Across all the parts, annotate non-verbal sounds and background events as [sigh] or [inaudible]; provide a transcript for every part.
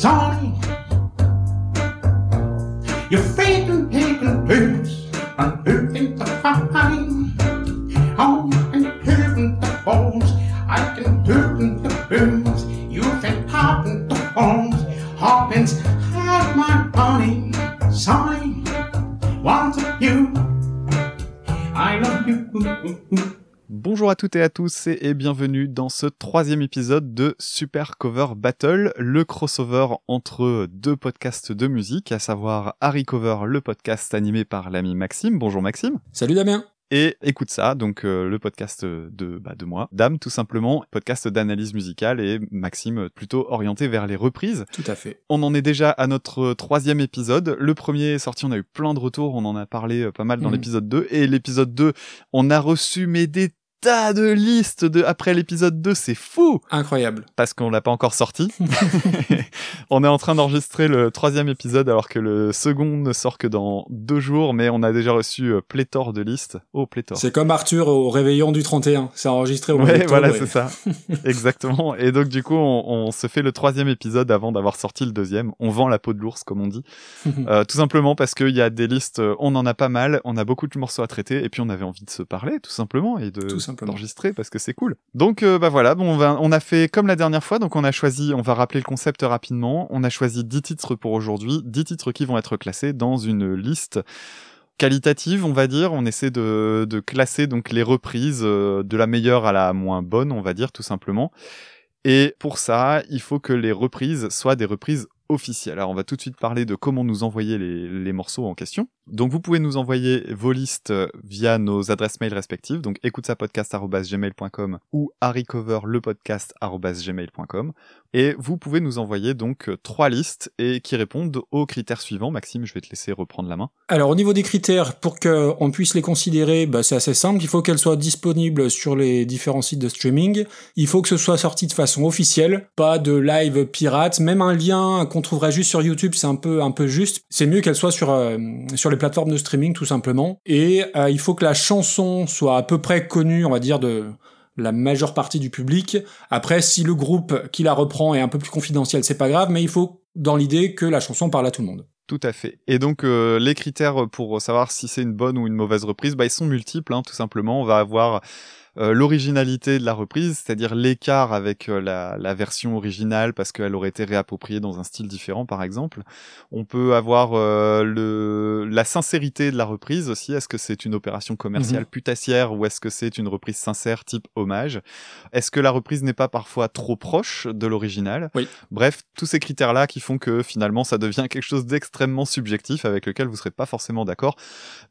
Sonny, you're faith in taking place and hurting toutes et à tous et bienvenue dans ce troisième épisode de Super Cover Battle, le crossover entre deux podcasts de musique, à savoir Harry Cover, le podcast animé par l'ami Maxime. Bonjour Maxime. Salut Damien. Et écoute ça, donc euh, le podcast de, bah, de moi, Dame tout simplement, podcast d'analyse musicale et Maxime plutôt orienté vers les reprises. Tout à fait. On en est déjà à notre troisième épisode. Le premier est sorti, on a eu plein de retours, on en a parlé euh, pas mal dans Mhm. l'épisode 2. Et l'épisode 2, on a reçu mais des tas de listes de après l'épisode 2, c'est fou Incroyable. parce qu'on l'a pas encore sorti. [laughs] [laughs] on est en train d'enregistrer le troisième épisode alors que le second ne sort que dans deux jours, mais on a déjà reçu euh, pléthore de listes. Oh, pléthore. C'est comme Arthur au réveillon du 31. C'est enregistré au mois Ouais, voilà, c'est ça. [laughs] Exactement. Et donc, du coup, on, on se fait le troisième épisode avant d'avoir sorti le deuxième. On vend la peau de l'ours, comme on dit. Euh, tout simplement parce qu'il y a des listes, on en a pas mal, on a beaucoup de morceaux à traiter, et puis on avait envie de se parler, tout simplement, et de Tout parce que c'est cool. Donc, euh, bah voilà, bon, on a fait comme la dernière fois, donc on a choisi, on va rappeler le concept rapidement. On a choisi 10 titres pour aujourd'hui, 10 titres qui vont être classés dans une liste qualitative, on va dire. On essaie de, de classer donc les reprises euh, de la meilleure à la moins bonne, on va dire tout simplement. Et pour ça, il faut que les reprises soient des reprises officielles. Alors on va tout de suite parler de comment nous envoyer les, les morceaux en question. Donc vous pouvez nous envoyer vos listes euh, via nos adresses mail respectives, donc écoutesapodcast.gmail.com ou harrycoverlepodcast.gmail.com. Et vous pouvez nous envoyer donc euh, trois listes et qui répondent aux critères suivants. Maxime, je vais te laisser reprendre la main. Alors au niveau des critères, pour qu'on puisse les considérer, bah, c'est assez simple. Il faut qu'elles soient disponibles sur les différents sites de streaming. Il faut que ce soit sorti de façon officielle, pas de live pirate. Même un lien qu'on trouverait juste sur YouTube, c'est un peu un peu juste. C'est mieux qu'elle soit sur euh, sur les plateformes de streaming tout simplement. Et euh, il faut que la chanson soit à peu près connue, on va dire de la majeure partie du public. Après, si le groupe qui la reprend est un peu plus confidentiel, c'est pas grave, mais il faut dans l'idée que la chanson parle à tout le monde. Tout à fait. Et donc euh, les critères pour savoir si c'est une bonne ou une mauvaise reprise, bah, ils sont multiples, hein, tout simplement. On va avoir euh, l'originalité de la reprise, c'est-à-dire l'écart avec euh, la, la version originale parce qu'elle aurait été réappropriée dans un style différent, par exemple. On peut avoir euh, le, la sincérité de la reprise aussi. Est-ce que c'est une opération commerciale Mhm. putassière ou est-ce que c'est une reprise sincère type hommage? Est-ce que la reprise n'est pas parfois trop proche de l'original? Oui. Bref, tous ces critères-là qui font que finalement ça devient quelque chose d'extrêmement subjectif avec lequel vous serez pas forcément d'accord.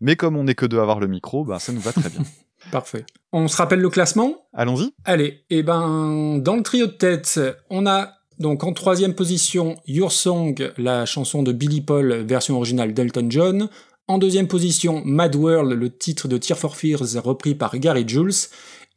Mais comme on n'est que deux à avoir le micro, ben ça nous va très bien. [laughs] Parfait. On se rappelle le classement? Allons-y. Allez, et ben dans le trio de tête, on a donc en troisième position Your Song, la chanson de Billy Paul, version originale d'Elton John. En deuxième position Mad World, le titre de Tear for Fears repris par Gary Jules.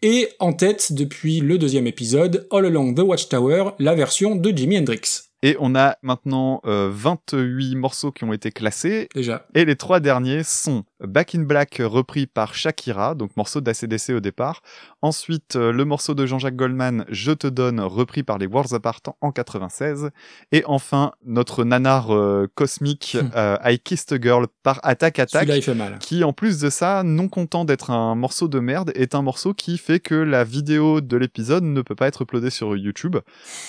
Et en tête depuis le deuxième épisode, All Along the Watchtower, la version de Jimi Hendrix. Et on a maintenant euh, 28 morceaux qui ont été classés. Déjà. Et les trois derniers sont Back in Black euh, repris par Shakira, donc morceau d'ACDC au départ. Ensuite, euh, le morceau de Jean-Jacques Goldman, Je te donne, repris par les Worlds Apart en 96. Et enfin, notre nanar euh, cosmique, Hmm. euh, I Kissed a Girl par Attack Attack. Il fait mal. qui en plus de ça, non content d'être un morceau de merde, est un morceau qui fait que la vidéo de l'épisode ne peut pas être uploadée sur YouTube. Euh,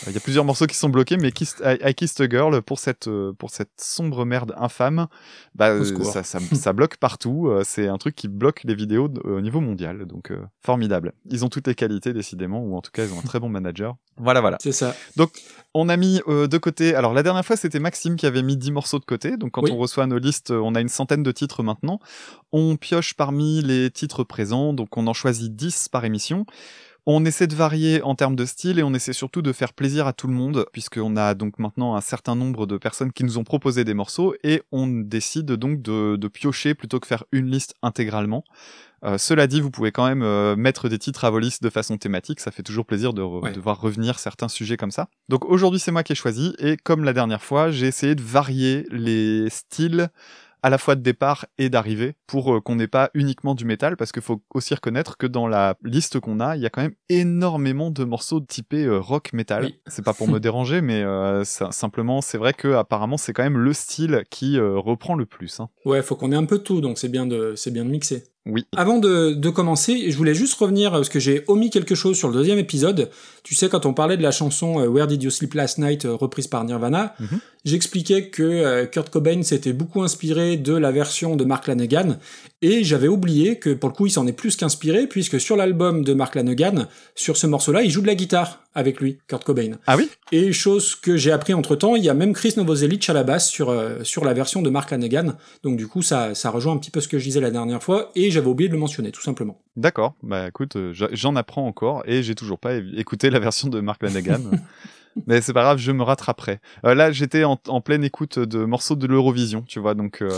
Il y a plusieurs morceaux qui sont bloqués, mais Kiss- I, I Kissed a Girl pour cette pour cette sombre merde infâme, bah ça bloque partout. Euh, C'est un truc qui bloque les vidéos au niveau mondial, donc euh, formidable. Ils ont toutes les qualités décidément, ou en tout cas ils ont un très bon manager. Voilà, voilà. C'est ça. On a mis euh, de côté. Alors la dernière fois c'était Maxime qui avait mis 10 morceaux de côté. Donc quand Oui. on reçoit nos listes, on a une centaine de titres maintenant. On pioche parmi les titres présents, donc on en choisit 10 par émission. On essaie de varier en termes de style et on essaie surtout de faire plaisir à tout le monde, puisqu'on a donc maintenant un certain nombre de personnes qui nous ont proposé des morceaux et on décide donc de, de piocher plutôt que faire une liste intégralement. Euh, cela dit, vous pouvez quand même euh, mettre des titres à vos listes de façon thématique, ça fait toujours plaisir de, re- Ouais. de voir revenir certains sujets comme ça. Donc aujourd'hui c'est moi qui ai choisi et comme la dernière fois, j'ai essayé de varier les styles à la fois de départ et d'arrivée pour euh, qu'on n'ait pas uniquement du métal parce qu'il faut aussi reconnaître que dans la liste qu'on a, il y a quand même énormément de morceaux typés euh, rock metal. Oui. C'est pas pour me [laughs] déranger, mais euh, ça- simplement c'est vrai que apparemment c'est quand même le style qui reprend le plus. hein. Ouais, faut qu'on ait un peu tout, donc c'est bien de, c'est bien de mixer. Oui. Avant de, de commencer, je voulais juste revenir, parce que j'ai omis quelque chose sur le deuxième épisode. Tu sais, quand on parlait de la chanson euh, Where Did You Sleep Last Night, euh, reprise par Nirvana, Mhm. j'expliquais que euh, Kurt Cobain s'était beaucoup inspiré de la version de Mark Lanegan, et j'avais oublié que pour le coup, il s'en est plus qu'inspiré, puisque sur l'album de Mark Lanegan, sur ce morceau-là, il joue de la guitare avec lui, Kurt Cobain. Ah oui? Et chose que j'ai appris entre temps, il y a même Chris Novoselic à la basse sur, euh, sur la version de Mark Lanegan. Donc du coup, ça, ça rejoint un petit peu ce que je disais la dernière fois, et j'avais oublié de le mentionner, tout simplement. D'accord. Bah écoute, euh, j'en apprends encore et j'ai toujours pas écouté la version de Mark Lanegan. [laughs] Mais c'est pas grave, je me rattraperai. Euh, là, j'étais en, en pleine écoute de morceaux de l'Eurovision, tu vois, donc euh,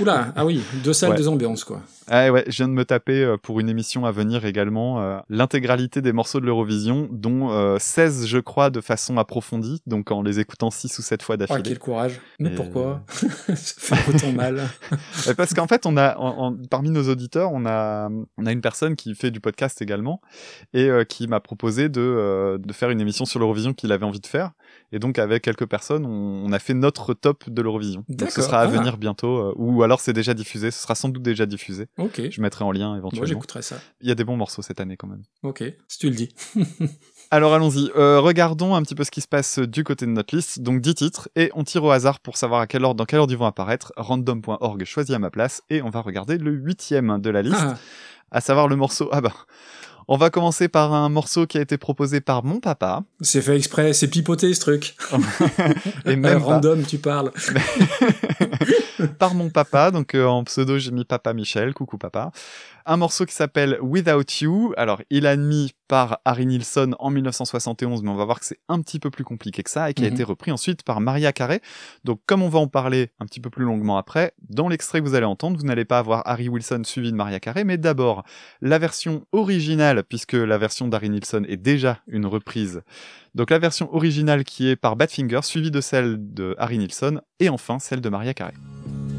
Oula, ah oui, deux salles, Ouais. deux ambiances, quoi. Ah ouais, je viens de me taper euh, pour une émission à venir également euh, l'intégralité des morceaux de l'Eurovision, dont euh, 16 je crois de façon approfondie, donc en les écoutant 6 ou 7 fois Oh, d'affilée. quel courage. Mais Et- pourquoi [laughs] Ça fait autant mal. [laughs] Euh, Parce qu'en fait, on a parmi nos auditeurs, on a on a une personne qui fait du podcast également et euh, qui m'a proposé de euh, de faire une émission sur l'Eurovision qu'il avait envie de faire. Et donc avec quelques personnes, on, on a fait notre top de l'Eurovision. Donc ce sera à Ah. venir bientôt, euh, ou alors c'est déjà diffusé. Ce sera sans doute déjà diffusé. Ok. Je mettrai en lien Moi, éventuellement. j'écouterai ça. Il y a des bons morceaux cette année quand même. Ok, si tu le dis. [laughs] Alors allons-y, Euh, regardons un petit peu ce qui se passe du côté de notre liste. Donc 10 titres, et on tire au hasard pour savoir à quel ordre, dans quel ordre ils vont apparaître. Random.org choisit à ma place, et on va regarder le huitième de la liste, Ah, à savoir le morceau... Ah bah... On va commencer par un morceau qui a été proposé par mon papa, c'est fait exprès, c'est pipoté ce truc. [laughs] et même random, tu parles. [laughs] par mon papa, donc euh, en pseudo j'ai mis Papa Michel, coucou papa. Un morceau qui s'appelle Without You, alors il a mis par Harry Nilsson en 1971, mais on va voir que c'est un petit peu plus compliqué que ça, et qui a Mhm. été repris ensuite par Maria Carey. Donc comme on va en parler un petit peu plus longuement après, dans l'extrait que vous allez entendre, vous n'allez pas avoir Harry Wilson suivi de Maria Carey, mais d'abord la version originale, puisque la version d'Harry Nilsson est déjà une reprise. Donc la version originale qui est par Badfinger, suivie de celle de Harry Nilsson, et enfin celle de Maria Carey.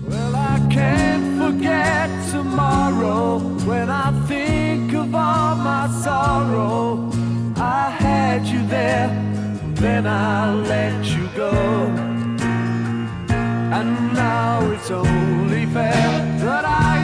Well, I can't forget tomorrow when I think of all my sorrow. I had you there, then I let you go. And now it's only fair that I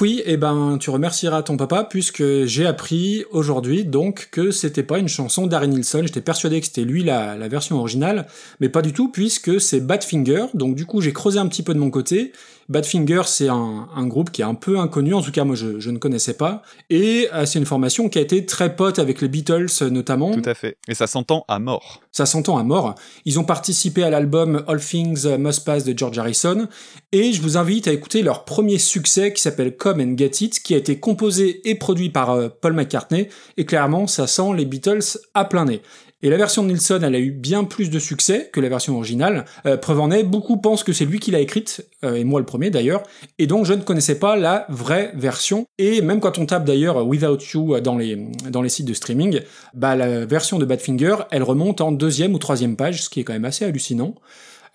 Oui, eh ben tu remercieras ton papa puisque j'ai appris aujourd'hui donc que c'était pas une chanson d'Harry Nilsson. J'étais persuadé que c'était lui la version originale, mais pas du tout puisque c'est Badfinger. Donc du coup j'ai creusé un petit peu de mon côté, Badfinger, c'est un, un groupe qui est un peu inconnu, en tout cas moi je, je ne connaissais pas, et euh, c'est une formation qui a été très pote avec les Beatles euh, notamment. Tout à fait. Et ça s'entend à mort. Ça s'entend à mort. Ils ont participé à l'album All Things Must Pass de George Harrison, et je vous invite à écouter leur premier succès qui s'appelle Come and Get It, qui a été composé et produit par euh, Paul McCartney, et clairement ça sent les Beatles à plein nez. Et la version de Nilsson, elle a eu bien plus de succès que la version originale. Euh, preuve en est, beaucoup pensent que c'est lui qui l'a écrite, euh, et moi le premier d'ailleurs, et donc je ne connaissais pas la vraie version. Et même quand on tape d'ailleurs Without You dans les, dans les sites de streaming, bah la version de Badfinger, elle remonte en deuxième ou troisième page, ce qui est quand même assez hallucinant.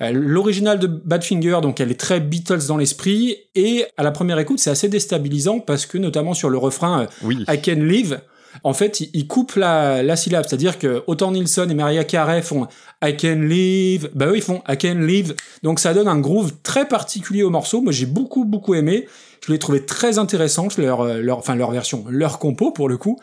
Euh, L'original de Badfinger, donc elle est très Beatles dans l'esprit, et à la première écoute, c'est assez déstabilisant parce que notamment sur le refrain Oui. I Can Live, en fait, il, coupe la, la syllabe, c'est-à-dire que autant Nilsson et Maria Carey font I can live, bah eux ils font I can live, donc ça donne un groove très particulier au morceau. Moi j'ai beaucoup beaucoup aimé, je l'ai trouvé très intéressant leur euh, leur enfin leur version, leur compo pour le coup,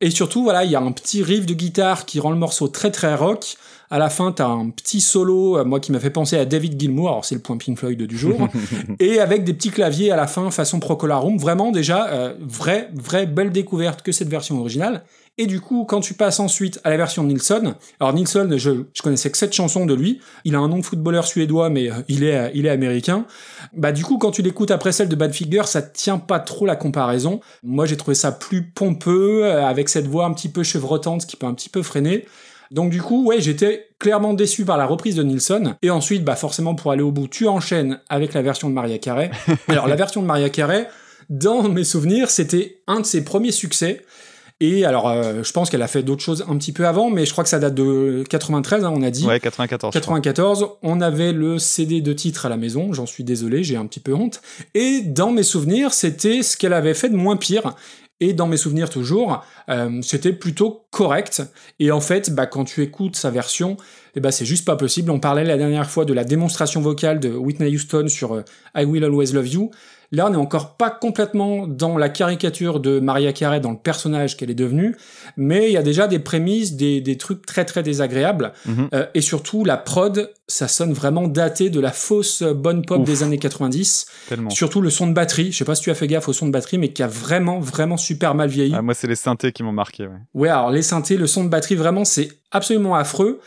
et surtout voilà il y a un petit riff de guitare qui rend le morceau très très rock. À la fin, t'as un petit solo, euh, moi qui m'a fait penser à David Gilmour, alors c'est le point Pink Floyd du jour, [laughs] et avec des petits claviers à la fin façon Procolarum. Vraiment déjà, euh, vraie, vraie belle découverte que cette version originale. Et du coup, quand tu passes ensuite à la version de Nilsson, alors Nilsson, je, je connaissais que cette chanson de lui. Il a un nom de footballeur suédois, mais euh, il est, il est américain. Bah du coup, quand tu l'écoutes après celle de Badfinger, ça tient pas trop la comparaison. Moi, j'ai trouvé ça plus pompeux, euh, avec cette voix un petit peu chevrotante, qui peut un petit peu freiner. Donc du coup, ouais, j'étais clairement déçu par la reprise de Nilsson. Et ensuite, bah forcément, pour aller au bout, tu enchaînes avec la version de Maria Carey. [laughs] Alors la version de Maria Carey, dans mes souvenirs, c'était un de ses premiers succès. Et alors, euh, je pense qu'elle a fait d'autres choses un petit peu avant, mais je crois que ça date de 93, hein, on a dit. Ouais, 94. je crois. 94, on avait le CD de titre à la maison, j'en suis désolé, j'ai un petit peu honte. Et dans mes souvenirs, c'était ce qu'elle avait fait de moins pire. Et dans mes souvenirs toujours, euh, c'était plutôt correct. Et en fait, bah, quand tu écoutes sa version, eh bah, c'est juste pas possible. On parlait la dernière fois de la démonstration vocale de Whitney Houston sur euh, I Will Always Love You. Là, on n'est encore pas complètement dans la caricature de Maria Carey, dans le personnage qu'elle est devenue, mais il y a déjà des prémices, des, des trucs très très désagréables, Mhm. Euh, et surtout la prod, ça sonne vraiment daté de la fausse euh, bonne pop Ouf. des années 90. Tellement. Surtout le son de batterie, je sais pas si tu as fait gaffe au son de batterie, mais qui a vraiment vraiment super mal vieilli. Ah, moi, c'est les synthés qui m'ont marqué. Ouais. Ouais, alors les synthés, le son de batterie, vraiment, c'est absolument affreux.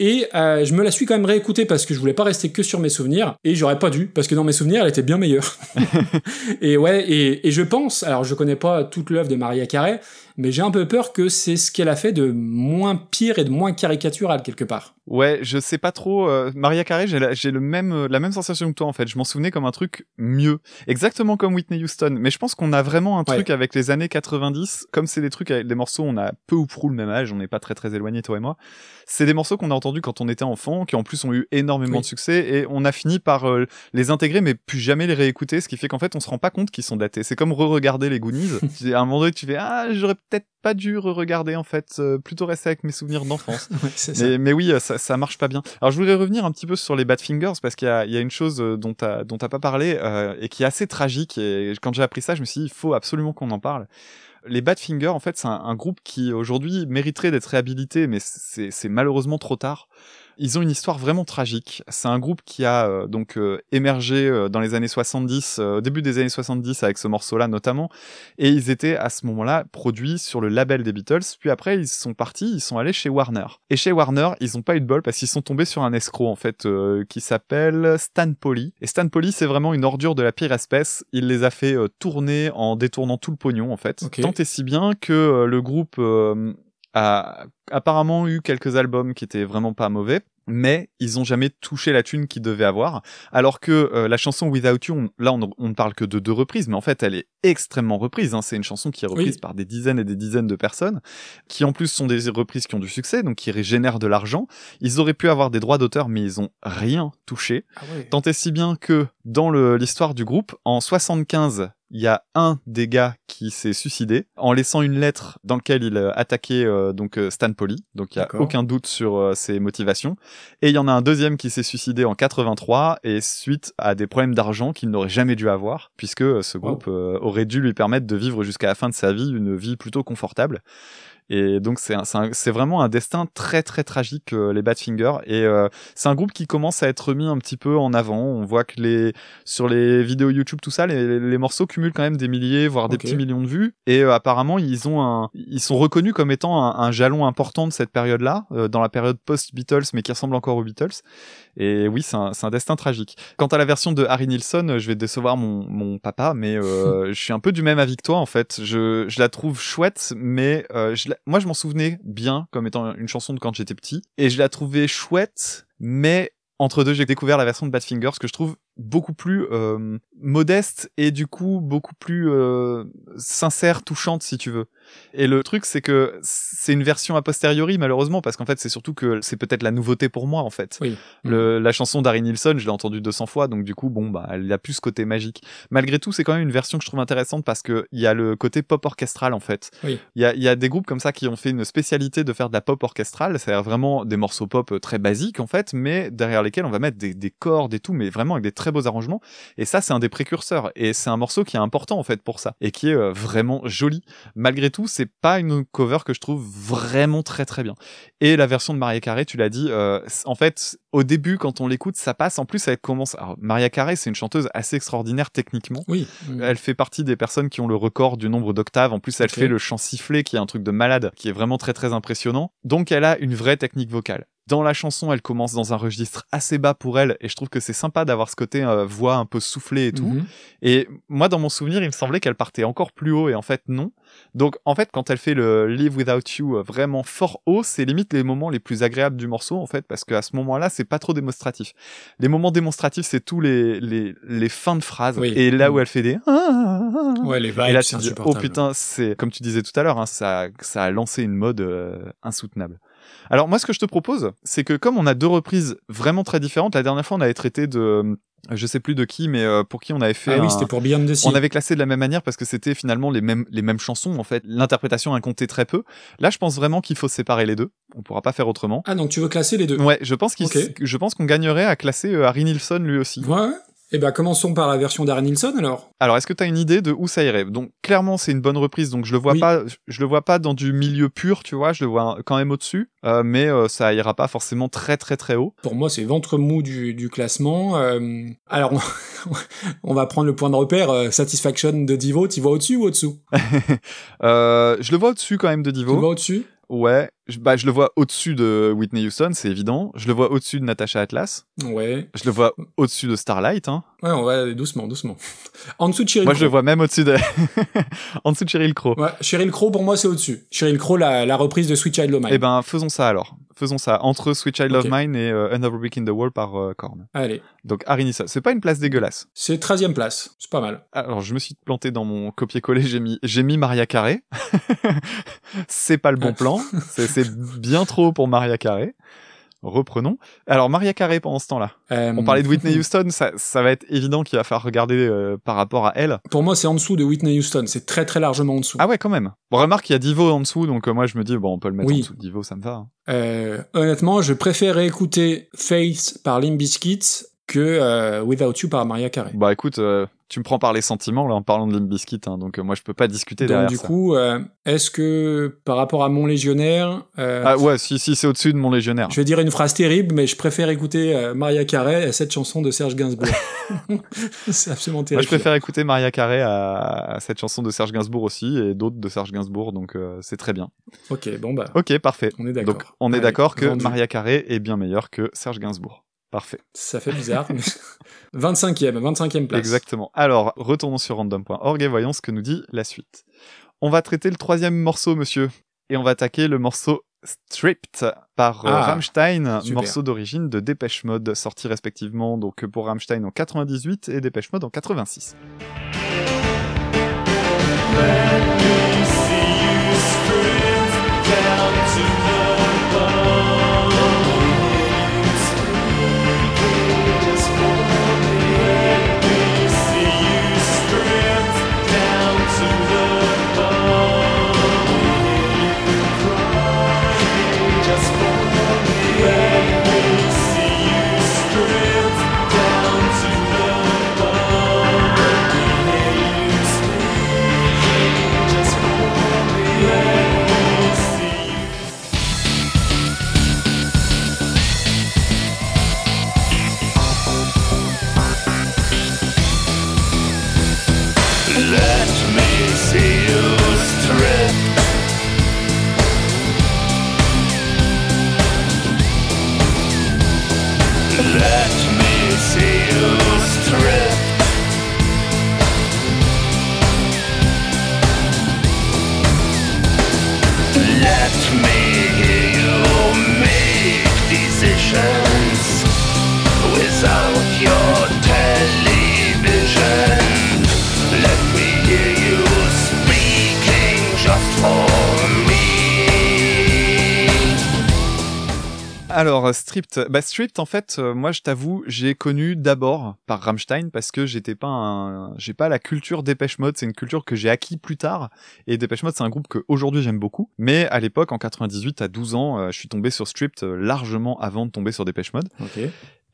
Et euh, je me la suis quand même réécoutée parce que je voulais pas rester que sur mes souvenirs. Et j'aurais pas dû, parce que dans mes souvenirs, elle était bien meilleure. [laughs] [laughs] et ouais, et, et je pense, alors je connais pas toute l'œuvre de Maria Carey, mais j'ai un peu peur que c'est ce qu'elle a fait de moins pire et de moins caricatural quelque part. Ouais, je sais pas trop. euh, Maria Carey, j'ai le même, euh, la même sensation que toi en fait. Je m'en souvenais comme un truc mieux, exactement comme Whitney Houston. Mais je pense qu'on a vraiment un truc avec les années 90. Comme c'est des trucs avec des morceaux, on a peu ou prou le même âge. On n'est pas très très éloignés toi et moi. C'est des morceaux qu'on a entendus quand on était enfant, qui en plus ont eu énormément Oui. de succès et on a fini par euh, les intégrer, mais plus jamais les réécouter. Ce qui fait qu'en fait, on se rend pas compte qu'ils sont datés. C'est comme re-regarder les Goonies. [laughs] à un moment donné, tu fais ah, j'aurais peut-être pas dû re-regarder en fait. euh, plutôt rester avec mes souvenirs d'enfance. [laughs] Mais, mais oui, euh, ça, ça marche pas bien. Alors je voudrais revenir un petit peu sur les Badfingers parce qu'il y a, il y a une chose dont t'as dont t'as pas parlé euh, et qui est assez tragique. Et quand j'ai appris ça, je me suis dit il faut absolument qu'on en parle. Les Badfingers, en fait, c'est un, un groupe qui aujourd'hui mériterait d'être réhabilité, mais c'est malheureusement trop tard. Ils ont une histoire vraiment tragique. C'est un groupe qui a euh, donc euh, émergé euh, dans les années 70, euh, au début des années 70 avec ce morceau-là notamment, et ils étaient à ce moment-là produits sur le label des Beatles. Puis après, ils sont partis, ils sont allés chez Warner. Et chez Warner, ils ont pas eu de bol parce qu'ils sont tombés sur un escroc en fait qui s'appelle Stan Polly. Et Stan Polly, c'est vraiment une ordure de la pire espèce. Il les a fait tourner en détournant tout le pognon en fait. Tant et si bien que le groupe euh, a apparemment eu quelques albums qui étaient vraiment pas mauvais, mais ils ont jamais touché la thune qu'ils devaient avoir. Alors que euh, la chanson Without You, on- là on, on ne parle que de deux reprises, mais en fait elle est extrêmement reprise. hein. C'est une chanson qui est reprise Oui. par des dizaines et des dizaines de personnes, qui en plus sont des reprises qui ont du succès, donc qui génèrent de l'argent. Ils auraient pu avoir des droits d'auteur, mais ils ont rien touché. Ah. Tant et si bien que dans l'histoire du groupe, en 75, il y a un des gars qui s'est suicidé en laissant une lettre dans laquelle il euh, attaquait euh, donc Stan Polly. Donc il y a aucun doute sur euh, ses motivations. Et il y en a un deuxième qui s'est suicidé en 83 et suite à des problèmes d'argent qu'il n'aurait jamais dû avoir puisque euh, ce groupe euh, aurait dû lui permettre de vivre jusqu'à la fin de sa vie une vie plutôt confortable. Et donc c'est vraiment un destin très très tragique euh, les Badfinger et euh, c'est un groupe qui commence à être mis un petit peu en avant. On voit que les sur les vidéos YouTube tout ça, les, les morceaux cumulent quand même des milliers voire des petits millions de vues et euh, apparemment ils ont un ils sont reconnus comme étant un, un jalon important de cette période-là euh, dans la période post Beatles mais qui ressemble encore aux Beatles. Et oui, c'est un, c'est un destin tragique. Quant à la version de Harry Nilsson, je vais décevoir mon, mon papa, mais euh, [laughs] je suis un peu du même avis que toi en fait. Je, je la trouve chouette, mais euh, je moi je m'en souvenais bien comme étant une chanson de quand j'étais petit, et je la trouvais chouette, mais entre deux, j'ai découvert la version de Badfinger, ce que je trouve beaucoup plus euh, modeste et du coup beaucoup plus euh, sincère, touchante si tu veux. Et le truc, c'est que c'est une version a posteriori malheureusement parce qu'en fait c'est surtout que c'est peut-être la nouveauté pour moi en fait. Oui. Le, la chanson d'Harry Nilsson, je l'ai entendue 200 fois, donc du coup, bon, bah, elle a plus ce côté magique. Malgré tout, c'est quand même une version que je trouve intéressante parce que il y a le côté pop orchestral en fait. Oui. Il y a, y a des groupes comme ça qui ont fait une spécialité de faire de la pop orchestrale, c'est-à-dire vraiment des morceaux pop euh, très basiques en fait, mais derrière lesquels on va mettre des, des cordes et tout, mais vraiment avec des très beaux arrangements. Et ça, c'est un des précurseurs. Et c'est un morceau qui est important en fait pour ça et qui est euh, vraiment joli. Malgré tout, c'est pas une cover que je trouve vraiment très très bien. Et la version de Maria Carey, tu l'as dit, euh, en fait, au début, quand on l'écoute, ça passe. En plus, elle commence. Alors, Maria Carey, c'est une chanteuse assez extraordinaire techniquement. Oui. Elle fait partie des personnes qui ont le record du nombre d'octaves. En plus, elle fait le chant sifflé, qui est un truc de malade, qui est vraiment très très impressionnant. Donc, elle a une vraie technique vocale. Dans la chanson, elle commence dans un registre assez bas pour elle, et je trouve que c'est sympa d'avoir ce côté euh, voix un peu soufflée et tout. Mhm. Et moi, dans mon souvenir, il me semblait qu'elle partait encore plus haut, et en fait, non. Donc, en fait, quand elle fait le Live Without You vraiment fort haut, c'est limite les moments les plus agréables du morceau, en fait, parce qu'à ce moment-là, c'est pas trop démonstratif. Les moments démonstratifs, c'est tous les, les, les fins de phrases, Oui. et là où Mm. elle fait des... Ouais, les Et vibes, là, c'est tu dis, insupportable. oh putain, c'est comme tu disais tout à l'heure, hein, ça, ça a lancé une mode euh, insoutenable. Alors moi, ce que je te propose, c'est que comme on a deux reprises vraiment très différentes, la dernière fois, on avait traité de, euh, je sais plus de qui, mais euh, pour qui on avait fait. Ah un- oui, c'était pour Beyond the Sea. on avait classé de la même manière parce que c'était finalement les mêmes les mêmes chansons en fait. L'interprétation a compté très peu. Là, je pense vraiment qu'il faut séparer les deux. On pourra pas faire autrement. Ah, donc tu veux classer les deux? Ouais, je pense qu'il Ok. je pense qu'on gagnerait à classer euh, Harry Nilsson lui aussi. Ouais. Eh ben, commençons par la version d'Aaron Nilsson, alors. Alors, est-ce que tu as une idée de où ça irait? Donc, clairement, c'est une bonne reprise. Donc, je le vois Oui. pas, je le vois pas dans du milieu pur, tu vois. Je le vois quand même au-dessus, euh, mais euh, ça ira pas forcément très très très haut. Pour moi, c'est ventre mou du, du classement. Euh, alors, on, [laughs] on va prendre le point de repère. Satisfaction de Divo, tu vois au-dessus ou au-dessous? [laughs] Je le vois au-dessus quand même de Tu Divo. vois au-dessus? Ouais, je, bah, je le vois au-dessus de Whitney Houston, c'est évident. Je le vois au-dessus de Natasha Atlas. Ouais. Je le vois au-dessus de Starlight. Hein. Ouais, on va aller doucement, doucement. [laughs] En dessous de Cheryl Moi, Crow. je le vois même au-dessus de, [laughs] en dessous de Cheryl Crow. Ouais, Cheryl Crow, pour moi, c'est au-dessus. Cheryl Crow, la, la reprise de Sweet Child O' Mine. Eh ben, faisons ça alors. Faisons ça entre Sweet Child of Ok. Mine et euh, Another Brick in the Wall par euh, Korn. Allez. Donc, Harry Nilsson. C'est pas une place dégueulasse. C'est 13 e place. C'est pas mal. Alors, je me suis planté dans mon copier-coller, j'ai mis, j'ai mis Maria Carré. [laughs] c'est pas le bon plan. C'est, c'est bien trop haut pour Maria Carré. Reprenons. Alors, Maria Carré pendant ce temps-là. Euh, On parlait de Whitney Houston, ça, ça va être évident qu'il va falloir regarder euh, par rapport à elle. Pour moi, c'est en dessous de Whitney Houston. C'est très très largement en dessous. Ah ouais, quand même. Bon, remarque, il y a Divo en dessous, donc euh, moi je me dis, bon, on peut le mettre Oui. en dessous de Divo, ça me va. hein. Honnêtement, je préfère écouter Faith par Limp Bizkit que euh, Without You par Maria Carey. Bah écoute, euh, tu me prends par les sentiments là en parlant de Limp Bizkit, hein, donc euh, moi je peux pas discuter Donc derrière du ça. coup, est-ce que par rapport à Mon Légionnaire, Ah ouais, si, si c'est au-dessus de mon légionnaire. je vais dire une phrase terrible, mais je préfère écouter Maria Carey à cette chanson de Serge Gainsbourg. [laughs] [laughs] c'est absolument Moi, terrible. je préfère écouter Maria Carré à, à cette chanson de Serge Gainsbourg aussi et d'autres de Serge Gainsbourg, donc c'est très bien. Ok, bon bah, Ok, parfait. on est d'accord. Donc on est d'accord que. Maria Carré est bien meilleure que Serge Gainsbourg. Parfait. Ça fait bizarre. mais... [laughs] 25e, 25e place. Exactement. Alors, retournons sur random.org et voyons ce que nous dit la suite. On va traiter le troisième morceau, monsieur, et on va attaquer le morceau Stripped par euh, Ah, Rammstein, super. morceau d'origine de Dépêche Mode, sorti respectivement donc pour Rammstein en 98 et Dépêche Mode en 86. Let Alors, euh, Stripped, bah Stripped, en fait, euh, moi, je t'avoue, j'ai connu d'abord par Rammstein parce que j'étais pas un, j'ai pas la culture Dépêche Mode, c'est une culture que j'ai acquis plus tard. Et Dépêche Mode, c'est un groupe que aujourd'hui j'aime beaucoup. Mais à l'époque, en 98, à 12 ans, euh, je suis tombé sur Stripped euh, largement avant de tomber sur Dépêche Mode. Ok.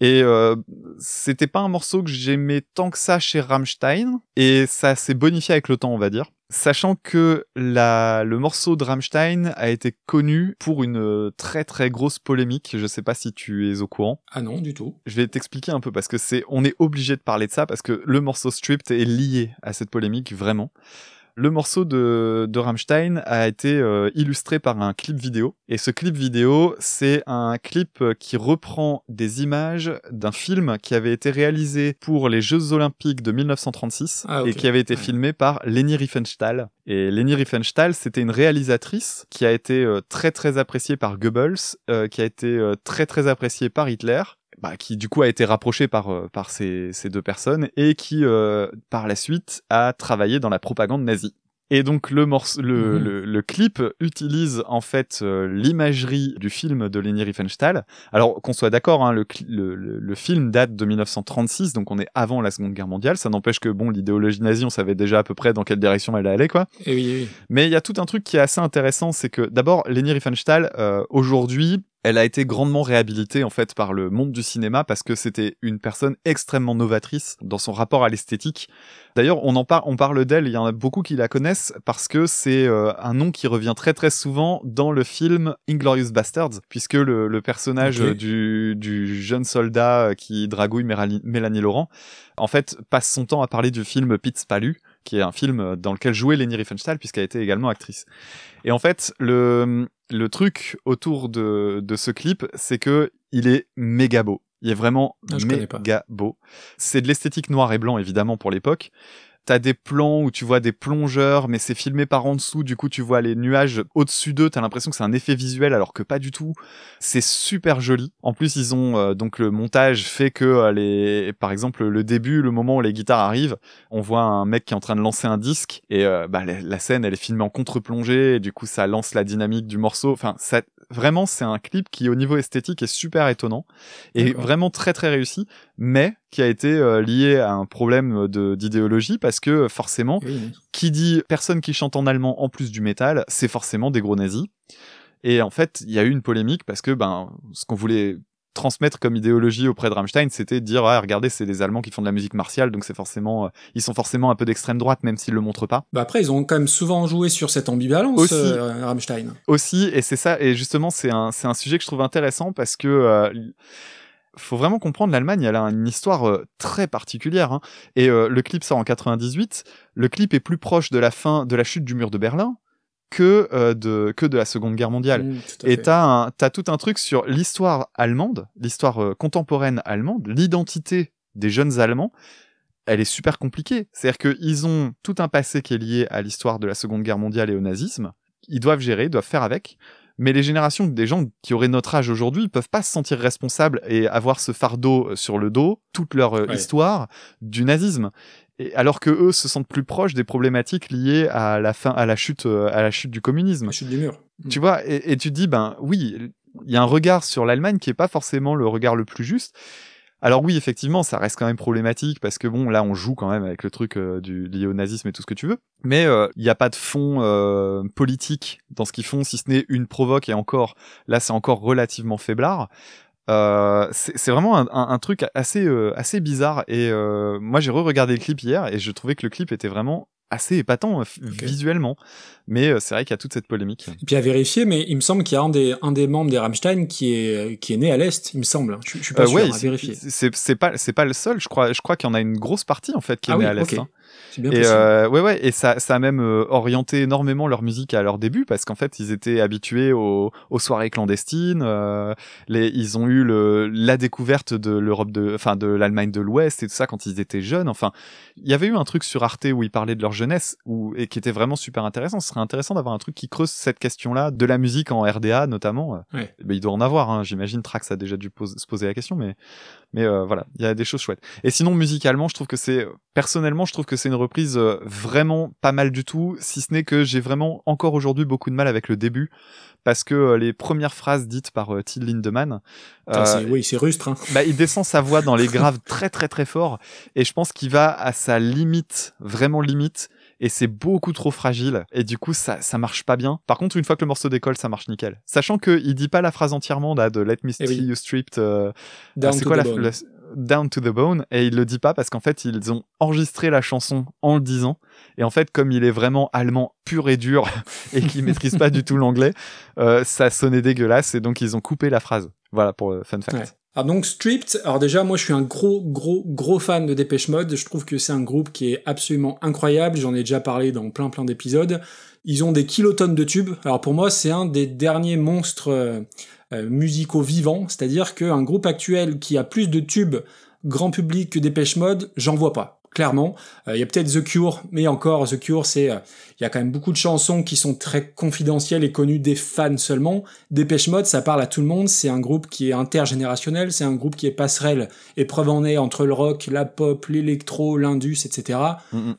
Et euh, c'était pas un morceau que j'aimais tant que ça chez Rammstein, et ça s'est bonifié avec le temps, on va dire. Sachant que la, le morceau de Rammstein a été connu pour une euh, très très grosse polémique, je sais pas si tu es au courant. Ah non, du tout. Je vais t'expliquer un peu parce que c'est, on est obligé de parler de ça parce que le morceau Stripped est lié à cette polémique vraiment. Le morceau de, de Rammstein a été euh, illustré par un clip vidéo. Et ce clip vidéo, c'est un clip euh, qui reprend des images d'un film qui avait été réalisé pour les Jeux Olympiques de 1936 Ah, et qui avait été filmé par Leni Riefenstahl. Et Leni Riefenstahl, c'était une réalisatrice qui a été euh, très très appréciée par Goebbels, euh, qui a été très très appréciée par Hitler bah, qui du coup a été rapproché par euh, par ces, ces deux personnes et qui euh, par la suite a travaillé dans la propagande nazie. Et donc le morceau, le, Mhm. le, le clip utilise en fait euh, l'imagerie du film de Leni Riefenstahl. Alors qu'on soit d'accord, hein, le, le, le, le film date de 1936, donc on est avant la Seconde Guerre mondiale. Ça n'empêche que bon, l'idéologie nazie, on savait déjà à peu près dans quelle direction elle allait, quoi. Et oui, oui. Mais il y a tout un truc qui est assez intéressant, c'est que d'abord, Leni Riefenstahl, euh, aujourd'hui, elle a été grandement réhabilitée en fait par le monde du cinéma parce que c'était une personne extrêmement novatrice dans son rapport à l'esthétique. D'ailleurs, on en parle, on parle d'elle, il y en a beaucoup qui la connaissent parce que c'est euh, un nom qui revient très très souvent dans le film Inglorious Bastards, puisque le, le personnage du, du jeune soldat euh, qui dragouille Mérali- Mélanie Laurent, en fait, passe son temps à parler du film Pitts Palu, qui est un film dans lequel jouait Leni Riefenstahl puisqu'elle était également actrice. Et en fait, le, le truc autour de, de ce clip, c'est que il est méga beau. Il est vraiment Ah, méga beau. C'est de l'esthétique noir et blanc, évidemment, pour l'époque. T'as des plans où tu vois des plongeurs, mais c'est filmé par en dessous, du coup tu vois les nuages au-dessus d'eux, t'as l'impression que c'est un effet visuel alors que pas du tout. C'est super joli. En plus, ils ont euh, donc le montage fait que euh, les, par exemple, le début, le moment où les guitares arrivent, on voit un mec qui est en train de lancer un disque et euh, bah, la, la scène elle est filmée en contre-plongée et du coup ça lance la dynamique du morceau. Enfin, ça, vraiment c'est un clip qui au niveau esthétique est super étonnant et vraiment très très réussi, mais qui a été euh, lié à un problème de d'idéologie parce que forcément oui. qui dit personne qui chante en allemand en plus du métal, c'est forcément des gros nazis. Et en fait, il y a eu une polémique parce que ben ce qu'on voulait transmettre comme idéologie auprès de Rammstein, c'était de dire ah, regardez, c'est des Allemands qui font de la musique martiale, donc c'est forcément euh, ils sont forcément un peu d'extrême droite même s'ils le montrent pas. Bah après, ils ont quand même souvent joué sur cette ambivalence, Aussi. euh, Rammstein. Aussi et c'est ça et justement c'est un c'est un sujet que je trouve intéressant parce que euh, faut vraiment comprendre l'Allemagne, elle a une histoire euh, très particulière hein. et euh, le clip sort en 98, le clip est plus proche de la fin de la chute du mur de Berlin que euh, de que de la Seconde Guerre mondiale. Mm, à Et t'as t'as tout un truc sur l'histoire allemande, l'histoire contemporaine allemande, l'identité des jeunes Allemands. Elle est super compliquée. C'est-à-dire qu'ils ont tout un passé qui est lié à l'histoire de la Seconde Guerre mondiale et au nazisme. Ils doivent gérer, ils doivent faire avec. Mais les générations des gens qui auraient notre âge aujourd'hui peuvent pas se sentir responsables et avoir ce fardeau euh, sur le dos, toute leur euh, Ouais. histoire du nazisme. Et alors que eux se sentent plus proches des problématiques liées à la fin, à la chute, euh, à la chute du communisme. La chute du mur. Tu vois, et, et tu te dis, ben oui, il y a un regard sur l'Allemagne qui est pas forcément le regard le plus juste. Alors oui, effectivement, ça reste quand même problématique parce que bon, là, on joue quand même avec le truc euh, du lié au nazisme et tout ce que tu veux. Mais euh, il n'y a pas de fond euh, politique dans ce qu'ils font, si ce n'est une provoque et encore, là, c'est encore relativement faiblard. Euh, c'est vraiment un, truc assez euh, assez bizarre et euh, moi j'ai re-regardé le clip hier et je trouvais que le clip était vraiment assez épatant euh, visuellement mais euh, c'est vrai qu'il y a toute cette polémique Et puis à vérifier, mais il me semble qu'il y a un des, un des membres des Rammstein qui est, qui est né à l'Est, il me semble. Je, je suis pas Euh, sûr, ouais, à c'est- vérifier. c'est pas c'est pas le seul. Je crois je crois qu'il y en a une grosse partie en fait qui est Ah née oui, à l'est. ok. hein. Bien Et euh, ouais, ouais, et ça, ça a même euh, orienté énormément leur musique à leur début parce qu'en fait, ils étaient habitués aux, aux soirées clandestines. euh, les, ils ont eu le, la découverte de l'Europe de, enfin, de l'Allemagne de l'Ouest et tout ça quand ils étaient jeunes. Enfin, il y avait eu un truc sur Arte où ils parlaient de leur jeunesse ou et qui était vraiment super intéressant. Ce serait intéressant d'avoir un truc qui creuse cette question-là de la musique en RDA notamment. Ouais. Ben, il doit en avoir. Hein. J'imagine Trax a déjà dû pose- se poser la question, mais mais euh, voilà, il y a des choses chouettes. Et sinon, musicalement, je trouve que c'est, personnellement, je trouve que c'est une reprise euh, vraiment pas mal du tout, si ce n'est que j'ai vraiment encore aujourd'hui beaucoup de mal avec le début, parce que euh, les premières phrases dites par euh, Till Lindemann, Putain, euh, oui, c'est rustre. Hein. bah, il descend sa voix dans les [laughs] graves très très très fort, et je pense qu'il va à sa limite, vraiment limite, et c'est beaucoup trop fragile, et du coup ça ça marche pas bien. Par contre, une fois que le morceau décolle, ça marche nickel. Sachant que il dit pas la phrase entièrement là de Let Me Eh oui. See You Stripped. euh, ah, c'est quoi la, la- Down to the Bone et il le dit pas parce qu'en fait ils ont enregistré la chanson en le disant et en fait comme il est vraiment allemand pur et dur [laughs] et qu'il maîtrise pas du tout l'anglais euh, ça sonnait dégueulasse et donc ils ont coupé la phrase voilà pour le fun fact Ouais. Alors donc Stripped, alors déjà moi je suis un gros gros gros fan de Dépêche Mode, je trouve que c'est un groupe qui est absolument incroyable, j'en ai déjà parlé dans plein plein d'épisodes. Ils ont des kilotonnes de tubes. Alors pour moi c'est un des derniers monstres euh, musicaux vivants, c'est-à-dire qu'un groupe actuel qui a plus de tubes grand public que Dépêche Mode, j'en vois pas. Clairement, Euh, il y a peut-être The Cure, mais encore The Cure, c'est euh, il y a quand même beaucoup de chansons qui sont très confidentielles et connues des fans seulement. Dépêche Mode, ça parle à tout le monde. C'est un groupe qui est intergénérationnel. C'est un groupe qui est passerelle et preuve en est entre le rock, la pop, l'électro, l'indus, etc.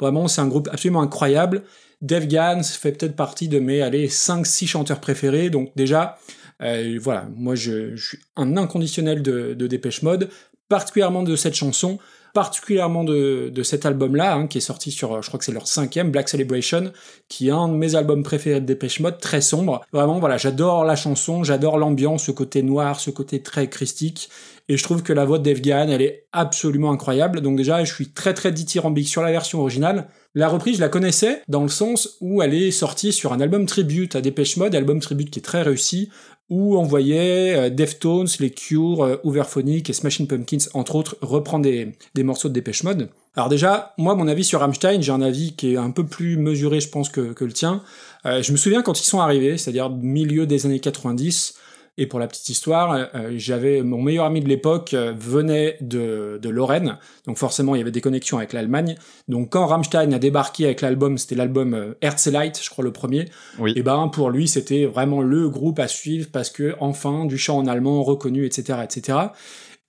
Vraiment, c'est un groupe absolument incroyable. Dave Gahan fait peut-être partie de mes, allez, 5-6 chanteurs préférés. Donc déjà, euh, voilà, moi je, suis un inconditionnel de, Dépêche Mode, particulièrement de cette chanson, particulièrement de, cet album-là, hein, qui est sorti sur, je crois que c'est leur cinquième, Black Celebration, qui est un de mes albums préférés de Dépêche Mode, très sombre. Vraiment, voilà, j'adore la chanson, j'adore l'ambiance, ce côté noir, ce côté très christique. Et je trouve que la voix de elle est absolument incroyable. Donc déjà, je suis très très dithyrambique sur la version originale. La reprise, je la connaissais dans le sens où elle est sortie sur un album tribute à Dépêche Mode, album tribute qui est très réussi, où on voyait euh, Deftones, les Cure, euh, Overphonic et Smashing Pumpkins, entre autres, reprendre des, des morceaux de Dépêche Mode. Alors déjà, moi, mon avis sur Rammstein, j'ai un avis qui est un peu plus mesuré, je pense, que, que le tien. Euh, je me souviens quand ils sont arrivés, c'est-à-dire milieu des années 90, et pour la petite histoire, euh, j'avais mon meilleur ami de l'époque euh, venait de, de Lorraine, donc forcément il y avait des connexions avec l'Allemagne. Donc quand Rammstein a débarqué avec l'album, c'était l'album euh, Herzlite, je crois le premier. Oui. Et ben pour lui c'était vraiment le groupe à suivre parce que enfin du chant en allemand reconnu, etc., etc.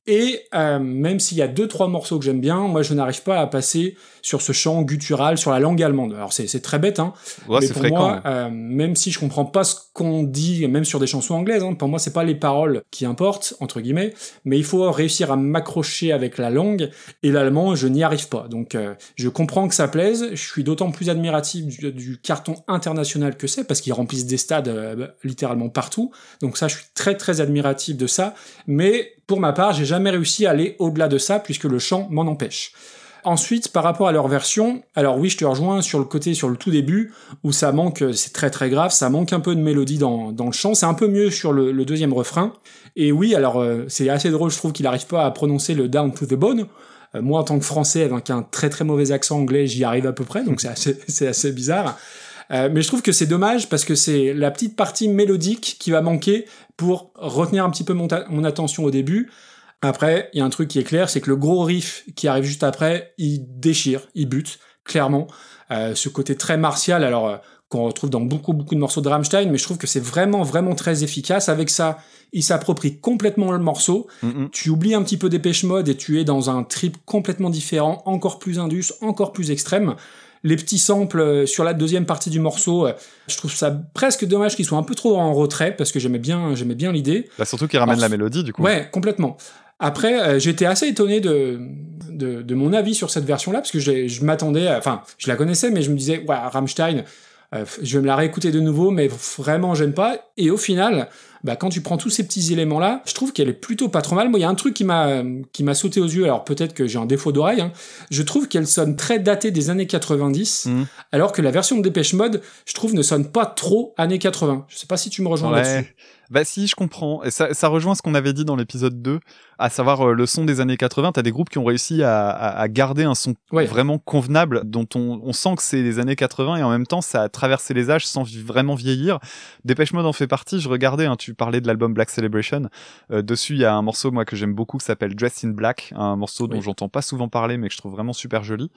Et euh, même s'il y a deux trois morceaux que j'aime bien, moi je n'arrive pas à passer sur ce chant guttural sur la langue allemande. Alors c'est très bête, hein, Ouais, mais c'est pour fréquent moi, euh, même si je comprends pas ce qu'on dit, même sur des chansons anglaises, hein, pour moi c'est pas les paroles qui importent entre guillemets, mais il faut réussir à m'accrocher avec la langue et l'allemand, je n'y arrive pas. Donc euh, je comprends que ça plaise, je suis d'autant plus admiratif du, du carton international que c'est parce qu'ils remplissent des stades euh, littéralement partout. Donc ça, je suis très très admiratif de ça, mais pour ma part, j'ai jamais réussi à aller au-delà de ça puisque le chant m'en empêche. Ensuite, par rapport à leur version, alors oui, je te rejoins sur le côté, sur le tout début, où ça manque, c'est très très grave, ça manque un peu de mélodie dans, dans le chant, c'est un peu mieux sur le, deuxième refrain. Et oui, alors euh, c'est assez drôle, je trouve qu'il n'arrive pas à prononcer le down to the bone. Euh, moi, en tant que français, avec un très très mauvais accent anglais, j'y arrive à peu près, donc c'est assez, [laughs] c'est assez bizarre. Euh, mais je trouve que c'est dommage parce que c'est la petite partie mélodique qui va manquer pour retenir un petit peu mon attention au début. Après, il y a un truc qui est clair, c'est que le gros riff qui arrive juste après, il déchire, il bute, clairement. Euh, ce côté très martial, alors euh, qu'on retrouve dans beaucoup beaucoup de morceaux de Rammstein, mais je trouve que c'est vraiment vraiment très efficace. Avec ça, il s'approprie complètement le morceau. Tu oublies un petit peu Dépêche Mode et tu es dans un trip complètement différent, encore plus indus, encore plus extrême. Les petits samples euh, sur la deuxième partie du morceau, euh, je trouve ça presque dommage qu'ils soient un peu trop en retrait parce que j'aimais bien, j'aimais bien l'idée. Bah, surtout qu'il ramène Alors, la mélodie du coup Ouais, complètement. Après, euh, j'étais assez étonné de, de, de mon avis sur cette version-là, parce que je m'attendais, enfin, je la connaissais, mais je me disais, ouais, Rammstein, euh, je vais me la réécouter de nouveau, mais vraiment, j'aime pas. Et au final, bah, quand tu prends tous ces petits éléments-là, je trouve qu'elle est plutôt pas trop mal. Moi, il y a un truc qui m'a qui m'a sauté aux yeux, alors peut-être que j'ai un défaut d'oreille, hein. je trouve qu'elle sonne très datée des années 90, Mhm. alors que la version de Dépêche Mode, je trouve, ne sonne pas trop années 80. Je sais pas si tu me rejoins Ouais. là-dessus. Bah si, je comprends. Et ça, ça rejoint ce qu'on avait dit dans l'épisode 2, à savoir euh, le son des années 80. T'as des groupes qui ont réussi à, à, à garder un son Ouais. vraiment convenable, dont on, on sent que c'est les années 80 et en même temps ça a traversé les âges sans vraiment vieillir. Dépêche Mode en fait partie. Je regardais, hein, tu parlais de l'album Black Celebration. Euh, dessus, il y a un morceau moi que j'aime beaucoup qui s'appelle Dressed in Black, un morceau dont Oui. j'entends pas souvent parler mais que je trouve vraiment super joli.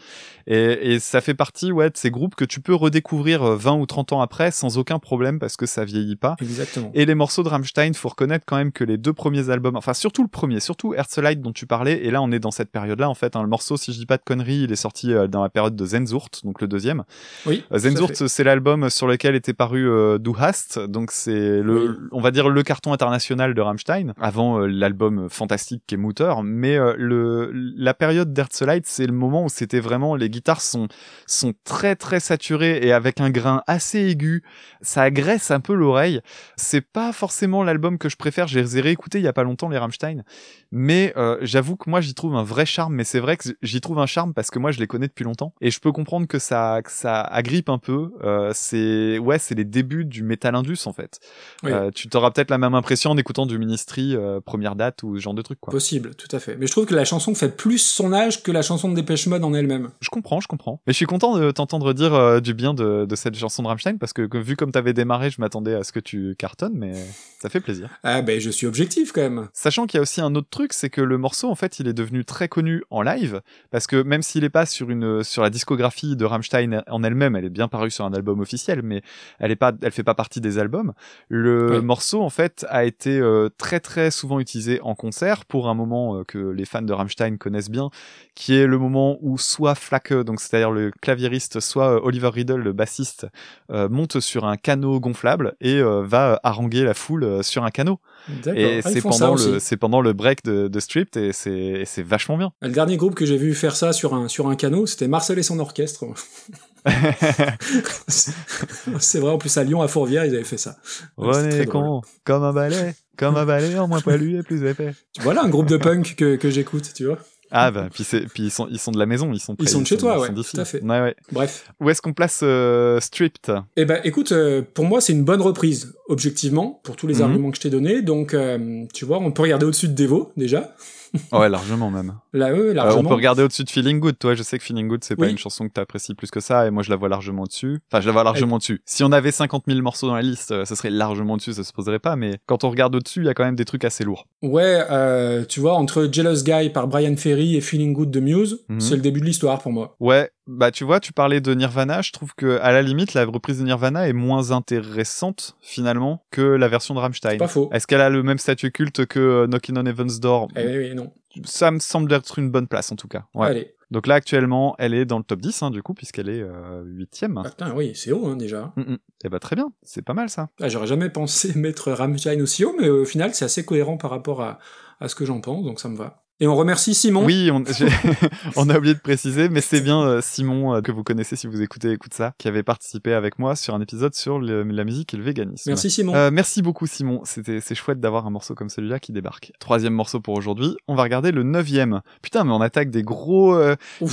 Et, et ça fait partie ouais de ces groupes que tu peux redécouvrir euh, 20 ou 30 ans après sans aucun problème parce que ça vieillit pas. Exactement. Et les morceaux de Rammstein, faut reconnaître quand même que les deux premiers albums, enfin surtout le premier, surtout Herzlite dont tu parlais, et là on est dans cette période-là en fait. hein, le morceau, si je dis pas de conneries, il est sorti euh, dans la période de Zenzurt, donc le deuxième. Oui. Euh, Zenzurt, c'est l'album sur lequel était paru euh, Du Hast, donc c'est le, Oui. on va dire le carton international de Rammstein, avant euh, l'album fantastique qui est Mutter. Mais euh, le, la période d'Herzlite, c'est le moment où c'était vraiment les guitares sont sont très très saturées et avec un grain assez aigu. Ça agresse un peu l'oreille. C'est pas forcément l'album que je préfère. J'ai réécouté il y a pas longtemps les Rammstein, mais euh, j'avoue que moi j'y trouve un vrai charme. Mais c'est vrai que j'y trouve un charme parce que moi je les connais depuis longtemps et je peux comprendre que ça que ça agrippe un peu. Euh, c'est ouais, c'est les débuts du metal indus en fait. Oui. Euh, tu t'auras peut-être la même impression en écoutant du Ministry première date ou ce genre de truc quoi. Possible, tout à fait. Mais je trouve que la chanson fait plus son âge que la chanson de Dépêche Mode en elle-même. Je comprends, je comprends. Mais je suis content de t'entendre dire du bien de, de cette chanson de Rammstein parce que, que vu comme t'avais démarré, je m'attendais à ce que tu cartonnes, mais ça fait plaisir. Ah ben je suis objectif quand même. Sachant qu'il y a aussi un autre truc, c'est que le morceau, en fait, il est devenu très connu en live, parce que même s'il est pas sur une sur la discographie de Rammstein en elle-même, elle est bien parue sur un album officiel, mais elle est pas, elle fait pas partie des albums. Le morceau, en fait, a été euh, très très souvent utilisé en concert pour un moment euh, que les fans de Rammstein connaissent bien, qui est le moment où soit Flake, donc c'est-à-dire le claviériste, soit euh, Oliver Riddle, le bassiste, monte sur un canot gonflable et va haranguer la foule euh, sur un canot. Et Ah, c'est pendant le c'est pendant le break de, de Stripped et c'est vachement bien. Le dernier groupe que j'ai vu faire ça sur un, sur un canot, c'était Marcel et son orchestre. [laughs] c'est vrai, en plus à Lyon, à Fourvière, ils avaient fait ça. René con, comme un balai, comme un balai en moins poilu et plus épais. Voilà un groupe de punk que, que j'écoute, tu vois. Ah bah puis puis ils sont ils sont de la maison, ils sont Ils près, sont de chez toi, ils ouais, tout à fait. Ouais, ouais. Bref. Où est-ce qu'on place euh, Stripped? Eh ben, écoute, euh, pour moi, c'est une bonne reprise, objectivement, pour tous les Mhm. arguments que je t'ai donnés. Donc, euh, tu vois, on peut regarder au-dessus de Devo, déjà. [laughs] Ouais, largement même. Là, eux, Euh, largement. on peut regarder au-dessus de Feeling Good. Toi, je sais que Feeling Good, c'est pas une chanson que t'apprécies plus que ça, et moi, je la vois largement au-dessus. Enfin, je la vois largement au-dessus. Si on avait 50 000 morceaux dans la liste, euh, ça serait largement au-dessus, ça se poserait pas. Mais quand on regarde au-dessus, il y a quand même des trucs assez lourds. Ouais, euh, tu vois, entre Jealous Guy par Brian Ferry et Feeling Good de Muse, Mhm. c'est le début de l'histoire pour moi. Ouais, bah tu vois, tu parlais de Nirvana, je trouve que à la limite, la reprise de Nirvana est moins intéressante finalement que la version de Rammstein. Pas faux. Est-ce qu'elle a le même statut culte que euh, Knockin' on Heaven's Door? Eh oui, oui, non. Ça me semble être une bonne place en tout cas. Ouais. Allez. Donc là actuellement, elle est dans le top 10 hein, du coup puisqu'elle est euh, huitième. Ah, putain, oui, c'est haut, hein, déjà. Mm, mm. Eh bah très bien, c'est pas mal ça. Ah, J'aurais jamais pensé [laughs] mettre Rammstein aussi haut, mais au final, c'est assez cohérent par rapport à, à ce que j'en pense, donc ça me va. Et on remercie Simon. Oui, on, [laughs] on a oublié de préciser, mais c'est bien euh, Simon euh, que vous connaissez si vous écoutez Écoute ça, qui avait participé avec moi sur un épisode sur le- la musique et le véganisme. Merci Simon. Euh, merci beaucoup Simon, c'était c'est chouette d'avoir un morceau comme celui-là qui débarque. Troisième morceau pour aujourd'hui, on va regarder le neuvième. Putain mais on attaque des gros... euh. [laughs]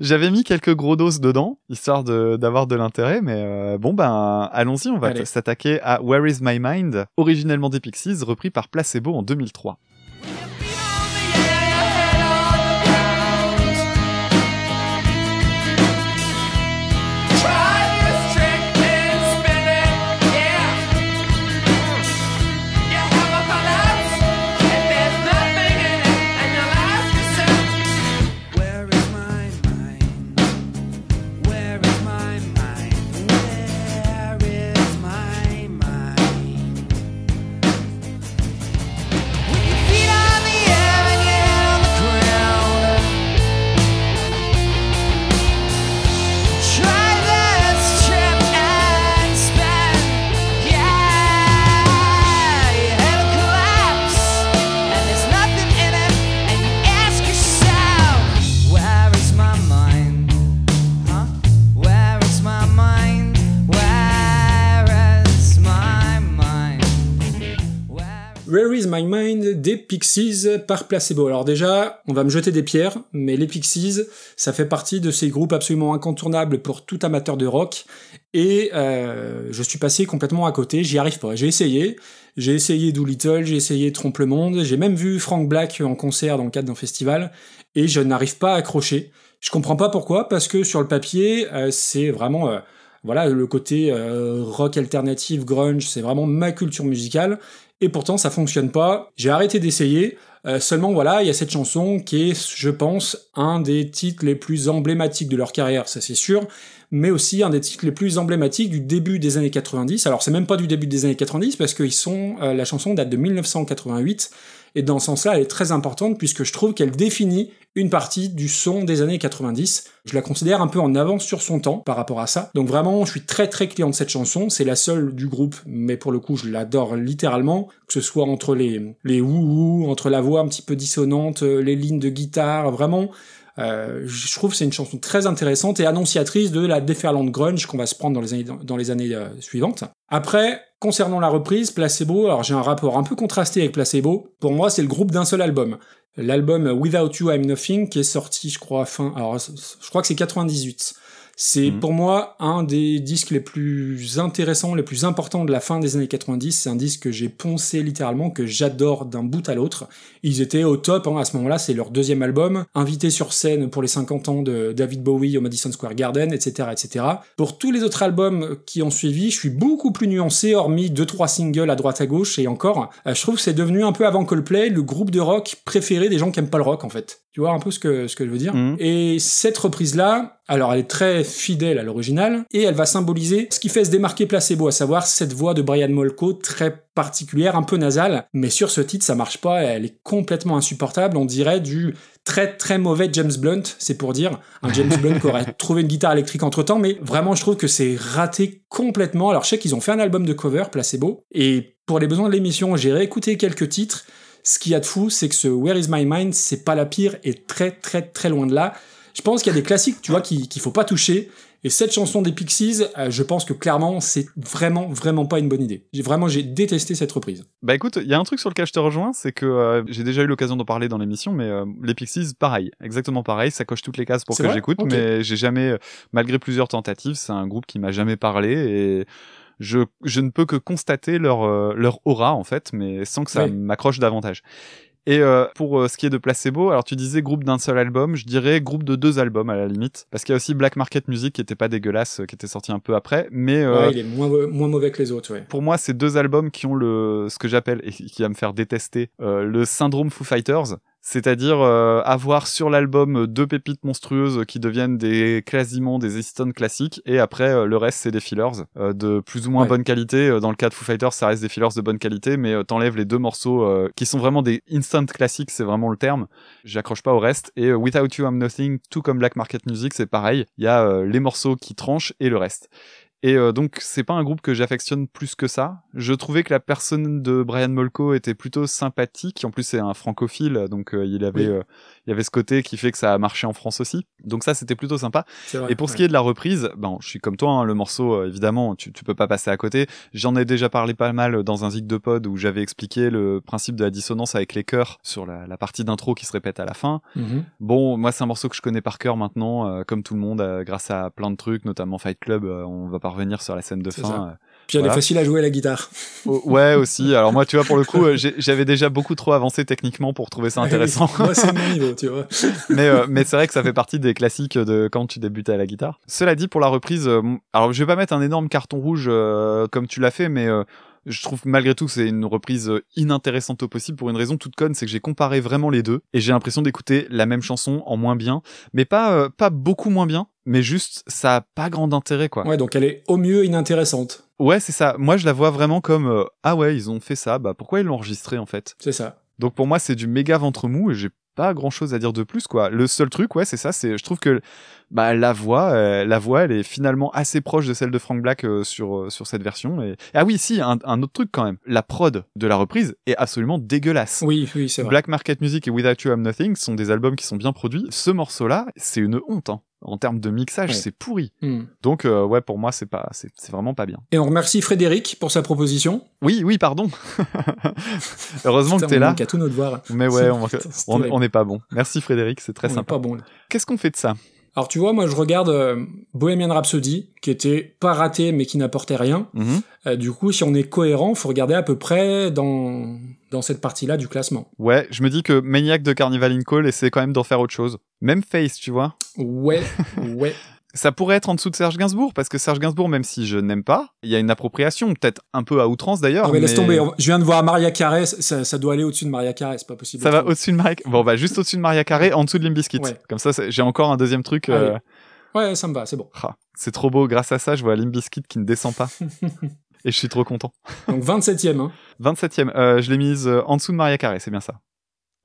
J'avais mis quelques gros doses dedans, histoire d'avoir de, l'intérêt, mais euh, bon ben allons-y, on va s'attaquer à Where is my mind, originellement des Pixies, repris par Placebo en 2003. Mind des Pixies par Placebo. Alors déjà, on va me jeter des pierres, mais les Pixies, ça fait partie de ces groupes absolument incontournables pour tout amateur de rock, et euh, je suis passé complètement à côté, j'y arrive pas. J'ai essayé, j'ai essayé Doolittle, j'ai essayé Trompe le Monde, j'ai même vu Frank Black en concert dans le cadre d'un festival, et je n'arrive pas à accrocher. Je comprends pas pourquoi, parce que sur le papier, euh, c'est vraiment... euh, voilà, le côté rock alternative, grunge, c'est vraiment ma culture musicale. Et pourtant, ça fonctionne pas. J'ai arrêté d'essayer. Euh, seulement, voilà, il y a cette chanson qui est, je pense, un des titres les plus emblématiques de leur carrière, ça c'est sûr, mais aussi un des titres les plus emblématiques du début des années 90. Alors, c'est même pas du début des années 90 parce qu'ils sont, euh, la chanson date de 1988. Et dans ce sens-là, elle est très importante puisque je trouve qu'elle définit une partie du son des années 90. Je la considère un peu en avance sur son temps par rapport à ça. Donc vraiment, je suis très très client de cette chanson. C'est la seule du groupe, mais pour le coup, je l'adore littéralement. Que ce soit entre les, les ouh entre la voix un petit peu dissonante, euh, les lignes de guitare, vraiment. Euh, je trouve que c'est une chanson très intéressante et annonciatrice de la déferlante grunge qu'on va se prendre dans les années, euh, suivantes. Après, concernant la reprise, Placebo, alors j'ai un rapport un peu contrasté avec Placebo. Pour moi, c'est le groupe d'un seul album. L'album Without You I'm Nothing qui est sorti, je crois, fin, alors je crois que c'est 98. C'est Mhm. pour moi un des disques les plus intéressants, les plus importants de la fin des années 90. C'est un disque que j'ai poncé littéralement, que j'adore d'un bout à l'autre. Ils étaient au top hein, à ce moment-là, c'est leur deuxième album, invité sur scène pour les 50 ans de David Bowie au Madison Square Garden, etc., etc. Pour tous les autres albums qui ont suivi, je suis beaucoup plus nuancé, hormis deux trois singles à droite à gauche et encore. Euh, je trouve que c'est devenu un peu avant Coldplay le groupe de rock préféré des gens qui aiment pas le rock en fait. Tu vois un peu ce que ce que je veux dire? Mhm. Et cette reprise là, alors elle est très fidèle à l'original et elle va symboliser ce qui fait se démarquer Placebo, à savoir cette voix de Brian Molko très particulière, un peu nasale, mais sur ce titre ça marche pas, elle est complètement insupportable, on dirait du très très mauvais James Blunt, c'est pour dire, un James Blunt qui aurait [laughs] trouvé une guitare électrique entre temps, mais vraiment je trouve que c'est raté complètement. Alors je sais qu'ils ont fait un album de cover, Placebo, et pour les besoins de l'émission j'ai réécouté quelques titres, ce qu'il y a de fou, c'est que ce Where is my mind, c'est pas la pire et très très très loin de là. Je pense qu'il y a des classiques, tu vois, qu'il qu'il faut pas toucher. Et cette chanson des Pixies, euh, je pense que clairement, c'est vraiment vraiment pas une bonne idée. J'ai vraiment j'ai détesté cette reprise. Bah écoute, il y a un truc sur lequel je te rejoins, c'est que euh, j'ai déjà eu l'occasion d'en parler dans l'émission, mais euh, les Pixies, pareil, exactement pareil, ça coche toutes les cases pour que j'écoute, mais j'ai jamais, malgré plusieurs tentatives, c'est un groupe qui m'a jamais parlé et je, je ne peux que constater leur, leur aura en fait, mais sans que ça Oui. m'accroche davantage. Et euh, pour euh, ce qui est de Placebo, alors tu disais groupe d'un seul album, je dirais groupe de deux albums à la limite, parce qu'il y a aussi Black Market Music qui était pas dégueulasse, euh, qui était sorti un peu après, mais euh, Ouais, il est moins, moins mauvais que les autres, ouais. pour moi, c'est deux albums qui ont le ce que j'appelle et qui va me faire détester euh, le syndrome Foo Fighters, c'est-à-dire euh, avoir sur l'album deux pépites monstrueuses qui deviennent des quasiment des Easton classiques et après euh, le reste c'est des fillers euh, de plus ou moins Ouais. bonne qualité. Euh, Dans le cas de Foo Fighters, ça reste des fillers de bonne qualité, mais euh, t'enlèves les deux morceaux euh, qui sont vraiment des instant classiques, c'est vraiment le terme. J'accroche pas au reste et euh, Without You I'm Nothing, tout comme Black Market Music, c'est pareil. Il y a euh, les morceaux qui tranchent et le reste. Et euh, donc c'est pas un groupe que j'affectionne plus que ça. Je trouvais que la personne de Brian Molko était plutôt sympathique. En plus c'est un francophile, donc euh, il avait Oui. euh, il avait ce côté qui fait que ça a marché en France aussi. Donc ça c'était plutôt sympa. Vrai. Et pour ce qui est de la reprise, bon, je suis comme toi, hein, le morceau, euh, évidemment, tu, tu peux pas passer à côté. J'en ai déjà parlé pas mal dans un zig de pod où j'avais expliqué le principe de la dissonance avec les chœurs sur la, la partie d'intro qui se répète à la fin. Mhm. Bon, moi c'est un morceau que je connais par cœur maintenant, comme tout le monde, grâce à plein de trucs, notamment Fight Club. on va pas revenir sur la scène de fin. euh. Puis elle Voilà. est facile à jouer à la guitare. Ouais aussi. [laughs] Alors moi, tu vois, pour le coup, euh, j'avais déjà beaucoup trop avancé techniquement pour trouver ça intéressant. [laughs] Moi, c'est mon niveau, tu vois. [laughs] mais euh, mais c'est vrai que ça fait partie des classiques de quand tu débutais à la guitare. Cela dit, pour la reprise, euh, alors je vais pas mettre un énorme carton rouge euh, comme tu l'as fait, mais je trouve malgré tout que c'est une reprise inintéressante au possible pour une raison toute conne, c'est que j'ai comparé vraiment les deux et j'ai l'impression d'écouter la même chanson en moins bien, mais pas euh, pas beaucoup moins bien, mais juste ça a pas grand intérêt quoi. Ouais, donc elle est au mieux inintéressante. Ouais, c'est ça. Moi je la vois vraiment comme euh, ah ouais ils ont fait ça, bah pourquoi ils l'ont enregistré en fait? C'est ça. Donc pour moi, c'est du méga ventre mou et j'ai pas grand chose à dire de plus quoi. Le seul truc, ouais, c'est ça, c'est je trouve que bah la voix, euh, la voix, elle est finalement assez proche de celle de Frank Black euh, sur euh, sur cette version. Et ah oui, si un, un autre truc quand même, la prod de la reprise est absolument dégueulasse. Oui, oui, c'est vrai. Black Market Music et Without You I'm Nothing sont des albums qui sont bien produits. Ce morceau-là, c'est une honte. Hein. En termes de mixage, Ouais. c'est pourri. Hmm. Donc euh, ouais, pour moi, c'est pas, c'est vraiment pas bien. Et on remercie Frédéric pour sa proposition. Oui, oui, pardon. [laughs] Heureusement Putain, que t'es on là. manque à tous nos devoirs. Mais ouais, on, on, on n'est pas bon. Merci Frédéric, c'est très On est sympa. pas bon. Qu'est-ce qu'on fait de ça? Alors tu vois, moi je regarde euh, Bohemian Rhapsody, qui était pas raté mais qui n'apportait rien. Mhm. Euh, du coup, si on est cohérent, faut regarder à peu près dans dans cette partie-là du classement. Ouais, je me dis que Maniac de Carnival in Call essaie quand même d'en faire autre chose. Même Face, tu vois. Ouais, [laughs] ouais. Ça pourrait être en dessous de Serge Gainsbourg, parce que Serge Gainsbourg, même si je n'aime pas, il y a une appropriation, peut-être un peu à outrance d'ailleurs. Ah mais laisse tomber. Je viens de voir Maria Carey, ça, ça doit aller au-dessus de Maria Carey, c'est pas possible. Ça va au-dessus de Maria... Bon, bah juste au-dessus de Maria Carré, en dessous de Limbiskit. Ouais. Comme ça, j'ai encore un deuxième truc. euh, Ouais, ça me va, c'est bon. ah, c'est trop beau, grâce à ça, je vois Limbiskit qui ne descend pas. [laughs] Et je suis trop content. Donc 27e. Hein. 27ème, euh, je l'ai mise euh, en dessous de Maria Carré, c'est bien ça.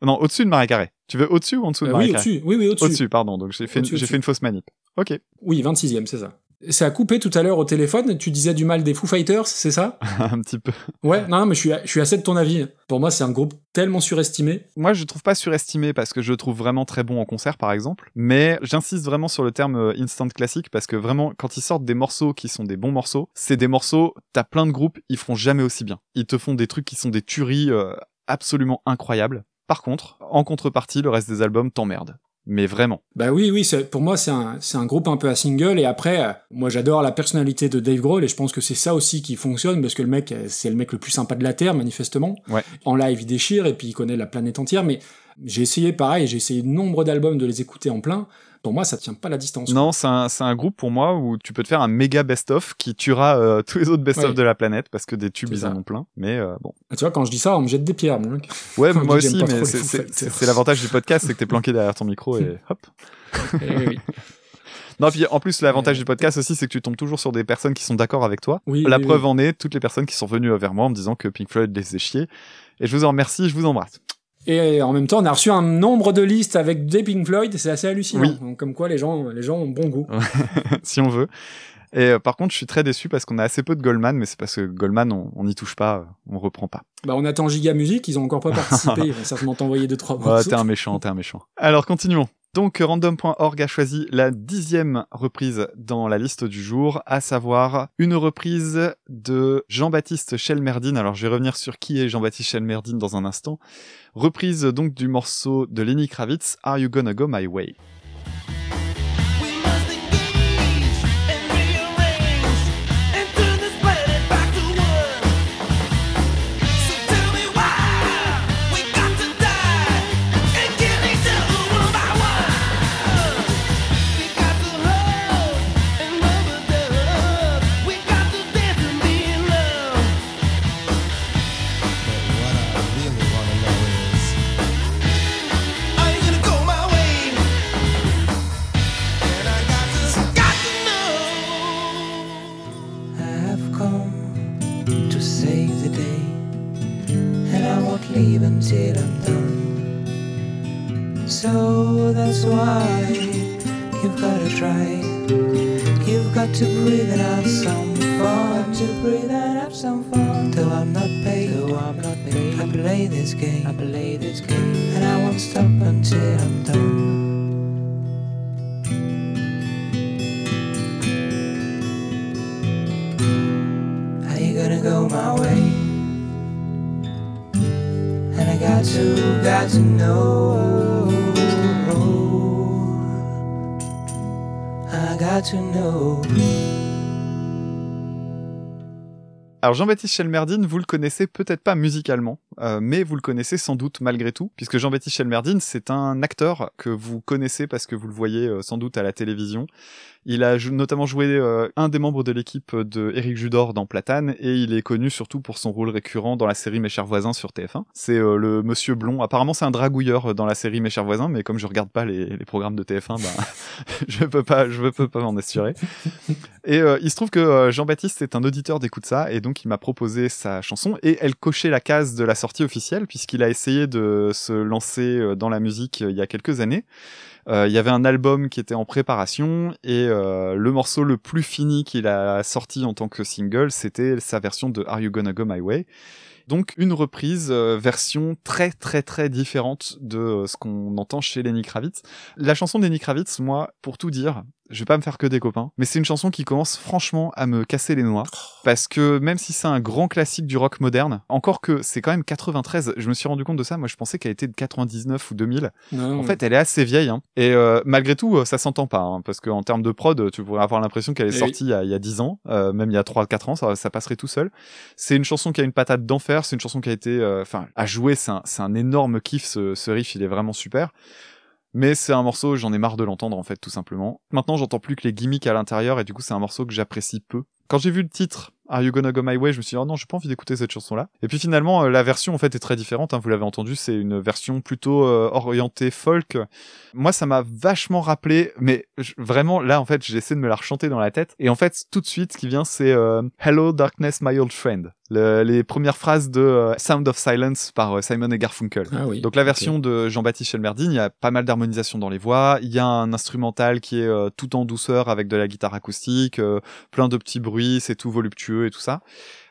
Non, au-dessus de Maria Carré. Tu veux au-dessus ou en dessous de Euh, Maria oui, Carré au-dessus. Oui, oui, au-dessus. Au-dessus, pardon. Donc j'ai fait, une- Au-dessus, j'ai au-dessus. fait une fausse manip. Ok, Oui, 26e, c'est ça. Ça a coupé tout à l'heure au téléphone, tu disais du mal des Foo Fighters, c'est ça? [laughs] Un petit peu. Ouais, non, non, mais je suis, je suis assez de ton avis. Pour moi, c'est un groupe tellement surestimé. Moi, je trouve pas surestimé parce que je le trouve vraiment très bon en concert, par exemple. Mais j'insiste vraiment sur le terme euh, instant classique parce que vraiment, quand ils sortent des morceaux qui sont des bons morceaux, c'est des morceaux, t'as plein de groupes, ils feront jamais aussi bien. Ils te font des trucs qui sont des tueries euh, absolument incroyables. Par contre, en contrepartie, le reste des albums t'emmerde. Mais vraiment. Bah oui, oui, c'est- pour moi, c'est un, c'est un groupe un peu à single. Et après, euh, moi, j'adore la personnalité de Dave Grohl et je pense que c'est ça aussi qui fonctionne parce que le mec, euh, c'est le mec le plus sympa de la Terre, manifestement. Ouais. En live, il déchire et puis il connaît la planète entière. Mais j'ai essayé pareil, j'ai essayé nombre d'albums de les écouter en plein. Pour moi, ça tient pas la distance. Non, c'est un, un groupe pour moi où tu peux te faire un méga best-of qui tuera euh, [laughs] tous les autres best-of Ouais. de la planète parce que des tubes, ils en ont plein. Mais euh, bon. Ah, Tu vois, quand je dis ça, on me jette des pierres, mon mec. Ouais, [laughs] mais moi aussi, mais c'est- l'avantage du podcast, c'est que t'es planqué derrière ton micro et hop. [laughs] Eh oui, oui. Non, puis en plus, l'avantage du podcast aussi, c'est que tu tombes toujours sur des personnes qui sont d'accord avec toi. Oui, La oui, preuve oui. en est, toutes les personnes qui sont venues vers moi en me disant que Pink Floyd les faisait chier. Et je vous en remercie, je vous embrasse. Et en même temps, on a reçu un nombre de listes avec des Pink Floyd, c'est assez hallucinant. Oui. Donc, Comme quoi, les gens, les gens ont bon goût. [laughs] si on veut. Et euh, par contre, je suis très déçu parce qu'on a assez peu de Goldman, mais c'est parce que Goldman, on n'y touche pas, euh, on reprend pas. Bah, on attend Giga Music, ils ont encore pas [laughs] participé, ils vont certainement t'envoyer deux, trois morceaux. t'es un méchant, t'es un méchant. Alors, continuons. Donc, random.org a choisi la dixième reprise dans la liste du jour, à savoir une reprise de Jean-Baptiste Chelmerdine. Alors, je vais revenir sur qui est Jean-Baptiste Chelmerdine dans un instant. Reprise donc du morceau de Lenny Kravitz, Are You Gonna Go My Way? Alors Jean-Baptiste Chelmerdine, vous le connaissez peut-être pas musicalement, euh, mais vous le connaissez sans doute malgré tout, puisque Jean-Baptiste Chelmerdine, c'est un acteur que vous connaissez parce que vous le voyez euh, sans doute à la télévision. Il a jou- notamment joué euh, un des membres de l'équipe de Éric Judor dans Platane, et il est connu surtout pour son rôle récurrent dans la série Mes chers voisins sur TF1. C'est euh, le monsieur blond. Apparemment, c'est un dragouilleur euh, dans la série Mes chers voisins, mais comme je regarde pas les, les programmes de TF1, bah, [laughs] je peux pas, je peux pas m'en assurer. [laughs] Et euh, il se trouve que Jean-Baptiste est un auditeur d'écoute ça, et donc il m'a proposé sa chanson, et elle cochait la case de la sortie officielle, puisqu'il a essayé de se lancer dans la musique il y a quelques années. Euh, Il y avait un album qui était en préparation, et euh, le morceau le plus fini qu'il a sorti en tant que single, c'était sa version de Are You Gonna Go My Way Donc une reprise euh, version très très très différente de ce qu'on entend chez Lenny Kravitz. La chanson de Lenny Kravitz, moi, pour tout dire, je vais pas me faire que des copains, mais c'est une chanson qui commence franchement à me casser les noix. Parce que même si c'est un grand classique du rock moderne, encore que c'est quand même 93, je me suis rendu compte de ça, moi je pensais qu'elle était de 99 ou 2000. Non, En fait, elle est assez vieille, hein. et euh, malgré tout, euh, ça s'entend pas, hein, parce qu'en termes de prod, tu pourrais avoir l'impression qu'elle est Eh sortie il y a- il y, a 10 ans, euh, même il y a 3-4 ans, ça, ça passerait tout seul. C'est une chanson qui a une patate d'enfer, c'est une chanson qui a été, euh, enfin, à jouer, c'est un, énorme kiff, ce, ce riff, il est vraiment super. Mais c'est un morceau, j'en ai marre de l'entendre en fait, tout simplement. Maintenant, j'entends plus que les gimmicks à l'intérieur, et du coup, c'est un morceau que j'apprécie peu. Quand j'ai vu le titre, Are You Gonna Go My Way, je me suis dit, oh non, j'ai pas envie d'écouter cette chanson-là. Et puis finalement, euh, la version en fait est très différente, hein, vous l'avez entendu, c'est une version plutôt euh, orientée folk. Moi, ça m'a vachement rappelé, mais vraiment, là, en fait, j'ai essayé de me la rechanter dans la tête. Et en fait, tout de suite, ce qui vient, c'est euh, Hello Darkness, My Old Friend. Le- les premières phrases de euh, Sound of Silence par euh, Simon et Garfunkel. Ah oui. Donc la version de Jean-Baptiste Chelmerdine, il y a pas mal d'harmonisation dans les voix, il y a un instrumental qui est euh, tout en douceur avec de la guitare acoustique, euh, plein de petits bruits, c'est tout voluptueux et tout ça.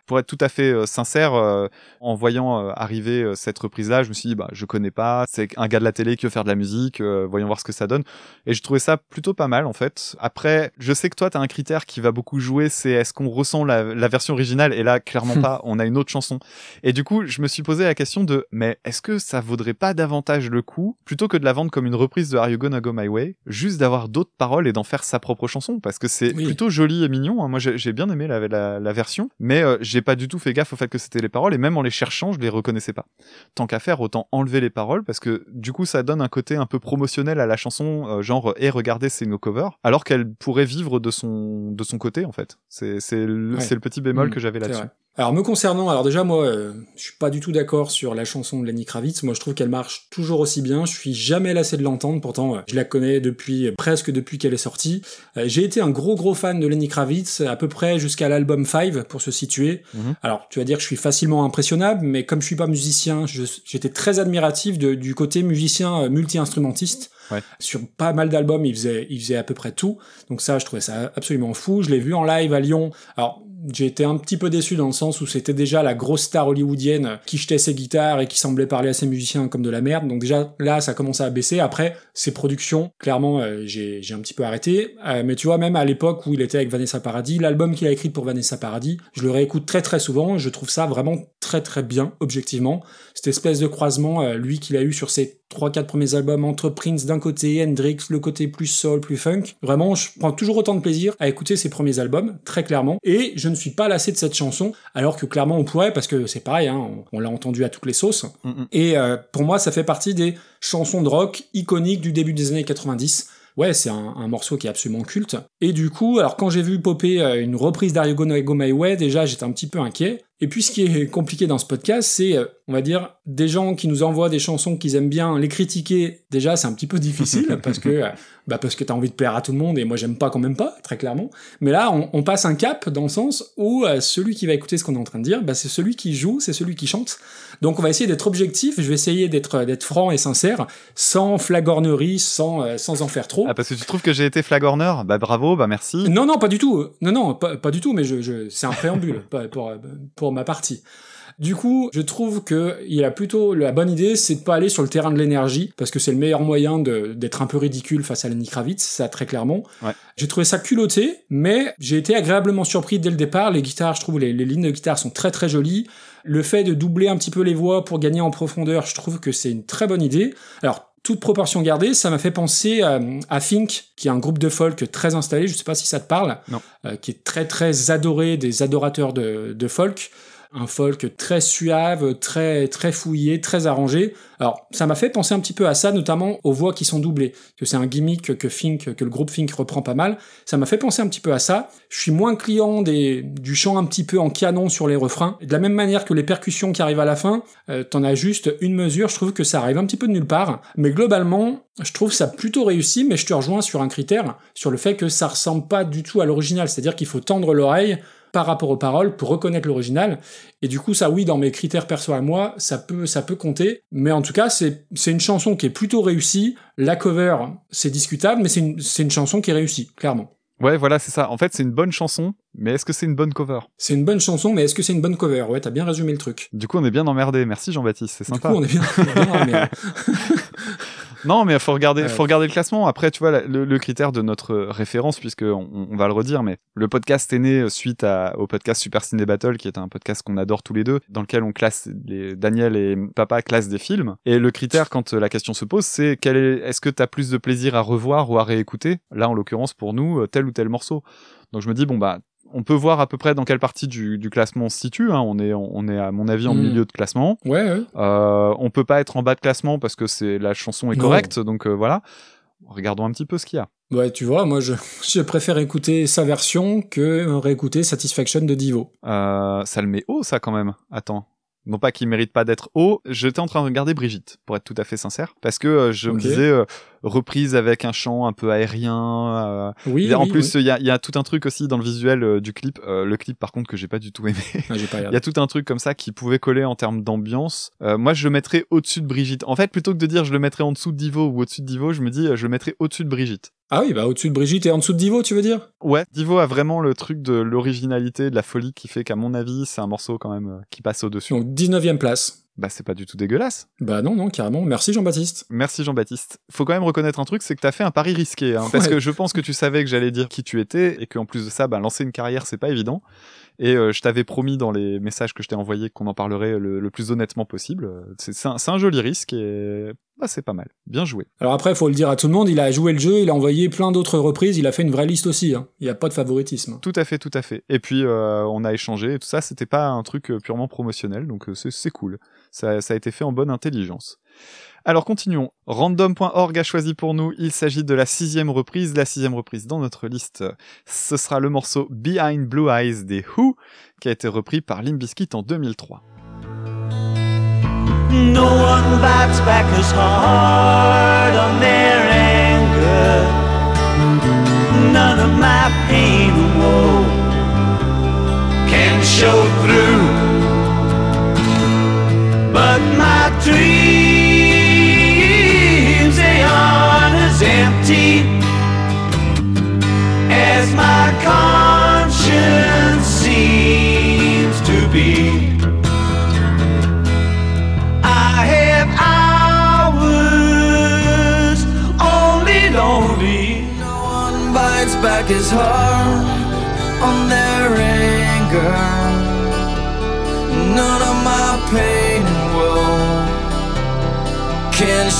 Pour être tout à fait euh, sincère, euh, en voyant euh, arriver euh, cette reprise-là, je me suis dit, bah, je connais pas, c'est un gars de la télé qui veut faire de la musique, euh, voyons voir ce que ça donne. Et je trouvais ça plutôt pas mal, en fait. Après, je sais que toi, t'as un critère qui va beaucoup jouer, c'est est-ce qu'on ressent la, la version originale, et là, clairement [laughs] pas, on a une autre chanson. Et du coup, je me suis posé la question de, mais est-ce que ça vaudrait pas davantage le coup, plutôt que de la vendre comme une reprise de Are You Gonna Go My Way, juste d'avoir d'autres paroles et d'en faire sa propre chanson, parce que c'est Oui. plutôt joli et mignon. hein. Moi, j'ai bien aimé la, la, la version, mais euh, j'ai pas du tout fait gaffe au fait que c'était les paroles, et même en les cherchant, je les reconnaissais pas. Tant qu'à faire, autant enlever les paroles, parce que du coup, ça donne un côté un peu promotionnel à la chanson, euh, genre, et regardez, c'est nos covers, alors qu'elle pourrait vivre de son, de son côté, en fait. C'est c'est le, Ouais. c'est le petit bémol Mm, que j'avais là-dessus. Alors me concernant, alors déjà moi, euh, je suis pas du tout d'accord sur la chanson de Lenny Kravitz. Moi, je trouve qu'elle marche toujours aussi bien. Je suis jamais lassé de l'entendre. Pourtant, euh, je la connais depuis presque depuis qu'elle est sortie. Euh, J'ai été un gros gros fan de Lenny Kravitz, à peu près jusqu'à l'album 5 pour se situer. Mhm. Alors, tu vas dire que je suis facilement impressionnable, mais comme je suis pas musicien, j'étais très admiratif de- du côté musicien euh, multi-instrumentiste. Ouais. Sur pas mal d'albums, il faisait, il faisait à peu près tout. Donc ça, je trouvais ça absolument fou. Je l'ai vu en live à Lyon. Alors, j'ai été un petit peu déçu dans le sens où c'était déjà la grosse star hollywoodienne qui jetait ses guitares et qui semblait parler à ses musiciens comme de la merde. Donc déjà, là, ça commençait à baisser. Après, ses productions, clairement, euh, j'ai un petit peu arrêté. Euh, mais tu vois, même à l'époque où il était avec Vanessa Paradis, l'album qu'il a écrit pour Vanessa Paradis, je le réécoute très très souvent. Je trouve ça vraiment très très bien, objectivement. Cette espèce de croisement, euh, lui qu'il a eu sur ses trois quatre premiers albums entre Prince d'un côté, Hendrix, le côté plus soul, plus funk. Vraiment, je prends toujours autant de plaisir à écouter ses premiers albums, très clairement. Et je ne suis pas lassé de cette chanson, alors que clairement on pourrait, parce que c'est pareil, hein, on, on l'a entendu à toutes les sauces. Mm. Et euh, pour moi, ça fait partie des chansons de rock iconiques du début des années 90. Ouais, c'est un, un morceau qui est absolument culte. Et du coup, alors quand j'ai vu popper euh, une reprise d'Are You Gonna Go My Way, déjà j'étais un petit peu inquiet. Et puis ce qui est compliqué dans ce podcast, c'est, euh, on va dire, des gens qui nous envoient des chansons qu'ils aiment bien, les critiquer, déjà c'est un petit peu difficile, [laughs] parce que euh, bah parce que t'as envie de plaire à tout le monde, et moi j'aime pas quand même pas, très clairement. Mais là, on, on passe un cap dans le sens où euh, celui qui va écouter ce qu'on est en train de dire, bah, c'est celui qui joue, c'est celui qui chante. Donc on va essayer d'être objectif, je vais essayer d'être d'être franc et sincère, sans flagornerie, sans, euh, sans en faire trop. Ah, parce que tu trouves que j'ai été flagorneur? Bah bravo, bah merci. Non, non, pas du tout. Non, non, pas, pas du tout, mais je, je, c'est un préambule [laughs] pour, pour ma partie. Du coup, je trouve que il a plutôt la bonne idée, c'est de pas aller sur le terrain de l'énergie, parce que c'est le meilleur moyen d'être un peu ridicule face à Lenny Kravitz, ça très clairement. Ouais. J'ai trouvé ça culotté, mais j'ai été agréablement surpris dès le départ. Les guitares, je trouve les, les lignes de guitare sont très très jolies. Le fait de doubler un petit peu les voix pour gagner en profondeur, je trouve que c'est une très bonne idée. Alors, toute proportion gardée, ça m'a fait penser à, à Fink, qui est un groupe de folk très installé, je sais pas si ça te parle, euh, qui est très très adoré des adorateurs de, de folk. Un folk très suave, très très fouillé, très arrangé. Alors, ça m'a fait penser un petit peu à ça, notamment aux voix qui sont doublées, que c'est un gimmick que Fink, que le groupe Fink reprend pas mal. Ça m'a fait penser un petit peu à ça. Je suis moins client des, du chant un petit peu en canon sur les refrains. De la même manière que les percussions qui arrivent à la fin, euh, t'en as juste une mesure. Je trouve que ça arrive un petit peu de nulle part. Mais globalement, je trouve ça plutôt réussi, mais je te rejoins sur un critère, sur le fait que ça ressemble pas du tout à l'original. C'est-à-dire qu'il faut tendre l'oreille par rapport aux paroles pour reconnaître l'original. Et du coup, ça, oui, dans mes critères perso à moi, ça peut, ça peut compter. Mais en tout cas, c'est, une chanson qui est plutôt réussie. La cover, c'est discutable, mais c'est une, une chanson qui est réussie, clairement. Ouais, voilà, c'est ça. En fait, c'est une bonne chanson, mais est-ce que c'est une bonne cover? C'est une bonne chanson, mais est-ce que c'est une bonne cover? Ouais, t'as bien résumé le truc. Du coup, on est bien emmerdé. Merci Jean-Baptiste, c'est Du sympa. coup, on est bien. bien ramé. [laughs] Non, mais faut regarder, Ouais. faut regarder le classement. Après, tu vois, le, le critère de notre référence, puisque on, on va le redire, mais le podcast est né suite à, au podcast Super Ciné Battle, qui est un podcast qu'on adore tous les deux, dans lequel on classe les, Daniel et papa classent des films. Et le critère, quand la question se pose, c'est quel est, est-ce que t'as plus de plaisir à revoir ou à réécouter? Là, en l'occurrence, pour nous, euh, tel ou tel morceau. Donc, je me dis, bon, bah, on peut voir à peu près dans quelle partie du, du classement on se situe. Hein. On est, on est à mon avis en Mm. milieu de classement. Ouais, ouais. Euh, on peut pas être en bas de classement parce que c'est la chanson est Non. correcte, donc euh, voilà. Regardons un petit peu ce qu'il y a. Ouais, tu vois, moi, je, [laughs] je préfère écouter sa version que réécouter Satisfaction de Divo. Euh, ça le met haut, ça quand même. Attends. Non pas qu'il mérite pas d'être haut. J'étais en train de regarder Brigitte, pour être tout à fait sincère, parce que euh, je me disais euh, reprise avec un chant un peu aérien. euh, Oui, et en oui, plus, oui. il y, a, y a tout un truc aussi dans le visuel euh, du clip. Euh, le clip, par contre, que j'ai pas du tout aimé. Ah, Il y a tout un truc comme ça qui pouvait coller en termes d'ambiance. Moi, je le mettrais au-dessus de Brigitte. En fait, plutôt que de dire je le mettrais en dessous de Divo ou au-dessus de Divo, je me dis je le mettrais au-dessus de Brigitte. Ah oui, bah au-dessus de Brigitte et en dessous de Divo, tu veux dire? Ouais, Divo a vraiment le truc de l'originalité, de la folie qui fait qu'à mon avis, c'est un morceau quand même qui passe au-dessus. Donc 19ème place. Bah, c'est pas du tout dégueulasse. Bah non, non, carrément. Merci Jean-Baptiste. Merci Jean-Baptiste. Faut quand même reconnaître un truc, c'est que t'as fait un pari risqué, hein, parce que je pense que tu savais que j'allais dire qui tu étais et qu'en plus de ça, bah, lancer une carrière, c'est pas évident. Et euh, je t'avais promis dans les messages que je t'ai envoyés qu'on en parlerait le, le plus honnêtement possible. Euh, C'est un, un joli risque et bah, c'est pas mal. Bien joué. Alors après, faut le dire à tout le monde, il a joué le jeu, il a envoyé plein d'autres reprises, il a fait une vraie liste aussi. Hein. Il n'y a pas de favoritisme. Tout à fait, tout à fait. Et puis euh, on a échangé et tout ça, c'était pas un truc euh, purement promotionnel, donc euh, c'est cool. Ça, a été fait en bonne intelligence. Alors continuons. Random.org a choisi pour nous, il s'agit de la sixième reprise. La sixième reprise dans notre liste, ce sera le morceau Behind Blue Eyes des Who, qui a été repris par Limp Bizkit en 2003. No one bites back as hard on their anger. None of my pain and woe can show through. But my dreams, they aren't as empty as my conscience seems to be. I have hours only lonely. No one bites back his heart on their anger. None of my pain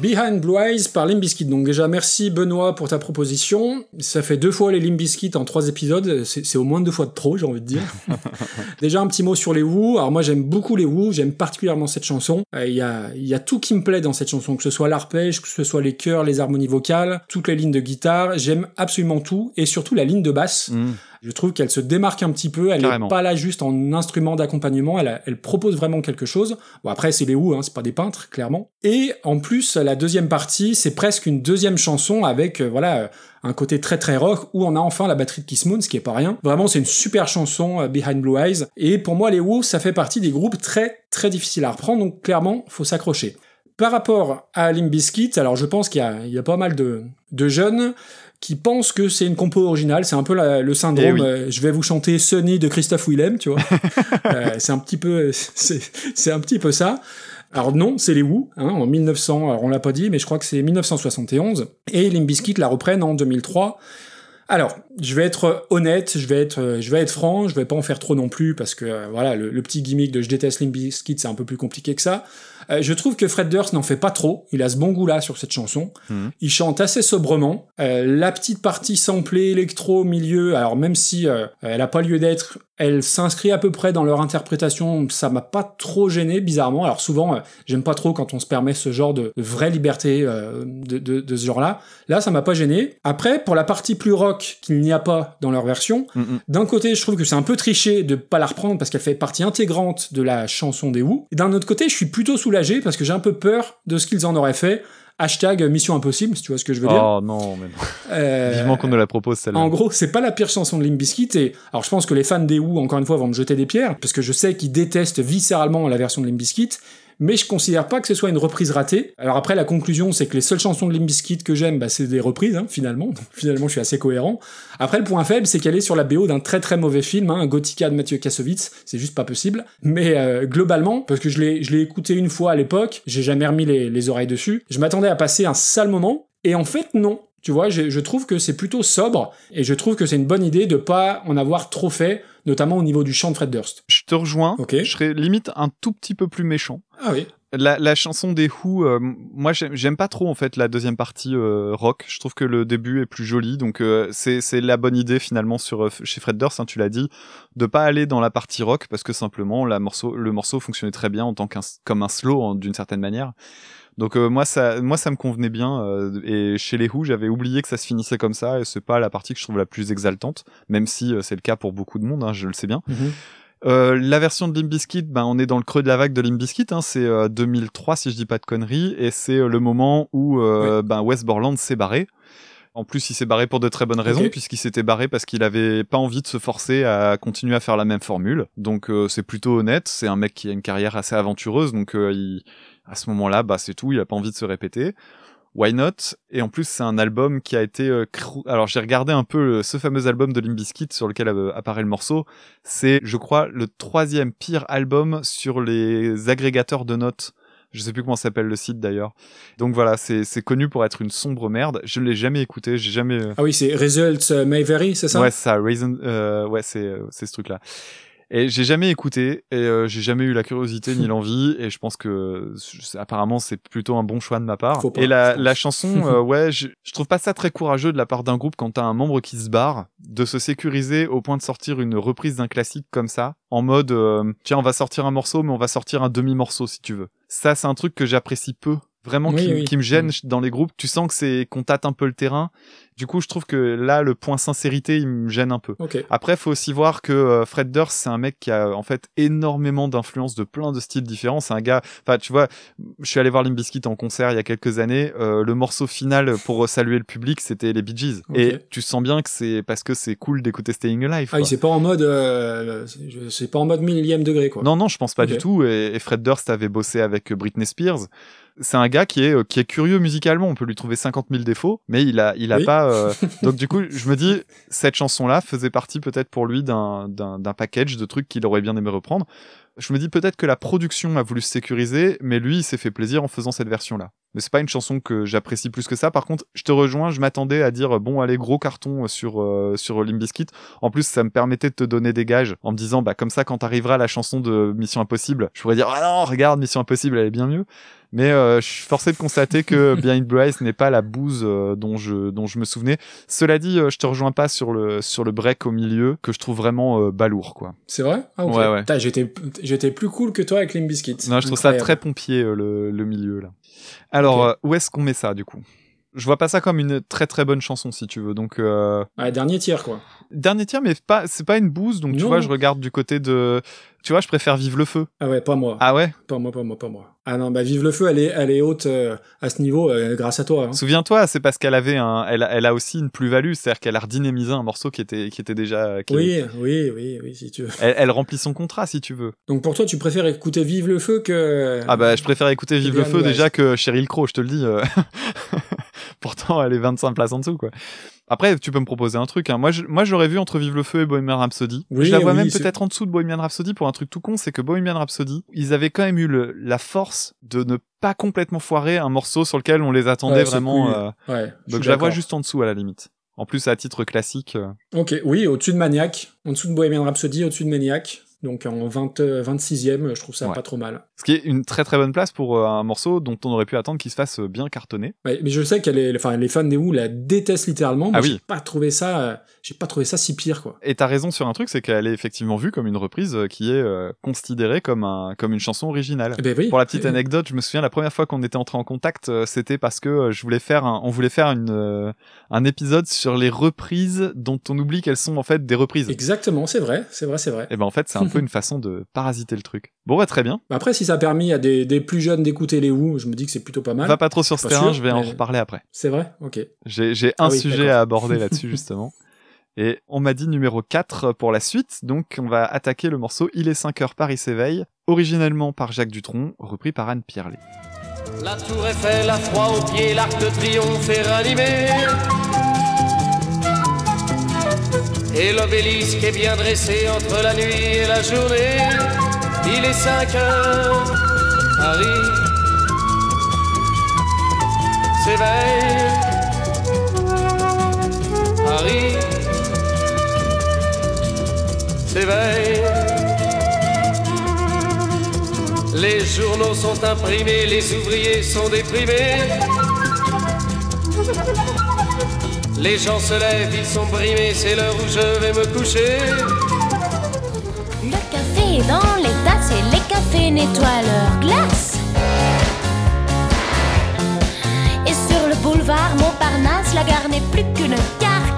Behind Blue Eyes par Limp Bizkit. Donc déjà, merci Benoît pour ta proposition. Ça fait deux fois les Limp Bizkit en trois épisodes. C'est au moins deux fois de trop, j'ai envie de dire. [laughs] déjà, un petit mot sur les Who. Alors moi, j'aime beaucoup les Who. J'aime particulièrement cette chanson. Euh, Il y, a, il y a tout qui me plaît dans cette chanson, que ce soit l'arpège, que ce soit les chœurs, les harmonies vocales, toutes les lignes de guitare. J'aime absolument tout. Et surtout la ligne de basse. Mm. Je trouve qu'elle se démarque un petit peu. Elle n'est pas là juste en instrument d'accompagnement. Elle, propose vraiment quelque chose. Bon, après, c'est les Who, hein, c'est pas des peintres, clairement. Et en plus, la deuxième partie, c'est presque une deuxième chanson avec, euh, voilà, euh, un côté très très rock où on a enfin la batterie de Kiss Moon, ce qui est pas rien. Vraiment, c'est une super chanson, euh, Behind Blue Eyes. Et pour moi, les Who, ça fait partie des groupes très très difficiles à reprendre. Donc clairement, faut s'accrocher. Par rapport à Limp Bizkit, alors je pense qu'il y y a pas mal de, de jeunes qui pensent que c'est une compo originale. C'est un peu la- le syndrome. Eh oui. euh, je vais vous chanter Sunny de Christophe Willem, tu vois. [laughs] Euh, c'est un petit peu, [laughs] c'est, un petit peu ça. Alors non, c'est les Who, hein, en 1900. Alors on l'a pas dit, mais je crois que c'est 1971. Et Limp Bizkit la reprennent en 2003. Alors, je vais être honnête, je vais être, euh, je vais être franc, je vais pas en faire trop non plus parce que voilà, le, le petit gimmick de je déteste Limp Bizkit, c'est un peu plus compliqué que ça. Euh, je trouve que Fred Durst n'en fait pas trop. Il a ce bon goût-là sur cette chanson. Mhm. Il chante assez sobrement. Euh, la petite partie samplée électro au milieu, alors même si euh, elle a pas lieu d'être, elle s'inscrit à peu près dans leur interprétation. Ça m'a pas trop gêné, bizarrement. Alors souvent, euh, j'aime pas trop quand on se permet ce genre de, de vraie liberté euh, de, de, de ce genre-là. Là, ça m'a pas gêné. Après, pour la partie plus rock qu'il n'y a pas dans leur version, Mhm. d'un côté, je trouve que c'est un peu triché de pas la reprendre parce qu'elle fait partie intégrante de la chanson des Who. D'un autre côté, je suis plutôt soulagé parce que j'ai un peu peur de ce qu'ils en auraient fait. Hashtag Mission Impossible, si tu vois ce que je veux dire. Oh non, mais non. Euh, Vivement qu'on nous la propose celle-là. en gros, c'est pas la pire chanson de Limp Bizkit et alors je pense que les fans des Who encore une fois vont me jeter des pierres parce que je sais qu'ils détestent viscéralement la version de Limp Bizkit, mais je considère pas que ce soit une reprise ratée. Alors après la conclusion, c'est que les seules chansons de Limp Bizkit que j'aime, bah, c'est des reprises hein, finalement. Donc, finalement, je suis assez cohérent. Après le point faible, c'est qu'elle est sur la BO d'un très très mauvais film, hein, Gothica de Mathieu Kassovitz, c'est juste pas possible. Mais euh, globalement, parce que je l'ai je l'ai écouté une fois à l'époque, j'ai jamais remis les, les oreilles dessus, je m'attendais à passer un sale moment et en fait non. Tu vois, je, je trouve que c'est plutôt sobre et je trouve que c'est une bonne idée de pas en avoir trop fait, notamment au niveau du chant de Fred Durst. Je te rejoins. Ok. Je serais limite un tout petit peu plus méchant. Ah oui. La, la chanson des Who, euh, moi j'aime pas trop en fait la deuxième partie euh, rock. Je trouve que le début est plus joli, donc euh, c'est la bonne idée finalement sur euh, chez Fred Durst, hein, tu l'as dit, de pas aller dans la partie rock parce que simplement la morceau, le morceau fonctionnait très bien en tant qu'un comme un slow hein, d'une certaine manière. Donc euh, moi ça moi ça me convenait bien euh, et chez les Who j'avais oublié que ça se finissait comme ça et c'est pas la partie que je trouve la plus exaltante, même si euh, c'est le cas pour beaucoup de monde, hein, je le sais bien. Euh, la version de Limp Bizkit, ben on est dans le creux de la vague de Limp Bizkit, hein, c'est euh, 2003 si je dis pas de conneries, et c'est le moment où ben Wes Borland s'est barré. En plus, il s'est barré pour de très bonnes raisons, puisqu'il s'était barré parce qu'il avait pas envie de se forcer à continuer à faire la même formule. Donc euh, c'est plutôt honnête. C'est un mec qui a une carrière assez aventureuse, donc euh, il, à ce moment-là, bah c'est tout. Il a pas envie de se répéter. Why not? Et en plus, c'est un album qui a été. euh, crou- Alors, j'ai regardé un peu le- ce fameux album de Limp Bizkit sur lequel euh, apparaît le morceau. C'est, je crois, le troisième pire album sur les agrégateurs de notes. Je sais plus comment s'appelle le site d'ailleurs. Donc voilà, c'est c'est connu pour être une sombre merde. Je ne l'ai jamais écouté. J'ai jamais. euh, Ah oui, c'est Results euh, May Vary, c'est ça? Ouais, c'est ça, Raisin, euh, ouais, c'est ce truc-là. Et j'ai jamais écouté et euh, j'ai jamais eu la curiosité ni l'envie et je pense que apparemment c'est plutôt un bon choix de ma part. Pas, et la, la chanson, [laughs] euh, ouais, je, je trouve pas ça très courageux de la part d'un groupe quand t'as un membre qui se barre de se sécuriser au point de sortir une reprise d'un classique comme ça en mode euh, tiens on va sortir un morceau mais on va sortir un demi morceau si tu veux. Ça c'est un truc que j'apprécie peu. Vraiment Oui, qui, oui. qui me gêne Mm. dans les groupes. Tu sens que c'est qu'on tâte un peu le terrain. Du coup, je trouve que là, le point sincérité, il me gêne un peu. Ok. Après, faut aussi voir que euh, Fred Durst, c'est un mec qui a en fait énormément d'influence de plein de styles différents. C'est un gars, enfin, tu vois, je suis allé voir Limp Bizkit en concert il y a quelques années. euh, le morceau final pour saluer le public, c'était les Bee Gees. Et tu sens bien que c'est parce que c'est cool d'écouter Staying Alive. Ah c'est pas en mode, euh, c'est- pas en mode millième degré quoi. Non, non, je pense pas du tout. Et, et Fred Durst avait bossé avec Britney Spears. C'est un gars qui est euh, qui est curieux musicalement. On peut lui trouver 50 000 défauts, mais il a il a Oui. pas. Euh, Donc du coup, je me dis cette chanson-là faisait partie peut-être pour lui d'un package de trucs qu'il aurait bien aimé reprendre. Je me dis peut-être que la production a voulu se sécuriser, mais lui il s'est fait plaisir en faisant cette version-là. Mais c'est pas une chanson que j'apprécie plus que ça. Par contre, je te rejoins. Je m'attendais à dire bon allez gros carton sur euh, sur Limp Bizkit. En plus, ça me permettait de te donner des gages en me disant, bah, comme ça, quand arrivera la chanson de Mission Impossible, je pourrais dire, ah non, regarde, Mission Impossible, elle est bien mieux. Mais euh, je suis forcé de constater que [laughs] Behind Bryce n'est pas la bouse euh, dont je dont je me souvenais. Cela dit, euh, je te rejoins pas sur le sur le break au milieu que je trouve vraiment euh, balourd, quoi. C'est vrai? Ah ok. Ouais, ouais. J'étais j'étais plus cool que toi avec Limp Bizkit. Non, je trouve ça très pompier euh, le le milieu là. Alors, euh, où est-ce qu'on met ça du coup? Je vois pas ça comme une très très bonne chanson si tu veux. Donc euh, Ouais, dernier tiers quoi. dernier tiers, mais pas c'est pas une bouse. Donc tu vois, je regarde du côté de, tu vois, je préfère Vive le feu. Ah ouais, pas moi. Ah ouais? Pas moi, pas moi, pas moi. Ah non, bah vive le feu, elle est, elle est haute euh, à ce niveau euh, grâce à toi. hein. Souviens-toi, c'est parce qu'elle avait un, elle, a- elle a aussi une plus-value, c'est-à-dire qu'elle a redynamisé un morceau qui était, qui était déjà, qui- Oui, oui, oui, oui, si tu veux. elle, elle remplit son contrat si tu veux. Donc pour toi, tu préfères écouter Vive le feu que. Ah bah, je préfère écouter Vive le feu déjà que Cheryl Crow, je te le dis. [laughs] Pourtant, elle est 25 places en dessous, quoi. Après, tu peux me proposer un truc. Hein. Moi, je, moi, j'aurais vu entre Vive le feu et Bohemian Rhapsody. Oui, je la vois oui, même peut-être en dessous de Bohemian Rhapsody pour un truc tout con, c'est que Bohemian Rhapsody, ils avaient quand même eu le- la force de ne pas complètement foirer un morceau sur lequel on les attendait Ouais, vraiment. cool. euh, Ouais. Donc je la vois juste en dessous à la limite. En plus, à titre classique. euh, Ok, oui, au-dessus de Maniac, en dessous de Bohemian Rhapsody, au-dessus de Maniac. Donc en 20, euh, 26e, je trouve ça Ouais. pas trop mal. Ce qui est une très très bonne place pour euh, un morceau dont on aurait pu attendre qu'il se fasse euh, bien cartonner. Ouais, mais je sais que les, enfin, les fans des Who la détestent littéralement. Moi, Ah oui. j'ai pas trouvé ça, j'ai pas trouvé ça si pire, quoi. Et t'as raison sur un truc, c'est qu'elle est effectivement vue comme une reprise euh, qui est euh, considérée comme, un, comme une chanson originale. Eh ben oui. Pour la petite anecdote, je me souviens la première fois qu'on était entré en contact, euh, c'était parce que je voulais faire, un, on voulait faire une, euh, un épisode sur les reprises dont on oublie qu'elles sont en fait des reprises. Exactement, c'est vrai, c'est vrai, c'est vrai. Et ben en fait, c'est un peu [laughs] une façon de parasiter le truc. Bon, bah très bien. Après, si ça a permis à des, des plus jeunes d'écouter les Who, je me dis que c'est plutôt pas mal. Va pas trop sur ce terrain, sûr, je vais en reparler après. C'est vrai Ok. J'ai j'ai un Ah oui, sujet à aborder là-dessus [laughs] justement. Et on m'a dit numéro 4 pour la suite, donc on va attaquer le morceau Il est 5 heures, Paris s'éveille, originellement par Jacques Dutronc, repris par Anne Pierlet. La tour Eiffel a froid aux pieds, l'arc de triomphe est ranimé. Et l'obélisque est bien dressé entre la nuit et la journée. Il est 5 heures, Paris s'éveille. Les journaux sont imprimés, les ouvriers sont déprimés. Les gens se lèvent, ils sont brimés, c'est l'heure où je vais me coucher. Le café est dans les tasses et les cafés nettoient leurs glaces. Et sur le boulevard Montparnasse, la gare n'est plus qu'une carcasse.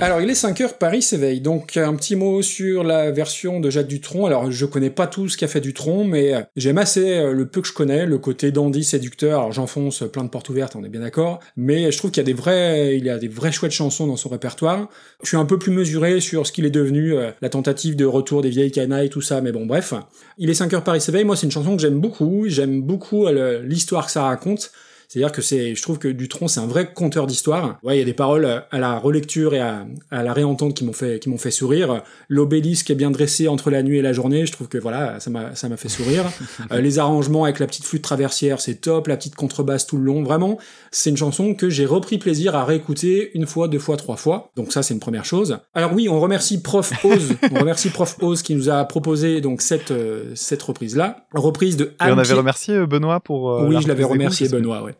Alors, il est 5 heures, Paris s'éveille. Donc, un petit mot sur la version de Jacques Dutronc. Alors, je connais pas tout ce qu'a fait Dutronc, mais euh, j'aime assez euh, le peu que je connais, le côté dandy séducteur. Alors, j'enfonce plein de portes ouvertes, on est bien d'accord. Mais je trouve qu'il y a des vrais, il y a des vraies chouettes chansons dans son répertoire. Je suis un peu plus mesuré sur ce qu'il est devenu, euh, la tentative de retour des vieilles canailles, tout ça, mais bon, bref. Il est 5 heures, Paris s'éveille. Moi, c'est une chanson que j'aime beaucoup. J'aime beaucoup l'histoire que ça raconte. C'est-à-dire que c'est, je trouve que Dutronc, c'est un vrai conteur d'histoire. Ouais, il y a des paroles à la relecture et à, à la réentente qui m'ont fait, qui m'ont fait sourire. L'obélisque est bien dressé entre la nuit et la journée. Je trouve que voilà, ça m'a, ça m'a fait sourire. [laughs] Euh, les arrangements avec la petite flûte traversière, c'est top. La petite contrebasse tout le long. Vraiment, c'est une chanson que j'ai repris plaisir à réécouter une fois, deux fois, trois fois. Donc ça, c'est une première chose. Alors oui, on remercie Prof Oz. [laughs] on remercie Prof Oz qui nous a proposé donc cette, euh, cette reprise-là. Reprise de Et on Anne avait Pierre- remercié euh, Benoît pour. euh, Oui, je l'avais remercié, Benoît, ouais.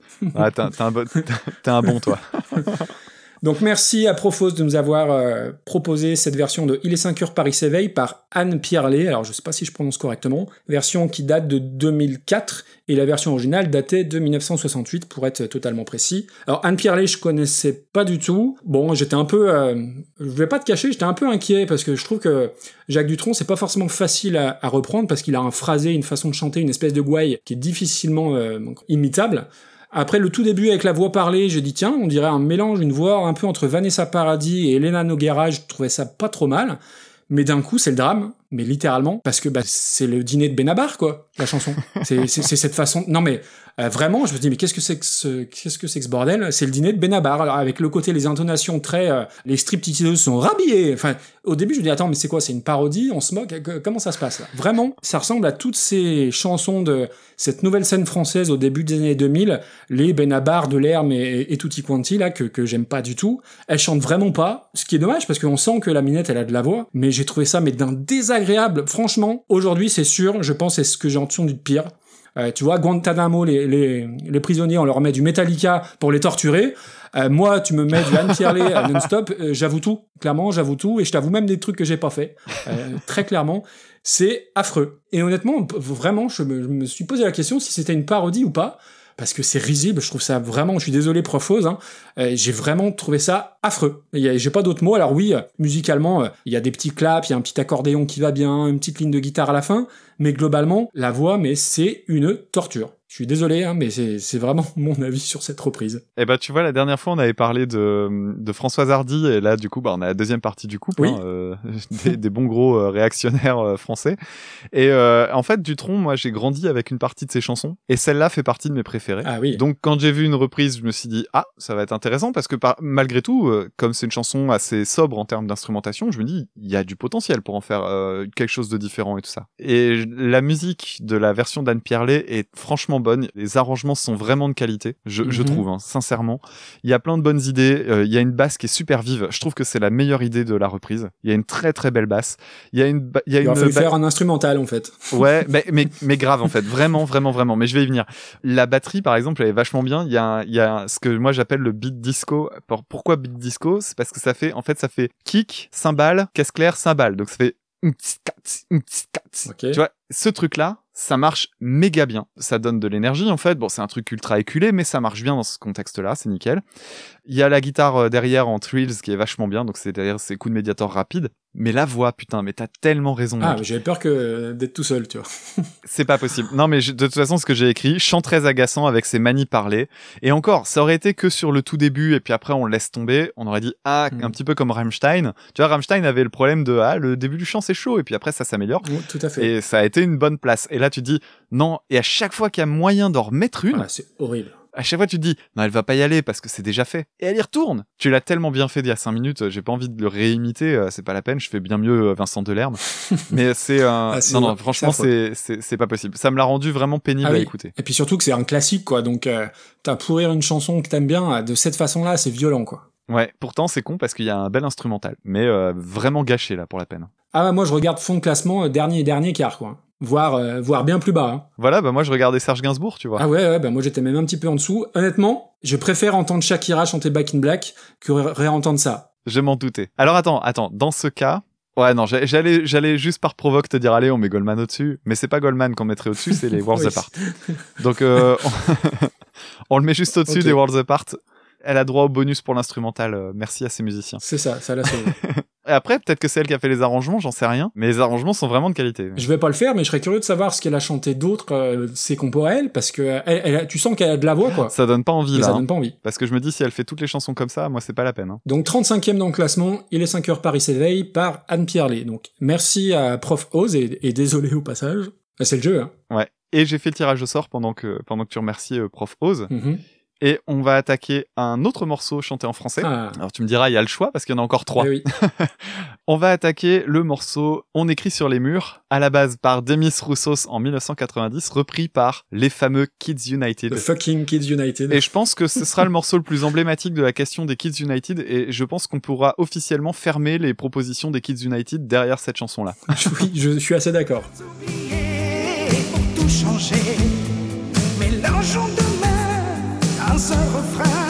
T'es un, bon, toi. [laughs] Donc merci à Profos de nous avoir euh, proposé cette version de Il est 5 heures Paris s'éveille par Anne Pierlet, alors je sais pas si je prononce correctement, version qui date de 2004 et la version originale datait de 1968 pour être totalement précis. Alors Anne Pierlet je connaissais pas du tout. Bon, j'étais un peu euh, je vais pas te cacher, j'étais un peu inquiet parce que je trouve que Jacques Dutronc c'est pas forcément facile à, à reprendre parce qu'il a un phrasé, une façon de chanter, une espèce de gouaille qui est difficilement euh, imitable. Après le tout début avec la voix parlée, j'ai dit tiens, on dirait un mélange, une voix un peu entre Vanessa Paradis et Elena Noguera, je trouvais ça pas trop mal. Mais d'un coup, c'est le drame, mais littéralement, parce que bah, c'est le dîner de Benabar, quoi, la chanson. [laughs] C'est cette façon. Non, mais euh, vraiment, je me dis, mais qu'est-ce que c'est que ce, qu'est-ce que c'est que ce bordel? C'est le dîner de Benabar, alors avec le côté, les intonations très, euh, les stripteaseuses sont rhabillées. Enfin, au début, je me dis, attends, mais c'est quoi? C'est une parodie? On se moque? Que- Comment ça se passe là? Vraiment, ça ressemble à toutes ces chansons de cette nouvelle scène française au début des années 2000, les Benabar, de l'Herme et, et Tutti Quanti là que, que j'aime pas du tout. Elle chante vraiment pas, ce qui est dommage parce qu'on sent que la minette elle a de la voix, mais j'ai trouvé ça mais d'un désagréable. Franchement, aujourd'hui c'est sûr, je pense c'est ce que j'ai entendu de pire. Euh, tu vois, Guantanamo, les, les, les prisonniers, on leur met du Metallica pour les torturer. Euh, moi, tu me mets du Anne Pierlet euh, [laughs] non-stop, euh, j'avoue tout. Clairement, j'avoue tout. Et je t'avoue même des trucs que j'ai pas fait. Très clairement. C'est affreux. Et honnêtement, vraiment, je me, je me suis posé la question si c'était une parodie ou pas. Parce que c'est risible, je trouve ça vraiment, je suis désolé Profose, hein, euh, j'ai vraiment trouvé ça affreux. J'ai pas d'autres mots, alors oui, euh, musicalement, euh, il y a des petits claps, il y a un petit accordéon qui va bien, une petite ligne de guitare à la fin, mais globalement, la voix, mais c'est une torture. Je suis désolé, hein, mais c'est vraiment [laughs] mon avis sur cette reprise. Eh ben, tu vois, la dernière fois, on avait parlé de, de Françoise Hardy, et là, du coup, bah, on a la deuxième partie du couple, Oui. hein, euh, [laughs] des, des bons gros euh, réactionnaires euh, français. Et euh, en fait, Dutronc, moi, j'ai grandi avec une partie de ses chansons, et celle-là fait partie de mes préférées. Ah oui. Donc, quand j'ai vu une reprise, je me suis dit, ah, ça va être intéressant, parce que par, malgré tout, comme c'est une chanson assez sobre en termes d'instrumentation, je me dis, il y a du potentiel pour en faire euh, quelque chose de différent et tout ça. Et la musique de la version d'Anne Pierlet est franchement bonne. Les arrangements sont vraiment de qualité, je, je Mhm. trouve, hein, sincèrement. Il y a plein de bonnes idées. euh, il y a une basse qui est super vive. Je trouve que c'est la meilleure idée de la reprise. Il y a une très très belle basse. Il y a une, il y a Il une fallu faire un instrumental en fait. [laughs] Ouais, mais, [laughs] mais, mais grave en fait, vraiment, vraiment, vraiment. Mais je vais y venir. La batterie, par exemple, elle est vachement bien. Il y a, il y a ce que moi j'appelle le beat disco. Pour- Pourquoi beat disco? C'est parce que ça fait, en fait, ça fait kick, cymbale, caisse claire, cymbale. Donc ça fait tu vois, ce truc-là, ça marche méga bien. Ça donne de l'énergie, en fait. Bon, c'est un truc ultra éculé, mais ça marche bien dans ce contexte-là, c'est nickel. Il y a la guitare euh, derrière en trills qui est vachement bien, donc c'est derrière ces coups de médiator rapides. Mais la voix, putain, mais t'as tellement raison. Ah, j'avais peur que d'être tout seul, tu vois. [laughs] C'est pas possible. Non, mais je- de toute façon, ce que j'ai écrit, chant très agaçant avec ses manies parlées. Et encore, ça aurait été que sur le tout début, et puis après on le laisse tomber. On aurait dit, ah, Mm. un petit peu comme Rammstein. Tu vois, Rammstein avait le problème de, ah, le début du chant c'est chaud, et puis après ça s'améliore. Oui, tout à fait. Et ça a été une bonne place. Et là, tu dis, non. Et à chaque fois qu'il y a moyen d'en remettre une, Ah, c'est horrible. À chaque fois, tu te dis, non, elle va pas y aller parce que c'est déjà fait. Et elle y retourne. Tu l'as tellement bien fait il y a cinq minutes, euh, j'ai pas envie de le réimiter, euh, c'est pas la peine, je fais bien mieux euh, Vincent Delerme. [laughs] Mais c'est, euh, Ah, non, non, vrai, franchement, c'est c'est, pas possible. Ça me l'a rendu vraiment pénible Ah à écouter. Et puis surtout que c'est un classique, quoi. Donc, euh, t'as pourrir une chanson que t'aimes bien euh, de cette façon-là, c'est violent, quoi. Ouais, pourtant, c'est con parce qu'il y a un bel instrumental. Mais, euh, vraiment gâché, là, pour la peine. Ah, moi, je regarde fond de classement, euh, dernier et dernier quart, quoi. Voire, euh, voire bien plus bas. hein. Voilà, bah, moi, je regardais Serge Gainsbourg, tu vois. Ah ouais, ouais, bah moi j'étais même un petit peu en dessous. Honnêtement, je préfère entendre Shakira chanter Back in Black que ré- réentendre ça. Je m'en doutais. Alors, attends, attends, dans ce cas, Ouais, non, j'a- j'allais, j'allais juste par provoque te dire, allez, on met Goldman au-dessus. Mais c'est pas Goldman qu'on mettrait au-dessus, c'est les [laughs] Worlds. Apart. Donc, euh, on... [laughs] on le met juste au-dessus des Worlds Apart. Elle a droit au bonus pour l'instrumental. euh, merci à ses musiciens. C'est ça, ça l'a sauvé. [laughs] Et après, peut-être que c'est elle qui a fait les arrangements, j'en sais rien. Mais les arrangements sont vraiment de qualité. je vais pas le faire, mais je serais curieux de savoir ce qu'elle a chanté d'autre, euh, ses compos à elle, parce que elle, elle tu sens qu'elle a de la voix, quoi. Ça donne pas envie, là. ça hein. donne pas envie. Parce que je me dis, si elle fait toutes les chansons comme ça, moi, c'est pas la peine. hein. Donc 35e dans le classement, il est 5 heures Paris s'éveille par Anne Pierlet. Donc merci à Prof Oz et, et désolé au passage. Ah, C'est le jeu, hein. Ouais. Et j'ai fait le tirage au sort pendant que, pendant que tu remerciais euh, Prof Oz. Mhm. Et on va attaquer un autre morceau chanté en français. Ah. Alors tu me diras, il y a le choix parce qu'il y en a encore trois. Eh oui. [laughs] On va attaquer le morceau On écrit sur les murs, à la base par Demis Roussos en 1990, repris par les fameux Kids United. The fucking Kids United. Et je pense que ce sera le morceau le plus emblématique de la question des Kids United et je pense qu'on pourra officiellement fermer les propositions des Kids United derrière cette chanson-là. [laughs] oui, je suis assez d'accord. pour tout changer. Mélangeons dans un refrain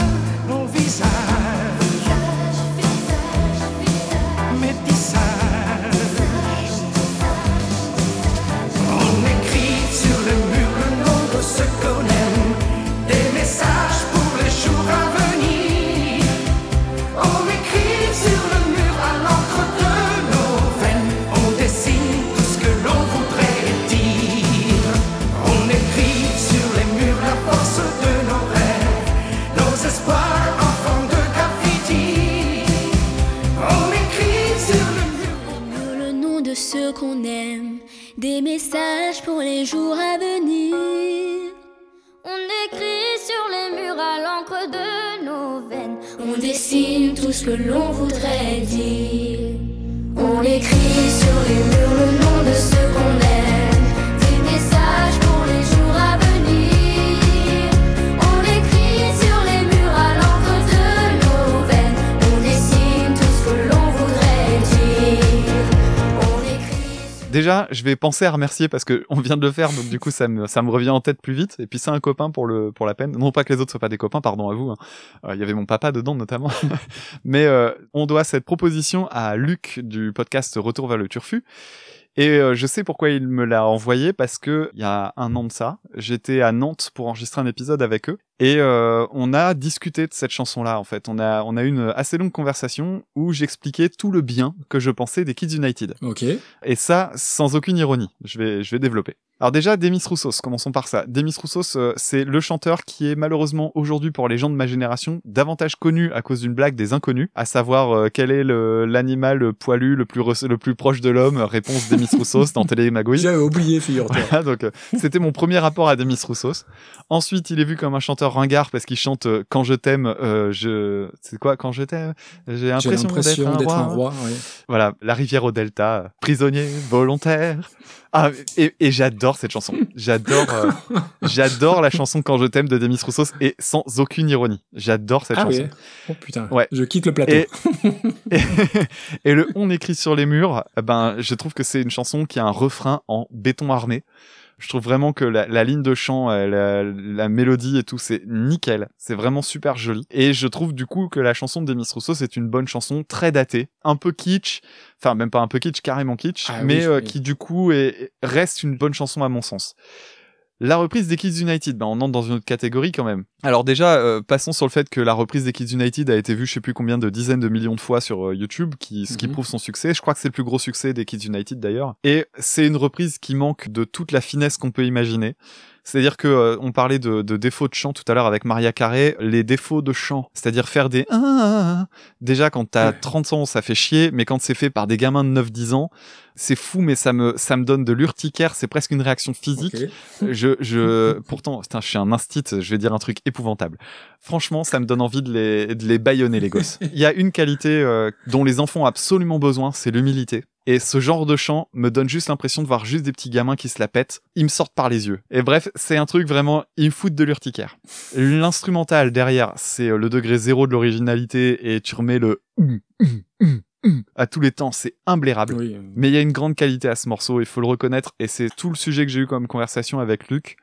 aime, des messages pour les jours à venir. On écrit sur les murs à l'encre de nos veines, on dessine tout ce que l'on voudrait dire. On écrit sur les murs le nom de ceux qu'on aime, Déjà, je vais penser à remercier parce que on vient de le faire, donc du coup ça me, revient en tête plus vite. Et puis c'est un copain pour la peine. Non pas que les autres soient pas des copains, pardon à vous. hein. Euh, Il y avait mon papa dedans notamment. [laughs] Mais euh, on doit cette proposition à Luc du podcast Retour vers le Turfu. Et euh, je sais pourquoi il me l'a envoyé parce que il y a un an de ça, j'étais à Nantes pour enregistrer un épisode avec eux Et euh, on a discuté de cette chanson-là, en fait. On a, on a eu une assez longue conversation où j'expliquais tout le bien que je pensais des Kids United. Ok. Et ça, sans aucune ironie. Je vais, je vais développer. Alors déjà, Demis Roussos, commençons par ça. Demis Roussos, euh, c'est le chanteur qui est malheureusement aujourd'hui pour les gens de ma génération davantage connu à cause d'une blague des inconnus, à savoir euh, quel est l'animal poilu le plus, le plus proche de l'homme, réponse Demis Roussos dans Télémagouille. J'avais oublié, figure-toi. Voilà, [laughs] donc euh, c'était mon premier rapport à Demis Roussos. Ensuite, il est vu comme un chanteur ringard parce qu'il chante euh, Quand je t'aime, euh, je c'est quoi Quand je t'aime J'ai l'impression d'être un roi. ouais. Voilà, la rivière au delta, prisonnier volontaire. Ah et, et j'adore cette chanson. J'adore euh, [laughs] j'adore la chanson Quand je t'aime de Demis Roussos et sans aucune ironie. J'adore cette Ah chanson. oui. Oh putain. Ouais. Je quitte le plateau. Et, [laughs] et, et le on écrit sur les murs, eh ben, je trouve que c'est une chanson qui a un refrain en béton armé. Je trouve vraiment que la, la ligne de chant, euh, la, la mélodie et tout, c'est nickel. C'est vraiment super joli. Et je trouve du coup que la chanson de Demis Rousseau, c'est une bonne chanson, très datée, un peu kitsch, enfin même pas un peu kitsch, carrément kitsch, Ah oui, mais euh, qui du coup est, reste une bonne chanson à mon sens. La reprise des Kids United, ben on entre dans une autre catégorie quand même. Alors déjà, euh, passons sur le fait que la reprise des Kids United a été vue je sais plus combien de dizaines de millions de fois sur euh, YouTube, qui, ce qui Mhm. prouve son succès. Je crois que c'est le plus gros succès des Kids United d'ailleurs. Et c'est une reprise qui manque de toute la finesse qu'on peut imaginer. C'est-à-dire que euh, on parlait de, de défauts de chant tout à l'heure avec Maria Carré, les défauts de chant, c'est-à-dire faire des déjà quand t'as Ouais. 30 ans ça fait chier, mais quand c'est fait par des gamins de 9-10 ans, c'est fou mais ça me ça me donne de l'urticaire, c'est presque une réaction physique. Je, je, pourtant, putain, je suis un instit, je vais dire un truc épouvantable. Franchement, ça me donne envie de les, de les baïonner, les gosses. [laughs] Il y a une qualité euh, dont les enfants ont absolument besoin, c'est l'humilité. Et ce genre de chant me donne juste l'impression de voir juste des petits gamins qui se la pètent. Ils me sortent par les yeux. Et bref, c'est un truc vraiment, ils me foutent de l'urticaire. L'instrumental derrière, c'est euh, le degré zéro de l'originalité et tu remets le hum, hum, hum, à tous les temps, c'est imblairable. Oui. euh, Mais il y a une grande qualité à ce morceau, il faut le reconnaître, et c'est tout le sujet que j'ai eu comme conversation avec Luc.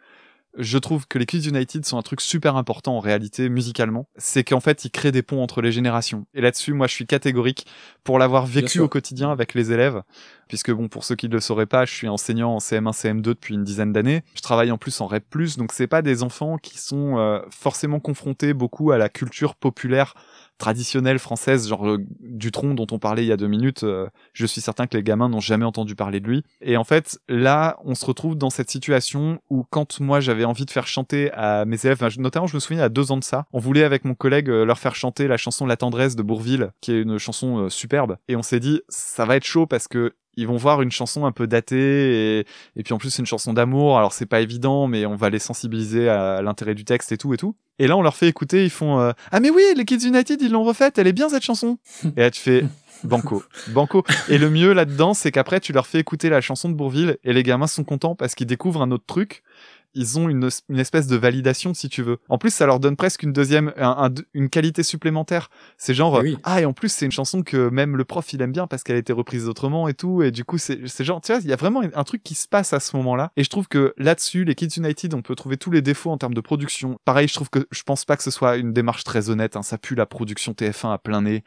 Je trouve que les Kids United sont un truc super important en réalité musicalement. C'est qu'en fait, ils créent des ponts entre les générations. Et là-dessus, moi, je suis catégorique pour l'avoir vécu au quotidien avec les élèves. Puisque bon, pour ceux qui ne le sauraient pas, je suis enseignant en CM1, CM2 depuis une dizaine d'années. Je travaille en plus en REP+, donc c'est pas des enfants qui sont euh, forcément confrontés beaucoup à la culture populaire traditionnelle française, genre euh, Dutronc dont on parlait il y a deux minutes. euh, je suis certain que les gamins n'ont jamais entendu parler de lui. Et en fait, là, on se retrouve dans cette situation où quand moi j'avais envie de faire chanter à mes élèves, notamment je me souviens à deux ans de ça, on voulait avec mon collègue euh, leur faire chanter la chanson La tendresse de Bourville, qui est une chanson euh, superbe. Et on s'est dit, ça va être chaud parce que ils vont voir une chanson un peu datée et, et puis en plus c'est une chanson d'amour. Alors c'est pas évident mais on va les sensibiliser à l'intérêt du texte et tout et tout. Et là on leur fait écouter ils font euh, ah mais oui les Kids United ils l'ont refaite elle est bien cette chanson [laughs] et là tu fais banco banco et le mieux là-dedans c'est qu'après tu leur fais écouter la chanson de Bourville et les gamins sont contents parce qu'ils découvrent un autre truc ils ont une, une espèce de validation si tu veux. En plus, ça leur donne presque une deuxième, un- un- une qualité supplémentaire. C'est genre, Eh oui. ah et en plus c'est une chanson que même le prof il aime bien parce qu'elle a été reprise autrement et tout et du coup c'est c'est genre tu vois il y a vraiment un truc qui se passe à ce moment-là et je trouve que là-dessus les Kids United on peut trouver tous les défauts en termes de production. Pareil je trouve que je pense pas que ce soit une démarche très honnête hein, ça pue la production TF1 à plein nez.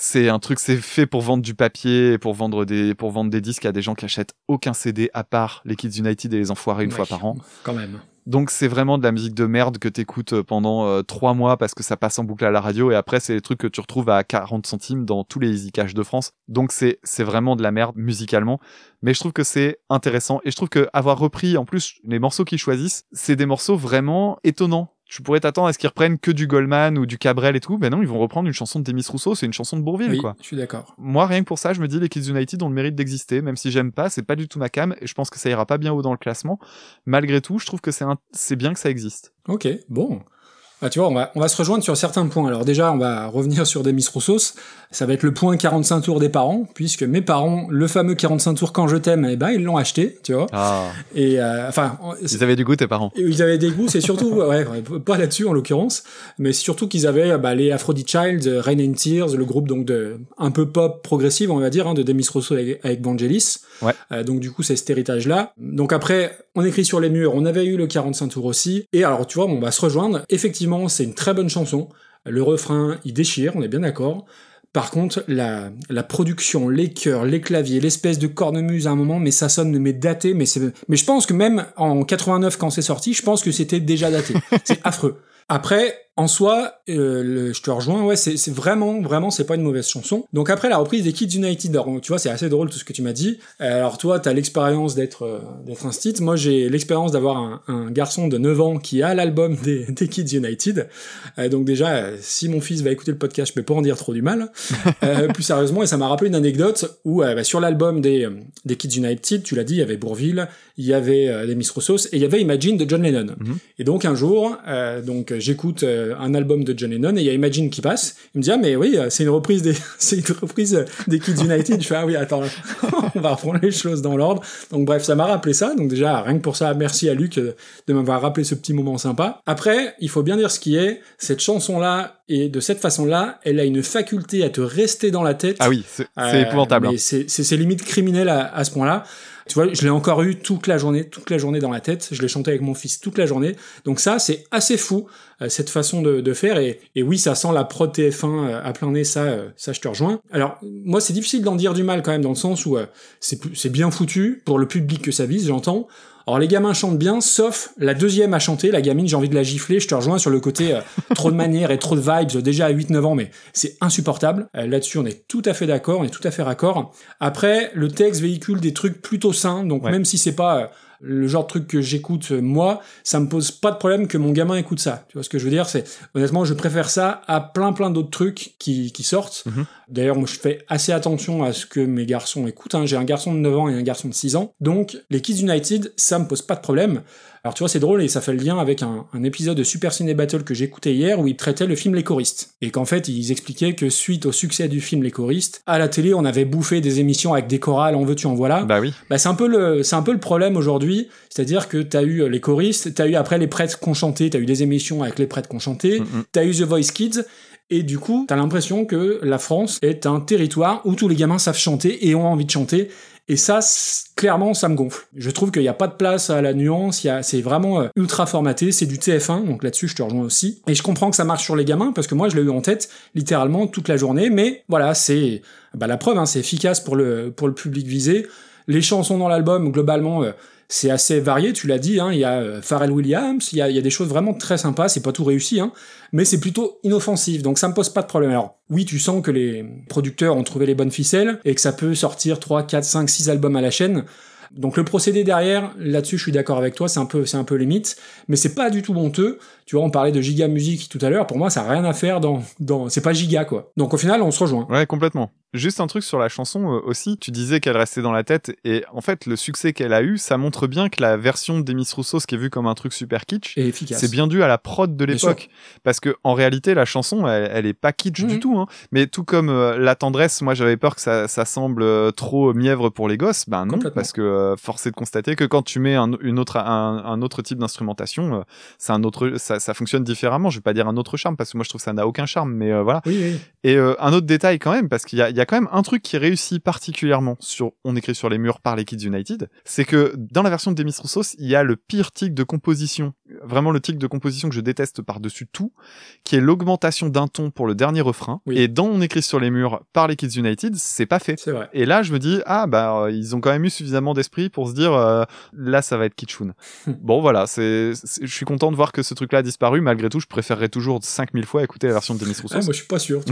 C'est un truc, c'est fait pour vendre du papier, pour vendre des, pour vendre des disques à des gens qui achètent aucun CD à part les Kids United et les Enfoirés une Ouais. fois par an. Quand même. Donc c'est vraiment de la musique de merde que t'écoutes euh, pendant euh, trois mois parce que ça passe en boucle à la radio et après c'est des trucs que tu retrouves à 40 centimes dans tous les Easy Cash de France. Donc c'est c'est vraiment de la merde musicalement, mais je trouve que c'est intéressant et je trouve que avoir repris en plus les morceaux qu'ils choisissent, c'est des morceaux vraiment étonnants. Tu pourrais t'attendre à ce qu'ils reprennent que du Goldman ou du Cabrel et tout, mais non, ils vont reprendre une chanson de Demis Rousseau, c'est une chanson de Bourville Oui, quoi. je suis d'accord. Moi, rien que pour ça, je me dis les Kids United ont le mérite d'exister, même si j'aime pas, c'est pas du tout ma cam, et je pense que ça ira pas bien haut dans le classement. Malgré tout, je trouve que c'est un... c'est bien que ça existe. Ok, bon. Ah, tu vois, on va, on va se rejoindre sur certains points. Alors déjà, on va revenir sur Demis Roussos. Ça va être le point 45 tours des parents, puisque mes parents, le fameux 45 tours quand je t'aime, eh ben, ils l'ont acheté, tu vois. Ah. Et, euh, enfin, Ils avaient du goût, tes parents. Ils avaient des goûts, c'est surtout, [laughs] ouais, pas là-dessus en l'occurrence, mais surtout qu'ils avaient bah, les Aphrodite Child, euh, Rain and Tears, le groupe donc de un peu pop progressive, on va dire, hein, de Demis Rousseau avec, avec Vangelis. Ouais. Euh, donc du coup, c'est cet héritage-là. Donc après, on écrit sur les murs, on avait eu le 45 tours aussi. Et alors, tu vois, on va se rejoindre. Effectivement, c'est une très bonne chanson. Le refrain, il déchire, on est bien d'accord. Par contre, la, la production, les chœurs, les claviers, l'espèce de cornemuse à un moment, mais ça sonne mais daté, mais c'est, mais je pense que même en 89 quand c'est sorti, je pense que c'était déjà daté. [laughs] C'est affreux. Après, en soi, euh, le- je te rejoins, ouais, c'est vraiment, vraiment, c'est pas une mauvaise chanson. Donc après la reprise des Kids United, alors, tu vois, c'est assez drôle tout ce que tu m'as dit. Euh, Alors toi, t'as l'expérience d'être euh, d'être un stit. Moi, j'ai l'expérience d'avoir un, un garçon de 9 ans qui a l'album des, [laughs] des Kids United. Euh, donc déjà, si mon fils va écouter le podcast, je peux pas en dire trop du mal. [laughs] Plus sérieusement, et ça m'a rappelé une anecdote où bah, sur l'album des, des Kids United, tu l'as dit, il y avait Bourville, il y avait des Miss Roussos et il y avait Imagine de John Lennon. Et donc un jour, donc j'écoute un album de John Lennon et il y a Imagine qui passe. Il me dit ah mais oui, euh, c'est une reprise des [laughs] c'est une reprise euh, des Kids United. Je fais ah oui attends, [laughs] on va reprendre les choses dans l'ordre. Donc bref, ça m'a rappelé ça. Donc déjà rien que pour ça, merci à Luc euh, de m'avoir rappelé ce petit moment sympa. Après, il faut bien dire ce qui est cette chanson là et de cette façon là, elle a une faculté à te rester dans la tête. Ah oui, c'est Euh, épouvantable. hein. c'est limite criminel à, à ce point-là. Tu vois, je l'ai encore eu toute la journée, toute la journée dans la tête. Je l'ai chanté avec mon fils toute la journée. Donc ça, c'est assez fou euh, cette façon de, faire. Et, oui, ça sent la prod TF1 euh, à plein nez. Ça, euh, ça, je te rejoins. Alors moi, c'est difficile d'en dire du mal quand même dans le sens où c'est bien foutu pour le public que ça vise, j'entends. Alors les gamins chantent bien, sauf la deuxième à chanter, la gamine, j'ai envie de la gifler, je te rejoins sur le côté euh, [laughs] trop de manières et trop de vibes, déjà à 8-9 ans, mais c'est insupportable. Euh, Là-dessus, on est tout à fait d'accord, on est tout à fait raccord. Après, le texte véhicule des trucs plutôt sains, donc Ouais. même si c'est pas euh, le genre de truc que j'écoute euh, moi, ça me pose pas de problème que mon gamin écoute ça. Tu vois ce que je veux dire? C'est honnêtement, je préfère ça à plein plein d'autres trucs qui, qui sortent. Mhm. D'ailleurs, moi, je fais assez attention à ce que mes garçons écoutent. hein. J'ai un garçon de 9 ans et un garçon de 6 ans. Donc, les Kids United, ça me pose pas de problème. Alors, tu vois, c'est drôle et ça fait le lien avec un, un épisode de Super Ciné Battle que j'écoutais hier où ils traitaient le film Les Choristes. Et qu'en fait, ils expliquaient que suite au succès du film Les Choristes, à la télé, on avait bouffé des émissions avec des chorales, en veux-tu, en voilà. Bah oui. Bah, c'est un peu le, c'est un peu le problème aujourd'hui. C'est-à-dire que t'as eu euh, les choristes, t'as eu après les prêtres qu'on chantait, t'as eu des émissions avec les prêtres qu'on chantait, Mhm. t'as eu The Voice Kids, et du coup, t'as l'impression que la France est un territoire où tous les gamins savent chanter et ont envie de chanter. Et ça, clairement, ça me gonfle. Je trouve qu'il n'y a pas de place à la nuance, c'est vraiment euh, ultra formaté, c'est du TF1, donc là-dessus, je te rejoins aussi. Et je comprends que ça marche sur les gamins, parce que moi, je l'ai eu en tête, littéralement, toute la journée, mais voilà, c'est, bah, la preuve, hein, c'est efficace pour le, pour le public visé. Les chansons dans l'album, globalement, euh, c'est assez varié, tu l'as dit, hein, il y a euh, Pharrell Williams, il y a, des choses vraiment très sympas, c'est pas tout réussi, hein, mais c'est plutôt inoffensif, donc ça me pose pas de problème. Alors oui, tu sens que les producteurs ont trouvé les bonnes ficelles, et que ça peut sortir 3, 4, 5, 6 albums à la chaîne, donc le procédé derrière, là-dessus je suis d'accord avec toi, c'est un peu c'est un peu limite, mais c'est pas du tout honteux. Tu vois, on parlait de giga musique tout à l'heure, pour moi ça a rien à faire dans dans c'est pas giga quoi. Donc au final, on se rejoint. Ouais, complètement. Juste un truc sur la chanson euh, aussi. Tu disais qu'elle restait dans la tête et en fait, le succès qu'elle a eu, ça montre bien que la version des Miss Rousseau, ce qui est vu comme un truc super kitsch, c'est bien dû à la prod de l'époque. Parce que en réalité, la chanson, elle, elle est pas kitsch Mhm. du tout. Hein. Mais tout comme euh, la tendresse, moi j'avais peur que ça, ça semble euh, trop mièvre pour les gosses. Ben non, parce que force est de constater que quand tu mets un, une autre, un, un autre type d'instrumentation, c'est un autre, ça, ça fonctionne différemment. Je vais pas dire un autre charme parce que moi je trouve que ça n'a aucun charme, mais euh, voilà. Oui, oui. Et euh, un autre détail quand même, parce qu'il y a, il y a quand même un truc qui réussit particulièrement sur On écrit sur les murs par les Kids United, c'est que dans la version de Demis Roussos, il y a le pire tic de composition, vraiment le tic de composition que je déteste par-dessus tout, qui est l'augmentation d'un ton pour le dernier refrain. Oui. Et dans On écrit sur les murs par les Kids United, c'est pas fait. Vrai. Et là, je me dis, ah bah, euh, ils ont quand même eu suffisamment d'esprit pour se dire, euh, là, ça va être kitschoun. [laughs] bon, voilà, c'est, je suis content de voir que ce truc-là a disparu. Malgré tout, je préférerais toujours 5000 fois écouter la version de Demis Roussos. Ah, moi je suis pas sûr. [laughs]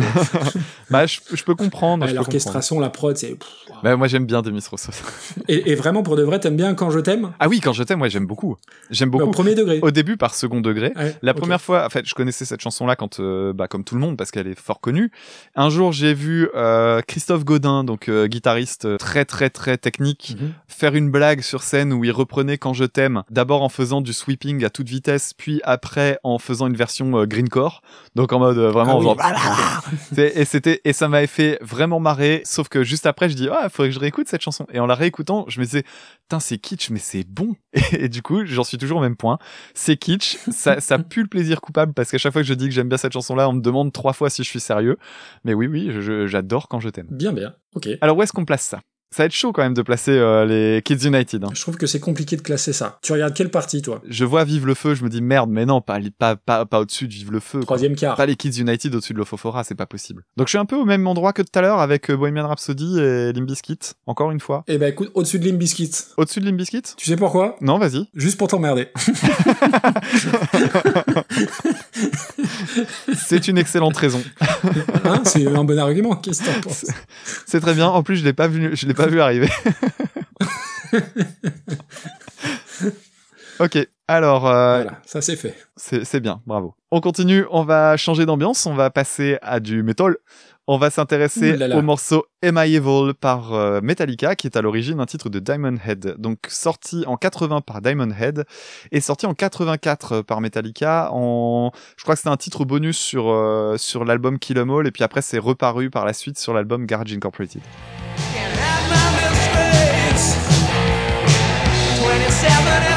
Bah, je, je peux comprendre. L'orchestration, la prod, c'est. Bah, moi, j'aime bien Demis Roussos. Et, et vraiment, pour de vrai, t'aimes bien quand je t'aime? Ah oui, quand je t'aime, moi, j'aime beaucoup. J'aime Au beaucoup. premier degré. Au début, par second degré. Ouais, La première fois, en fait, je connaissais cette chanson-là quand, euh, bah, comme tout le monde, parce qu'elle est fort connue. Un jour, j'ai vu euh, Christophe Godin, donc euh, guitariste très très très technique, Mhm. faire une blague sur scène où il reprenait Quand je t'aime, d'abord en faisant du sweeping à toute vitesse, puis après en faisant une version greencore, donc en mode vraiment Ah oui. [laughs] C'est- et c'était et ça m'avait fait vraiment marrer. Sauf que juste après, je dis ah, faudrait que je réécoute cette chanson. Et en la réécoutant, je me disais putain c'est kitsch mais c'est bon. [laughs] Et, du coup, j'en suis toujours au même point. C'est kitsch, ça ça [laughs] pue le plaisir coupable parce qu'à chaque fois que je dis que j'aime bien cette chanson-là, on me demande trois fois si je suis sérieux. Mais oui oui, j'adore quand je t'aime. Bien, bien. Ok. Alors où est-ce qu'on place ça? Ça va être chaud quand même de placer euh, les Kids United. hein. Je trouve que c'est compliqué de classer ça. Tu regardes quelle partie, toi? Je vois Vive le feu, je me dis merde, mais non, pas pas pas, pas au-dessus de Vive le feu. quoi. Troisième quart. Pas les Kids United au-dessus de l'Ofofora, c'est pas possible. Donc je suis un peu au même endroit que tout à l'heure avec euh, Bohemian Rhapsody et Limp Bizkit, encore une fois. Eh ben écoute, au-dessus de Limp Bizkit. Au-dessus de Limp Bizkit? Tu sais pourquoi? Non, vas-y. Juste pour t'emmerder. [laughs] C'est une excellente raison. Hein, c'est un bon argument. Qu'est-ce que t'en penses? C'est très bien. En plus, je l'ai pas vu, je l'ai pas vu arriver. [laughs] [laughs] ok. Alors, euh, Voilà, ça c'est fait. c'est c'est bien. Bravo. On continue. On va changer d'ambiance. On va passer à du metal. On va s'intéresser au morceau Am I Evil par euh, Metallica, qui est à l'origine un titre de Diamond Head. Donc sorti en 80 par Diamond Head et sorti en 84 par Metallica. En, je crois que c'était un titre bonus sur euh, sur l'album Kill 'Em All et puis après c'est reparu par la suite sur l'album Garage Incorporated. seven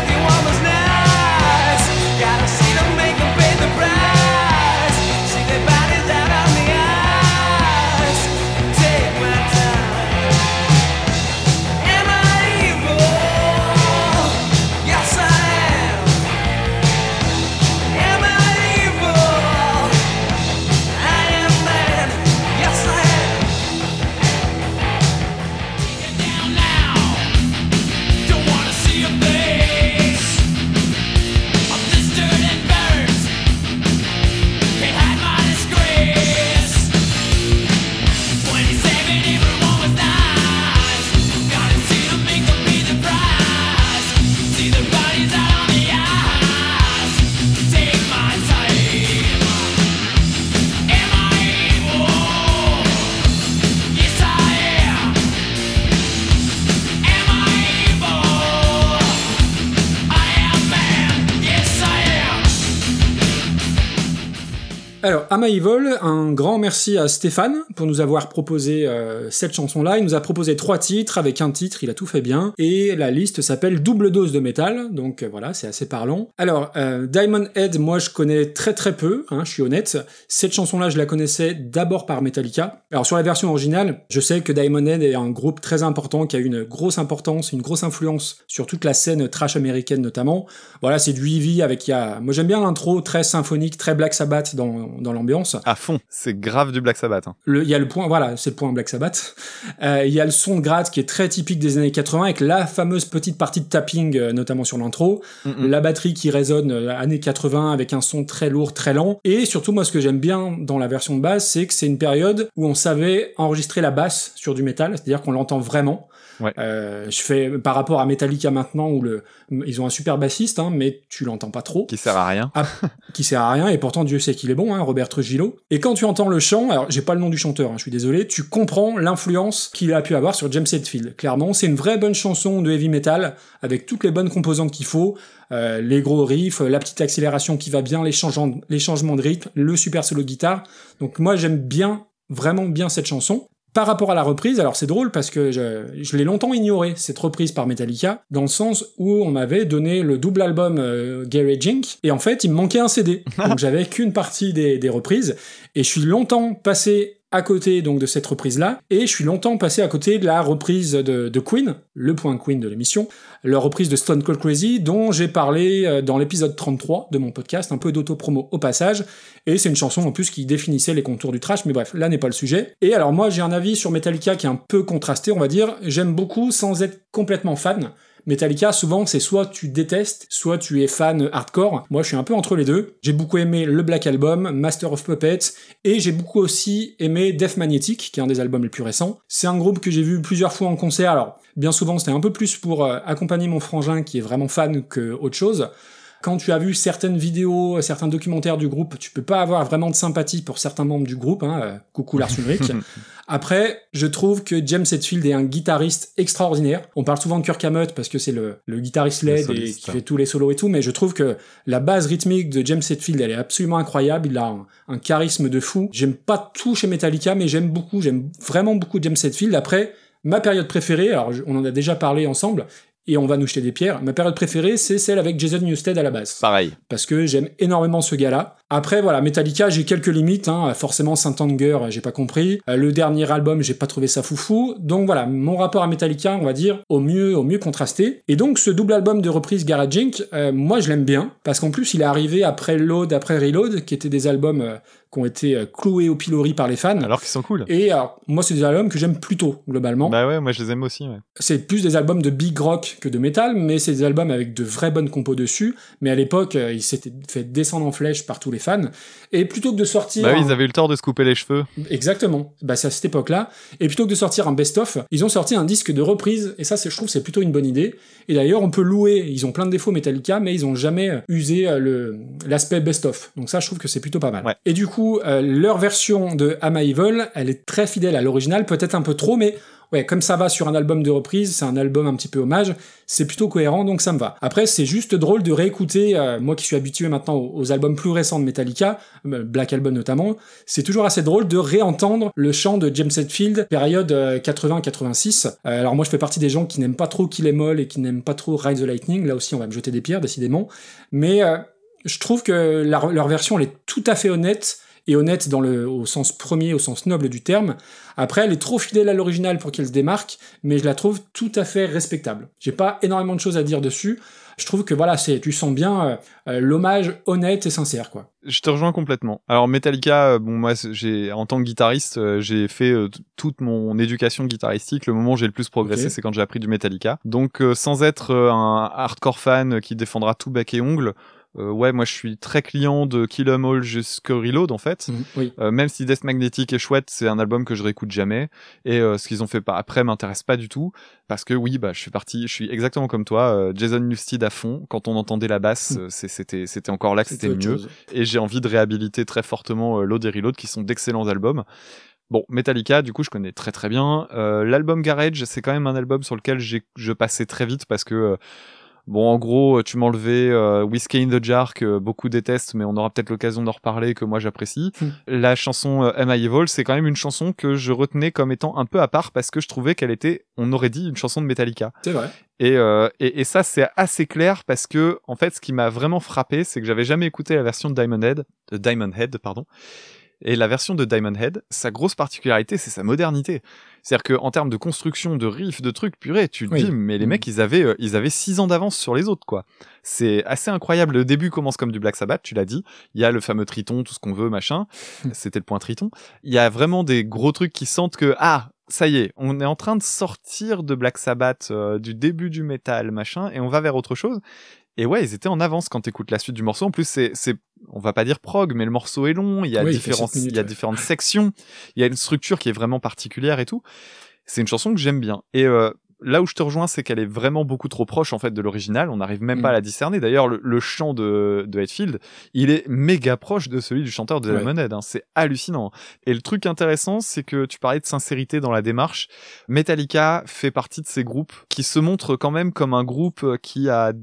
Alors, I Evil, un grand merci à Stéphane pour nous avoir proposé euh, cette chanson-là. Il nous a proposé trois titres, avec un titre, il a tout fait bien. Et la liste s'appelle Double Dose de métal, donc euh, voilà, c'est assez parlant. Alors, euh, Diamond Head, moi je connais très très peu, hein, je suis honnête. Cette chanson-là, je la connaissais d'abord par Metallica. Alors sur la version originale, je sais que Diamond Head est un groupe très important, qui a une grosse importance, une grosse influence sur toute la scène trash américaine notamment. Voilà, c'est du heavy avec, y a... moi j'aime bien l'intro, très symphonique, très Black Sabbath dans, dans l'ambiance. À fond, c'est grave du Black Sabbath. hein. Il y a le point, voilà, c'est le point Black Sabbath. Euh, Il y a le son de gratte qui est très typique des années 80 avec la fameuse petite partie de tapping, euh, notamment sur l'intro. La batterie qui résonne euh, années 80 avec un son très lourd, très lent. Et surtout, moi, ce que j'aime bien dans la version de basse, c'est que c'est une période où on savait enregistrer la basse sur du métal, c'est-à-dire qu'on l'entend vraiment. Ouais. Euh, je fais par rapport à Metallica maintenant où le, ils ont un super bassiste, hein, mais tu l'entends pas trop Qui sert à rien. qui sert à rien, et pourtant Dieu sait qu'il est bon, hein, Robert Trujillo. Et quand tu entends le chant, alors j'ai pas le nom du chanteur, hein, je suis désolé, tu comprends l'influence qu'il a pu avoir sur James Hetfield. Clairement, c'est une vraie bonne chanson de heavy metal, avec toutes les bonnes composantes qu'il faut, euh, les gros riffs, la petite accélération qui va bien, les, changements, les changements de rythme, le super solo de guitare. Donc moi j'aime bien, vraiment bien cette chanson. Par rapport à la reprise, alors c'est drôle parce que je, je l'ai longtemps ignoré, cette reprise par Metallica, dans le sens où on m'avait donné le double album euh, Gary Jink, et en fait il me manquait un CD. [laughs] Donc j'avais qu'une partie des, des reprises, et je suis longtemps passé à côté donc de cette reprise-là, et je suis longtemps passé à côté de la reprise de, de Queen, le point Queen de l'émission, la reprise de Stone Cold Crazy, dont j'ai parlé euh, dans l'épisode 33 de mon podcast, un peu d'auto-promo au passage, et c'est une chanson en plus qui définissait les contours du trash, mais bref, là n'est pas le sujet. Et alors moi j'ai un avis sur Metallica qui est un peu contrasté, on va dire, j'aime beaucoup sans être complètement fan. Metallica, souvent, c'est soit tu détestes, soit tu es fan hardcore. Moi, je suis un peu entre les deux. J'ai beaucoup aimé le Black Album, Master of Puppets, et j'ai beaucoup aussi aimé Death Magnetic, qui est un des albums les plus récents. C'est un groupe que j'ai vu plusieurs fois en concert. Alors, bien souvent, c'était un peu plus pour euh, accompagner mon frangin qui est vraiment fan que autre chose. Quand tu as vu certaines vidéos, certains documentaires du groupe, tu peux pas avoir vraiment de sympathie pour certains membres du groupe. Hein, euh, coucou Lars Ulrich. [laughs] Après, je trouve que James Hetfield est un guitariste extraordinaire. On parle souvent de Kirk Hammett parce que c'est le, le guitariste LED et qui fait tous les solos et tout, mais je trouve que la base rythmique de James Hetfield, elle est absolument incroyable. Il a un, un charisme de fou. J'aime pas tout chez Metallica, mais j'aime beaucoup, j'aime vraiment beaucoup James Hetfield. Après, ma période préférée, alors on en a déjà parlé ensemble, et on va nous jeter des pierres. Ma période préférée, c'est celle avec Jason Newsted à la base Pareil. parce que j'aime énormément ce gars-là. Après, voilà, Metallica, j'ai quelques limites, hein. forcément Saint-Anger, j'ai pas compris. Euh, le dernier album, j'ai pas trouvé ça foufou. Donc voilà, mon rapport à Metallica, on va dire, au mieux, au mieux contrasté. Et donc, ce double album de reprise Garage Inc., euh, moi, je l'aime bien, parce qu'en plus, il est arrivé après Load, après Reload, qui étaient des albums euh, qui ont été euh, cloués au pilori par les fans. Alors qu'ils sont cool. Et alors, moi, c'est des albums que j'aime plutôt, globalement. Bah ouais, moi je les aime aussi. ouais. C'est plus des albums de big rock que de metal, mais c'est des albums avec de vraies bonnes compos dessus. Mais à l'époque, euh, il s'était fait descendre en flèche par tous les les fans. Et plutôt que de sortir... Bah oui, un- ils avaient eu le tort de se couper les cheveux. Exactement. Bah, c'est à cette époque-là. Et plutôt que de sortir un best-of, ils ont sorti un disque de reprise. Et ça, je trouve, c'est plutôt une bonne idée. Et d'ailleurs, on peut louer. Ils ont plein de défauts Metallica, mais ils ont jamais usé euh, le, l'aspect best-of. Donc ça, je trouve que c'est plutôt pas mal. Ouais. Et du coup, euh, leur version de Am I Evil, elle est très fidèle à l'original, peut-être un peu trop, mais ouais, comme ça va sur un album de reprise, c'est un album un petit peu hommage, c'est plutôt cohérent, donc ça me va. Après, c'est juste drôle de réécouter, euh, moi qui suis habitué maintenant aux, albums plus récents de Metallica, euh, Black Album notamment, c'est toujours assez drôle de réentendre le chant de James Hetfield, période euh, 80-86. Euh, alors moi, je fais partie des gens qui n'aiment pas trop Kill Em All et qui n'aiment pas trop Ride the Lightning, là aussi on va me jeter des pierres, décidément. Mais euh, je trouve que leur version, elle est tout à fait honnête, et honnête dans le, au sens premier, au sens noble du terme. Après, elle est trop fidèle à l'original pour qu'elle se démarque, mais je la trouve tout à fait respectable. J'ai pas énormément de choses à dire dessus. Je trouve que voilà, c'est, tu sens bien euh, euh, l'hommage honnête et sincère, quoi. Je te rejoins complètement. Alors Metallica, euh, bon moi j'ai en tant que guitariste, j'ai fait euh, toute mon éducation guitaristique. Le moment où j'ai le plus progressé, c'est quand j'ai appris du Metallica. Donc euh, sans être un hardcore fan qui défendra tout bec et ongle, euh, ouais moi je suis très client de Kill 'Em All jusqu'au Reload en fait. Oui. Euh, même si Death Magnetic est chouette, c'est un album que je réécoute jamais. Et euh, ce qu'ils ont fait par après m'intéresse pas du tout. Parce que oui, bah, je suis parti, je suis exactement comme toi, euh, Jason Newsted à fond. Quand on entendait la basse, Mm. euh, c'est- c'était, c'était encore là que c'était mieux. chose. Et j'ai envie de réhabiliter très fortement euh, Load et Reload, qui sont d'excellents albums. Bon, Metallica, du coup, je connais très très bien. Euh, L'album Garage, c'est quand même un album sur lequel j'ai, je passais très vite parce que euh, Bon, en gros, tu m'enlevais euh, Whiskey in the Jar que beaucoup détestent, mais on aura peut-être l'occasion d'en reparler, que moi j'apprécie. Hmm. La chanson euh, Am I Evil, c'est quand même une chanson que je retenais comme étant un peu à part parce que je trouvais qu'elle était, on aurait dit, une chanson de Metallica. C'est vrai. Et, euh, et, et ça, c'est assez clair parce que, en fait, ce qui m'a vraiment frappé, c'est que j'avais jamais écouté la version de Diamond Head, de Diamond Head, pardon. Et la version de Diamond Head, sa grosse particularité, c'est sa modernité. C'est-à-dire que en termes de construction, de riffs, de trucs, purée, tu te Oui. dis, mais les Mm. mecs, ils avaient, euh, ils avaient six ans d'avance sur les autres, quoi. C'est assez incroyable. Le début commence comme du Black Sabbath, tu l'as dit. Il y a le fameux triton, tout ce qu'on veut, machin. [laughs] C'était le point triton. Il y a vraiment des gros trucs qui sentent que, ah, ça y est, on est en train de sortir de Black Sabbath, euh, du début du métal, machin, et on va vers autre chose. Et ouais, ils étaient en avance quand t'écoutes la suite du morceau. En plus, c'est, on va pas dire prog, mais le morceau est long. Il y a Oui, il minutes, y a ouais. différentes sections. Il y a une structure qui est vraiment particulière et tout. C'est une chanson que j'aime bien. Et euh, là où je te rejoins, c'est qu'elle est vraiment beaucoup trop proche en fait de l'original. On n'arrive même Mm. pas à la discerner. D'ailleurs, le, le chant de, de Hetfield, il est méga proche de celui du chanteur de Ouais. Lemonhead. Hein. C'est hallucinant. Et le truc intéressant, c'est que tu parlais de sincérité dans la démarche. Metallica fait partie de ces groupes qui se montrent quand même comme un groupe euh, qui a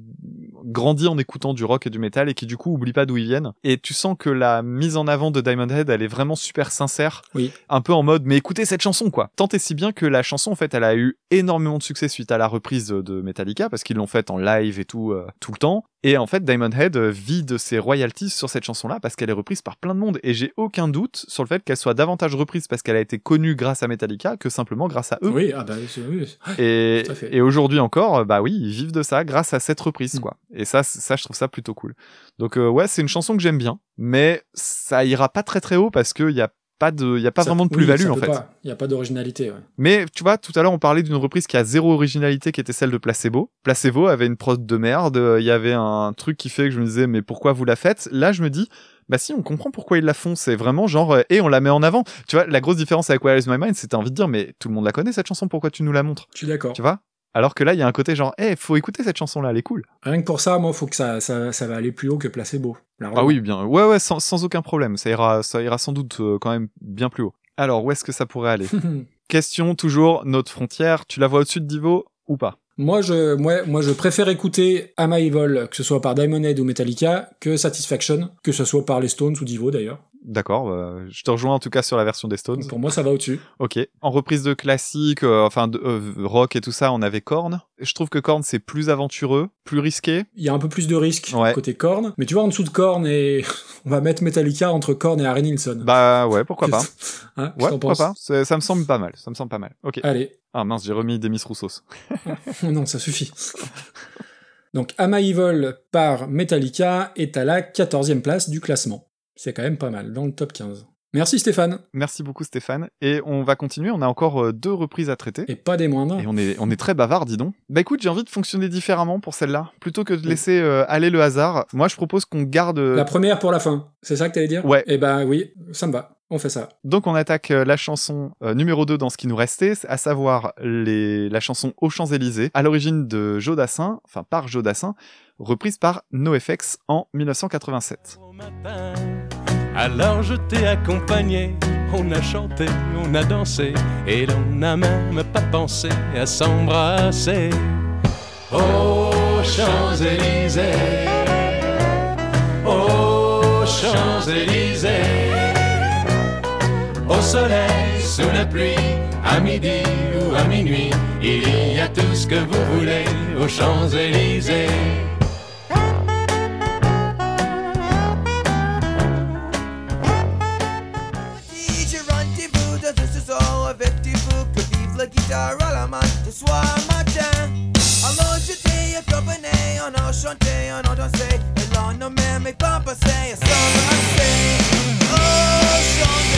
grandi en écoutant du rock et du métal et qui du coup oublie pas d'où ils viennent. Et tu sens que la mise en avant de Diamond Head, elle est vraiment super sincère. Oui. Un peu en mode, mais écoutez cette chanson quoi. Tant et si bien que la chanson en fait, elle a eu énormément de succès suite à la reprise de Metallica parce qu'ils l'ont faite en live et tout euh, tout le temps. Et en fait, Diamond Head euh, vit de ses royalties sur cette chanson-là parce qu'elle est reprise par plein de monde. Et j'ai aucun doute sur le fait qu'elle soit davantage reprise parce qu'elle a été connue grâce à Metallica que simplement grâce à eux. Oui, ah bah, oui. Et, aujourd'hui encore, euh, bah oui, ils vivent de ça grâce à cette reprise, Mm. quoi. Et ça, ça, je trouve ça plutôt cool. Donc euh, ouais, c'est une chanson que j'aime bien, mais ça ira pas très très haut parce qu'il y a pas de, il y a pas Ça- vraiment de plus-value en fait. Il n'y a pas d'originalité. ouais. Mais tu vois, tout à l'heure on parlait d'une reprise qui a zéro originalité, qui était celle de Placebo. Placebo avait une prod de merde, euh, il y avait un truc qui fait que je me disais mais pourquoi vous la faites? Là, je me dis bah si, on comprend pourquoi ils la font. C'est vraiment genre euh, et on la met en avant. Tu vois, la grosse différence avec Where Is My Mind, c'était envie de dire mais tout le monde la connaît cette chanson, pourquoi tu nous la montres? Je suis d'accord. Tu vois? Alors que là, il y a un côté genre, eh, faut écouter cette chanson-là, elle est cool. Rien que pour ça, moi, faut que ça, ça, ça va aller plus haut que placebo. Ah oui, bien. Ouais, ouais, sans, sans aucun problème. Ça ira, ça ira sans doute euh, quand même bien plus haut. Alors, où est-ce que ça pourrait aller? [laughs] Question toujours, notre frontière, tu la vois au-dessus de Divo ou pas? Moi, je, moi, moi, je préfère écouter Am I Evil, que ce soit par Diamond Head ou Metallica, que Satisfaction, que ce soit par les Stones ou Divo d'ailleurs. D'accord, bah, je te rejoins en tout cas sur la version des Stones. Pour moi, ça va au-dessus. Ok. En reprise de classique, euh, enfin de euh, rock et tout ça, on avait Korn. Je trouve que Korn c'est plus aventureux, plus risqué. Il y a un peu plus de risques Ouais. côté Korn, mais tu vois, en dessous de Korn et [laughs] on va mettre Metallica entre Korn et Harry Nilsson. Bah ouais, pourquoi pas. [laughs] Hein, Ouais, pourquoi pas. Ça me semble pas mal. Ça me semble pas mal. Ok. Allez, Ah mince, j'ai remis Demis Roussos. [laughs] non, ça suffit. Donc, Am I Evil par Metallica est à la 14e place du classement. C'est quand même pas mal, dans le top 15. Merci Stéphane. Merci beaucoup Stéphane. Et on va continuer, on a encore euh, deux reprises à traiter. Et pas des moindres. Et on est, on est très bavard, dis donc. Bah écoute, j'ai envie de fonctionner différemment pour celle-là. Plutôt que de laisser euh, aller le hasard, moi je propose qu'on garde... euh, La première pour la fin. C'est ça que t'allais dire? Ouais. Eh ben oui, ça me va. On fait ça. Donc on attaque la chanson euh, numéro 2 dans ce qui nous restait, à savoir les... la chanson Aux Champs-Élysées, à l'origine de Joe Dassin, enfin par Joe Dassin, reprise par NoFX en 1987. Au matin, alors je t'ai accompagné, on a chanté, on a dansé, et l'on n'a même pas pensé à s'embrasser. Aux Champs-Élysées, aux Champs-Élysées, au soleil, sous la pluie, à midi ou à minuit, il y a tout ce que vous voulez aux Champs-Élysées. Que vive la guitare à la main ce soir matin. Alors j'étais accompagné, on a chanté, on a dansé, et l'on n'a même pas passé à s'embrasser. Oh, Champs-Élysées,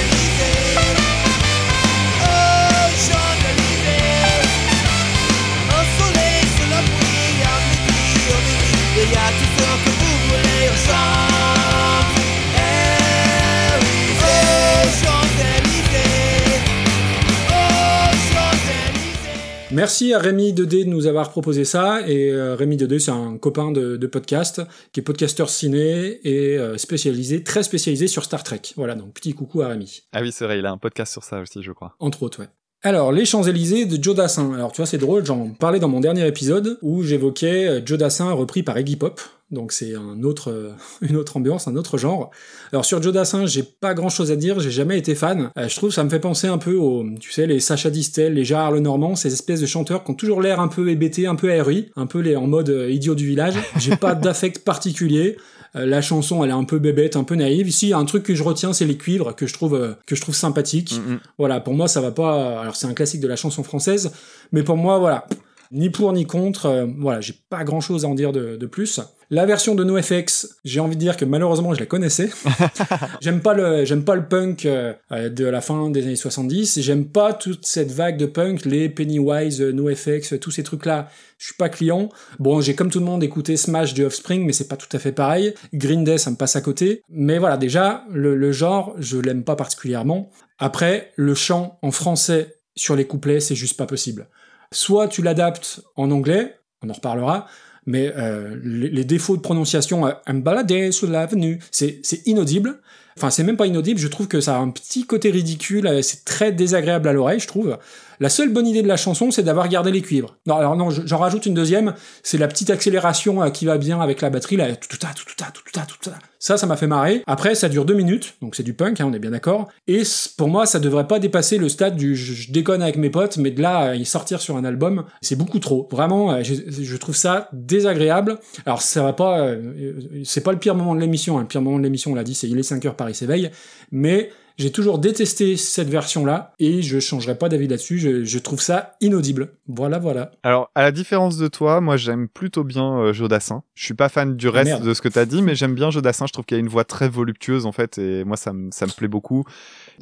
Merci à Rémi 2D de nous avoir proposé ça. Et euh, Rémi 2D, c'est un copain de, de podcast, qui est podcasteur ciné et euh, spécialisé, très spécialisé sur Star Trek. Voilà, donc petit coucou à Rémi. Ah oui c'est vrai, il a un podcast sur ça aussi je crois. Entre autres, ouais. Alors, les Champs-Élysées de Joe Dassin. Alors, tu vois, c'est drôle, j'en parlais dans mon dernier épisode où j'évoquais euh, Joe Dassin repris par Iggy Pop. Donc, c'est un autre, euh, [laughs] une autre ambiance, un autre genre. Alors, sur Joe Dassin, j'ai pas grand chose à dire, j'ai jamais été fan. Euh, je trouve ça me fait penser un peu aux, tu sais, les Sacha Distel, les Gérard Lenormand, ces espèces de chanteurs qui ont toujours l'air un peu hébétés, un peu aéris, un peu les, en mode idiot du village. J'ai pas [laughs] d'affect particulier. Euh, la chanson, elle est un peu bébête, un peu naïve. Ici, un truc que je retiens, c'est les cuivres que je trouve euh, que je trouve sympathique. Mm, Voilà, pour moi, ça va pas. Alors, c'est un classique de la chanson française, mais pour moi, voilà, ni pour ni contre. euh, voilà, j'ai pas grand chose à en dire de, de plus. La version de NoFX, j'ai envie de dire que malheureusement, je la connaissais. [laughs] j'aime pas le, j'aime pas le punk euh, euh, de la fin des années 70. J'aime pas toute cette vague de punk, les Pennywise, NoFX, tous ces trucs-là. Je suis pas client. Bon, j'ai comme tout le monde écouté Smash de Offspring, mais c'est pas tout à fait pareil. Green Day, ça me passe à côté. Mais voilà, déjà, le, le genre, je l'aime pas particulièrement. Après, le chant en français sur les couplets, c'est juste pas possible. Soit tu l'adaptes en anglais, on en reparlera, mais euh, les, défauts de prononciation, euh, un baladé sur l'avenue, c'est c'est inaudible. Enfin, c'est même pas inaudible, je trouve que ça a un petit côté ridicule, euh, c'est très désagréable à l'oreille, je trouve. La seule bonne idée de la chanson, c'est d'avoir gardé les cuivres. Non, alors non, je- j'en rajoute une deuxième, c'est la petite accélération euh, qui va bien avec la batterie, là, tout tout tout tout tout. Ça, ça m'a fait marrer. Après, ça dure deux minutes, donc c'est du punk, hein, on est bien d'accord. Et pour moi, ça devrait pas dépasser le stade du je, déconne avec mes potes, mais de là à y sortir sur un album, c'est beaucoup trop. Vraiment, euh, je, trouve ça désagréable. Alors, ça va pas, euh, c'est pas le pire moment de l'émission. hein. Le pire moment de l'émission, on l'a dit, c'est il est 5 heures, Paris s'éveille. Mais j'ai toujours détesté cette version-là et je changerai pas d'avis là-dessus. Je, je trouve ça inaudible. Voilà, voilà. Alors, à la différence de toi, moi j'aime plutôt bien euh, Jodassin. Je suis pas fan du reste merde. de ce que t'as dit, [laughs] mais j'aime bien Jodassin. Je trouve qu'il a une voix très voluptueuse en fait, et moi ça me ça me plaît beaucoup.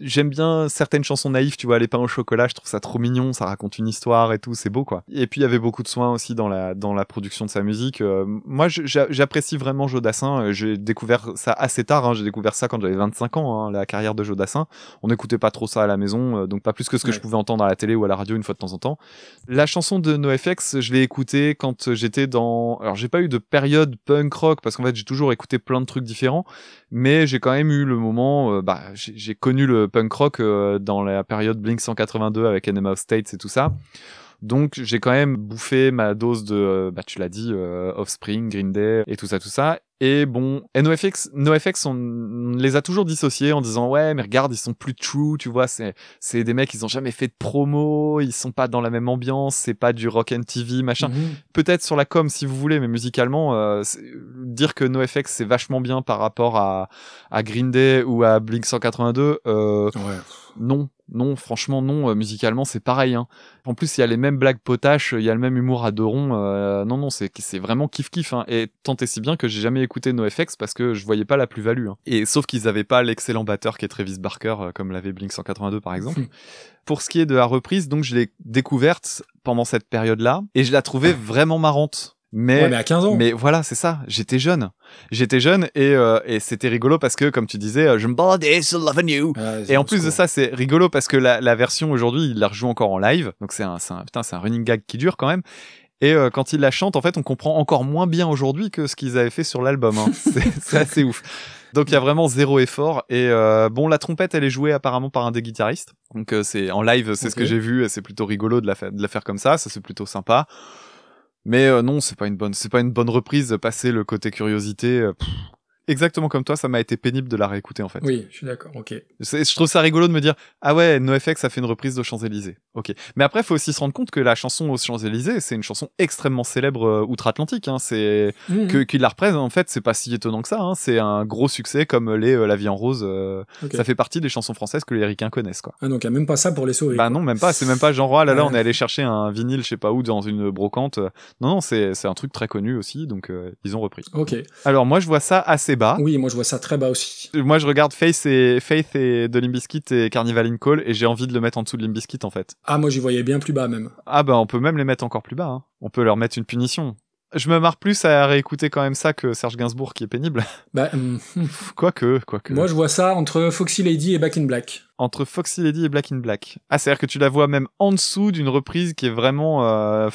J'aime bien certaines chansons naïves, tu vois, les pains au chocolat. Je trouve ça trop mignon, ça raconte une histoire et tout, c'est beau quoi. Et puis il y avait beaucoup de soins aussi dans la dans la production de sa musique. Euh, moi, j'apprécie vraiment Jodassin. Euh, J'ai découvert ça assez tard. Hein. J'ai découvert ça quand j'avais 25 ans, hein, la carrière de Jodassin. On n'écoutait pas trop ça à la maison, euh, donc pas plus que ce que Ouais. je pouvais entendre à la télé ou à la radio une fois de temps en temps. La chanson de NoFX, je l'ai écoutée quand j'étais dans. Alors, j'ai pas eu de période punk rock parce qu'en fait, j'ai toujours écouté plein de trucs différents, mais j'ai quand même eu le moment. euh, bah, j'ai connu le punk rock euh, dans la période Blink 182 avec Enema of States et tout ça. Donc, j'ai quand même bouffé ma dose de, euh, bah, tu l'as dit, euh, Offspring, Green Day et tout ça, tout ça. Et bon, NoFX, NoFX, on, les a toujours dissociés en disant ouais, mais regarde, ils sont plus true, tu vois, c'est c'est des mecs, ils ont jamais fait de promo, ils sont pas dans la même ambiance, c'est pas du rock and TV machin. Mhm. Peut-être sur la com si vous voulez, mais musicalement, euh, dire que NoFX c'est vachement bien par rapport à à Green Day ou à Blink 182, euh, Ouais. non, non, franchement non. euh, musicalement, c'est pareil. Hein. En plus, il y a les mêmes blagues potaches, il y a le même humour à deux ronds. euh, non, non, c'est c'est vraiment kiff kiff. Hein. Et tant et si bien que j'ai jamais écouté NoFX parce que je voyais pas la plus-value. hein. Et sauf qu'ils avaient pas l'excellent batteur qui est Travis Barker, euh, comme l'avait Blink 182 par exemple. Pour ce qui est de la reprise, donc je l'ai découverte pendant cette période-là et je la trouvais vraiment marrante. Mais, Ouais, mais à 15 ans. mais voilà, c'est ça. J'étais jeune. J'étais jeune et, euh, et c'était rigolo parce que, comme tu disais, euh, je me baladais sur l'avenue. Et en plus de ça, c'est rigolo parce que la, la version aujourd'hui, il la rejoue encore en live. Donc c'est un, c'est un, putain, c'est un running gag qui dure quand même. Et euh, quand il la chante, en fait, on comprend encore moins bien aujourd'hui que ce qu'ils avaient fait sur l'album. Hein. [laughs] C'est assez ouf. Donc il y a vraiment zéro effort. Et euh, bon, la trompette, elle est jouée apparemment par un des guitaristes. Donc euh, c'est en live, c'est ce que j'ai vu. Et c'est plutôt rigolo de la, fa- de la faire comme ça. Ça c'est plutôt sympa. Mais euh, non, c'est pas une bonne, c'est pas une bonne reprise. Passer le côté curiosité. euh, pff. Exactement comme toi, ça m'a été pénible de la réécouter en fait. Oui, je suis d'accord, ok. Je trouve ça rigolo de me dire ah ouais NoFX a fait une reprise de Champs-Élysées. Ok. Mais après faut aussi se rendre compte que la chanson aux Champs-Élysées c'est une chanson extrêmement célèbre euh, outre-Atlantique. Hein. C'est Mhm. que qu'il la représente en fait c'est pas si étonnant que ça. Hein. C'est un gros succès comme les euh, La Vie en Rose. euh. Ça fait partie des chansons françaises que les ricains connaissent quoi. Ah, donc il n'y a même pas ça pour les sauver. Bah non même pas. C'est même pas genre ah là là Ouais. on est allé chercher un vinyle je sais pas où dans une brocante. Non non c'est c'est un truc très connu aussi donc euh, ils ont repris. Ok. Alors moi je vois ça assez bas. Oui, moi je vois ça très bas aussi. Moi, je regarde Faith et Faith et de Limbiskit et Carnival in Call et j'ai envie de le mettre en dessous de Limbiskit en fait. Ah, moi j'y voyais bien plus bas même. Ah bah on peut même les mettre encore plus bas. hein. On peut leur mettre une punition. Je me marre plus à réécouter quand même ça que Serge Gainsbourg qui est pénible. [laughs] Bah, hum. quoique, quoique. moi je vois ça entre Foxy Lady et Back in Black. Entre Foxy Lady et Black in Black. Ah, c'est-à-dire que tu la vois même en dessous d'une reprise qui est vraiment euh,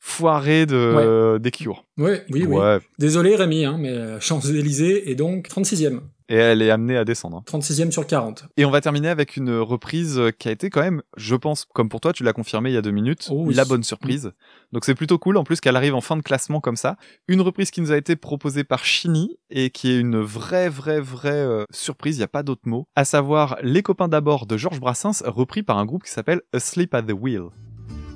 f- foirée de des Cure. Ouais, oui, oui. Ouais. Désolé Rémi, hein, mais euh, Champs-Élysées est donc 36e. Et elle est amenée à descendre. hein. 36e sur 40. Et on va terminer avec une reprise euh, qui a été quand même, je pense, comme pour toi, tu l'as confirmé il y a deux minutes, Oh oui. la bonne surprise. Donc c'est plutôt cool, en plus qu'elle arrive en fin de classement comme ça. Une reprise qui nous a été proposée par Chini et qui est une vraie, vraie, vraie euh, surprise, il n'y a pas d'autre mot. À savoir Les copains d'abord de Georges Brassens, repris par un groupe qui s'appelle Asleep at the Wheel.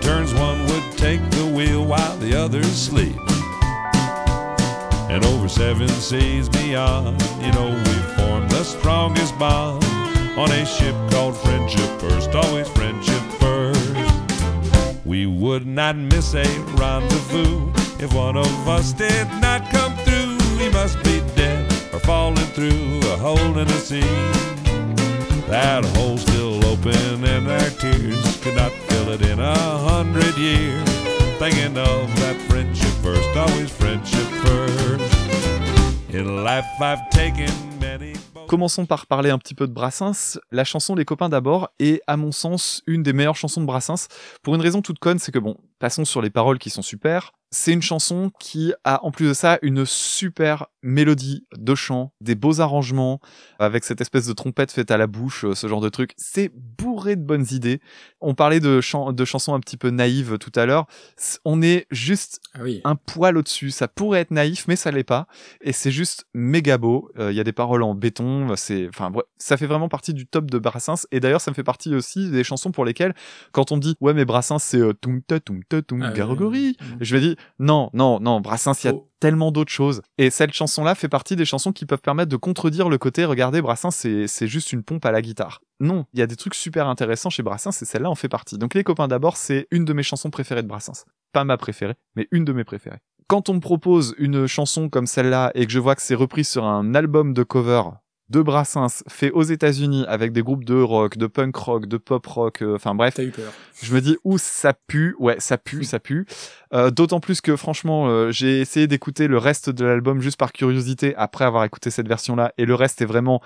Turns, one would take the wheel while the others sleep. And over seven seas beyond, you know, we formed the strongest bond on a ship called Friendship First, always Friendship First. We would not miss a rendezvous if one of us did not come through. He must be dead or falling through a hole in the sea. That hole still open, and our tears could not it in a hundred years. Thinking of that friendship first, always friendship first. In life, I've taken many. Commençons par parler un petit peu de Brassens. La chanson Les copains d'abord est, à mon sens, une des meilleures chansons de Brassens. Pour une raison toute conne, c'est que bon, passons sur les paroles qui sont super. C'est une chanson qui a, en plus de ça, une super mélodie de chant, des beaux arrangements, avec cette espèce de trompette faite à la bouche, euh, ce genre de truc. C'est bourré de bonnes idées. On parlait de, chan- de chansons un petit peu naïves tout à l'heure. On est juste Ah oui. un poil au-dessus. Ça pourrait être naïf, mais ça l'est pas. Et c'est juste méga beau. Euh, Il y a des paroles en béton. C'est, enfin, bref, ça fait vraiment partie du top de Brassens. Et d'ailleurs, ça me fait partie aussi des chansons pour lesquelles, quand on me dit, ouais, mais Brassens, c'est euh, toum ta toum ta toum Ah oui. Je vais dire, non, non, non, Brassens, il y a tellement d'autres choses. Et cette chanson-là fait partie des chansons qui peuvent permettre de contredire le côté, regardez, Brassens, c'est, c'est juste une pompe à la guitare. Non, il y a des trucs super intéressants chez Brassens et celle-là en fait partie. Donc Les copains d'abord, c'est une de mes chansons préférées de Brassens. Pas ma préférée, mais une de mes préférées. Quand on me propose une chanson comme celle-là et que je vois que c'est repris sur un album de cover de Brassens fait aux États-Unis avec des groupes de rock, de punk rock, de pop rock, euh, enfin bref, T'as eu peur. je me dis où ça pue, ouais ça pue, ça pue. Euh, D'autant plus que franchement, euh, j'ai essayé d'écouter le reste de l'album juste par curiosité après avoir écouté cette version-là, et le reste est vraiment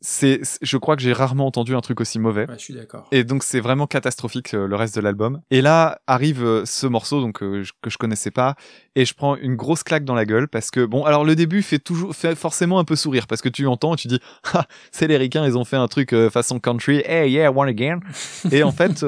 c'est, je crois que j'ai rarement entendu un truc aussi mauvais. Ouais, je suis d'accord. Et donc c'est vraiment catastrophique euh, le reste de l'album. Et là arrive euh, ce morceau donc euh, que je connaissais pas et je prends une grosse claque dans la gueule parce que bon alors le début fait toujours fait forcément un peu sourire parce que tu entends et tu dis [laughs] ah c'est les ricains ils ont fait un truc façon country hey yeah one again [laughs] et en fait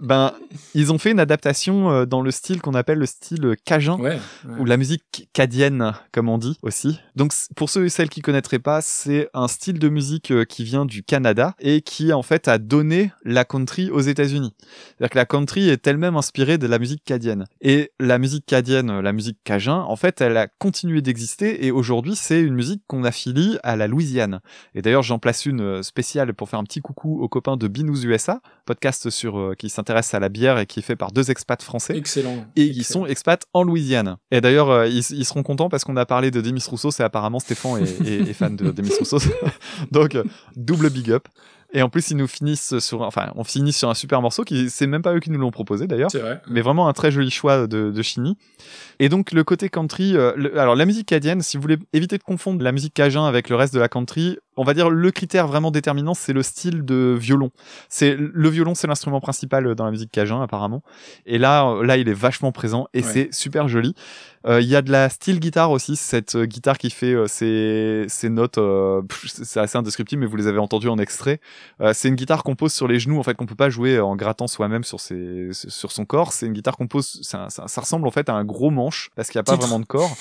ben ils ont fait une adaptation dans le style qu'on appelle le style cajun Ouais, ouais. ou la musique cadienne, comme on dit aussi. Donc, pour ceux et celles qui connaîtraient pas, c'est un style de musique euh, qui vient du Canada et qui, en fait, a donné la country aux États-Unis. C'est-à-dire que la country est elle-même inspirée de la musique cadienne. Et la musique cadienne, la musique cajun, en fait, elle a continué d'exister et aujourd'hui, c'est une musique qu'on affilie à la Louisiane. Et d'ailleurs, j'en place une euh, spéciale pour faire un petit coucou aux copains de Binous USA, podcast sur, euh, qui s'intéresse à la bière et qui est fait par deux expats français Excellent. et ils sont expats en Louisiane. Et d'ailleurs, euh, ils, ils seront contents parce qu'on a parlé de Demis Rousseau, c'est apparemment Stéphane est, est- est fan de Demis Rousseau. [laughs] Donc, double big up. Et en plus, ils nous finissent sur, enfin, on finit sur un super morceau qui, c'est même pas eux qui nous l'ont proposé d'ailleurs. Vrai. Mais vraiment un très joli choix de, de Chini. Et donc, le côté country, euh, le- alors la musique cadienne, si vous voulez éviter de confondre la musique cajun avec le reste de la country, on va dire le critère vraiment déterminant, c'est le style de violon. C'est le violon, c'est l'instrument principal dans la musique cajun apparemment. Et là, là, il est vachement présent et Ouais. c'est super joli. Euh, Il y a de la steel guitare aussi, cette euh, guitare qui fait euh, ses, ses notes. euh, c'est assez indescriptible, mais vous les avez entendues en extrait. Euh, c'est une guitare qu'on pose sur les genoux, en fait, qu'on peut pas jouer en grattant soi-même sur ses, sur son corps. C'est une guitare qu'on pose. Ça, ça, ça ressemble en fait à un gros manche parce qu'il n'y a pas vraiment de corps.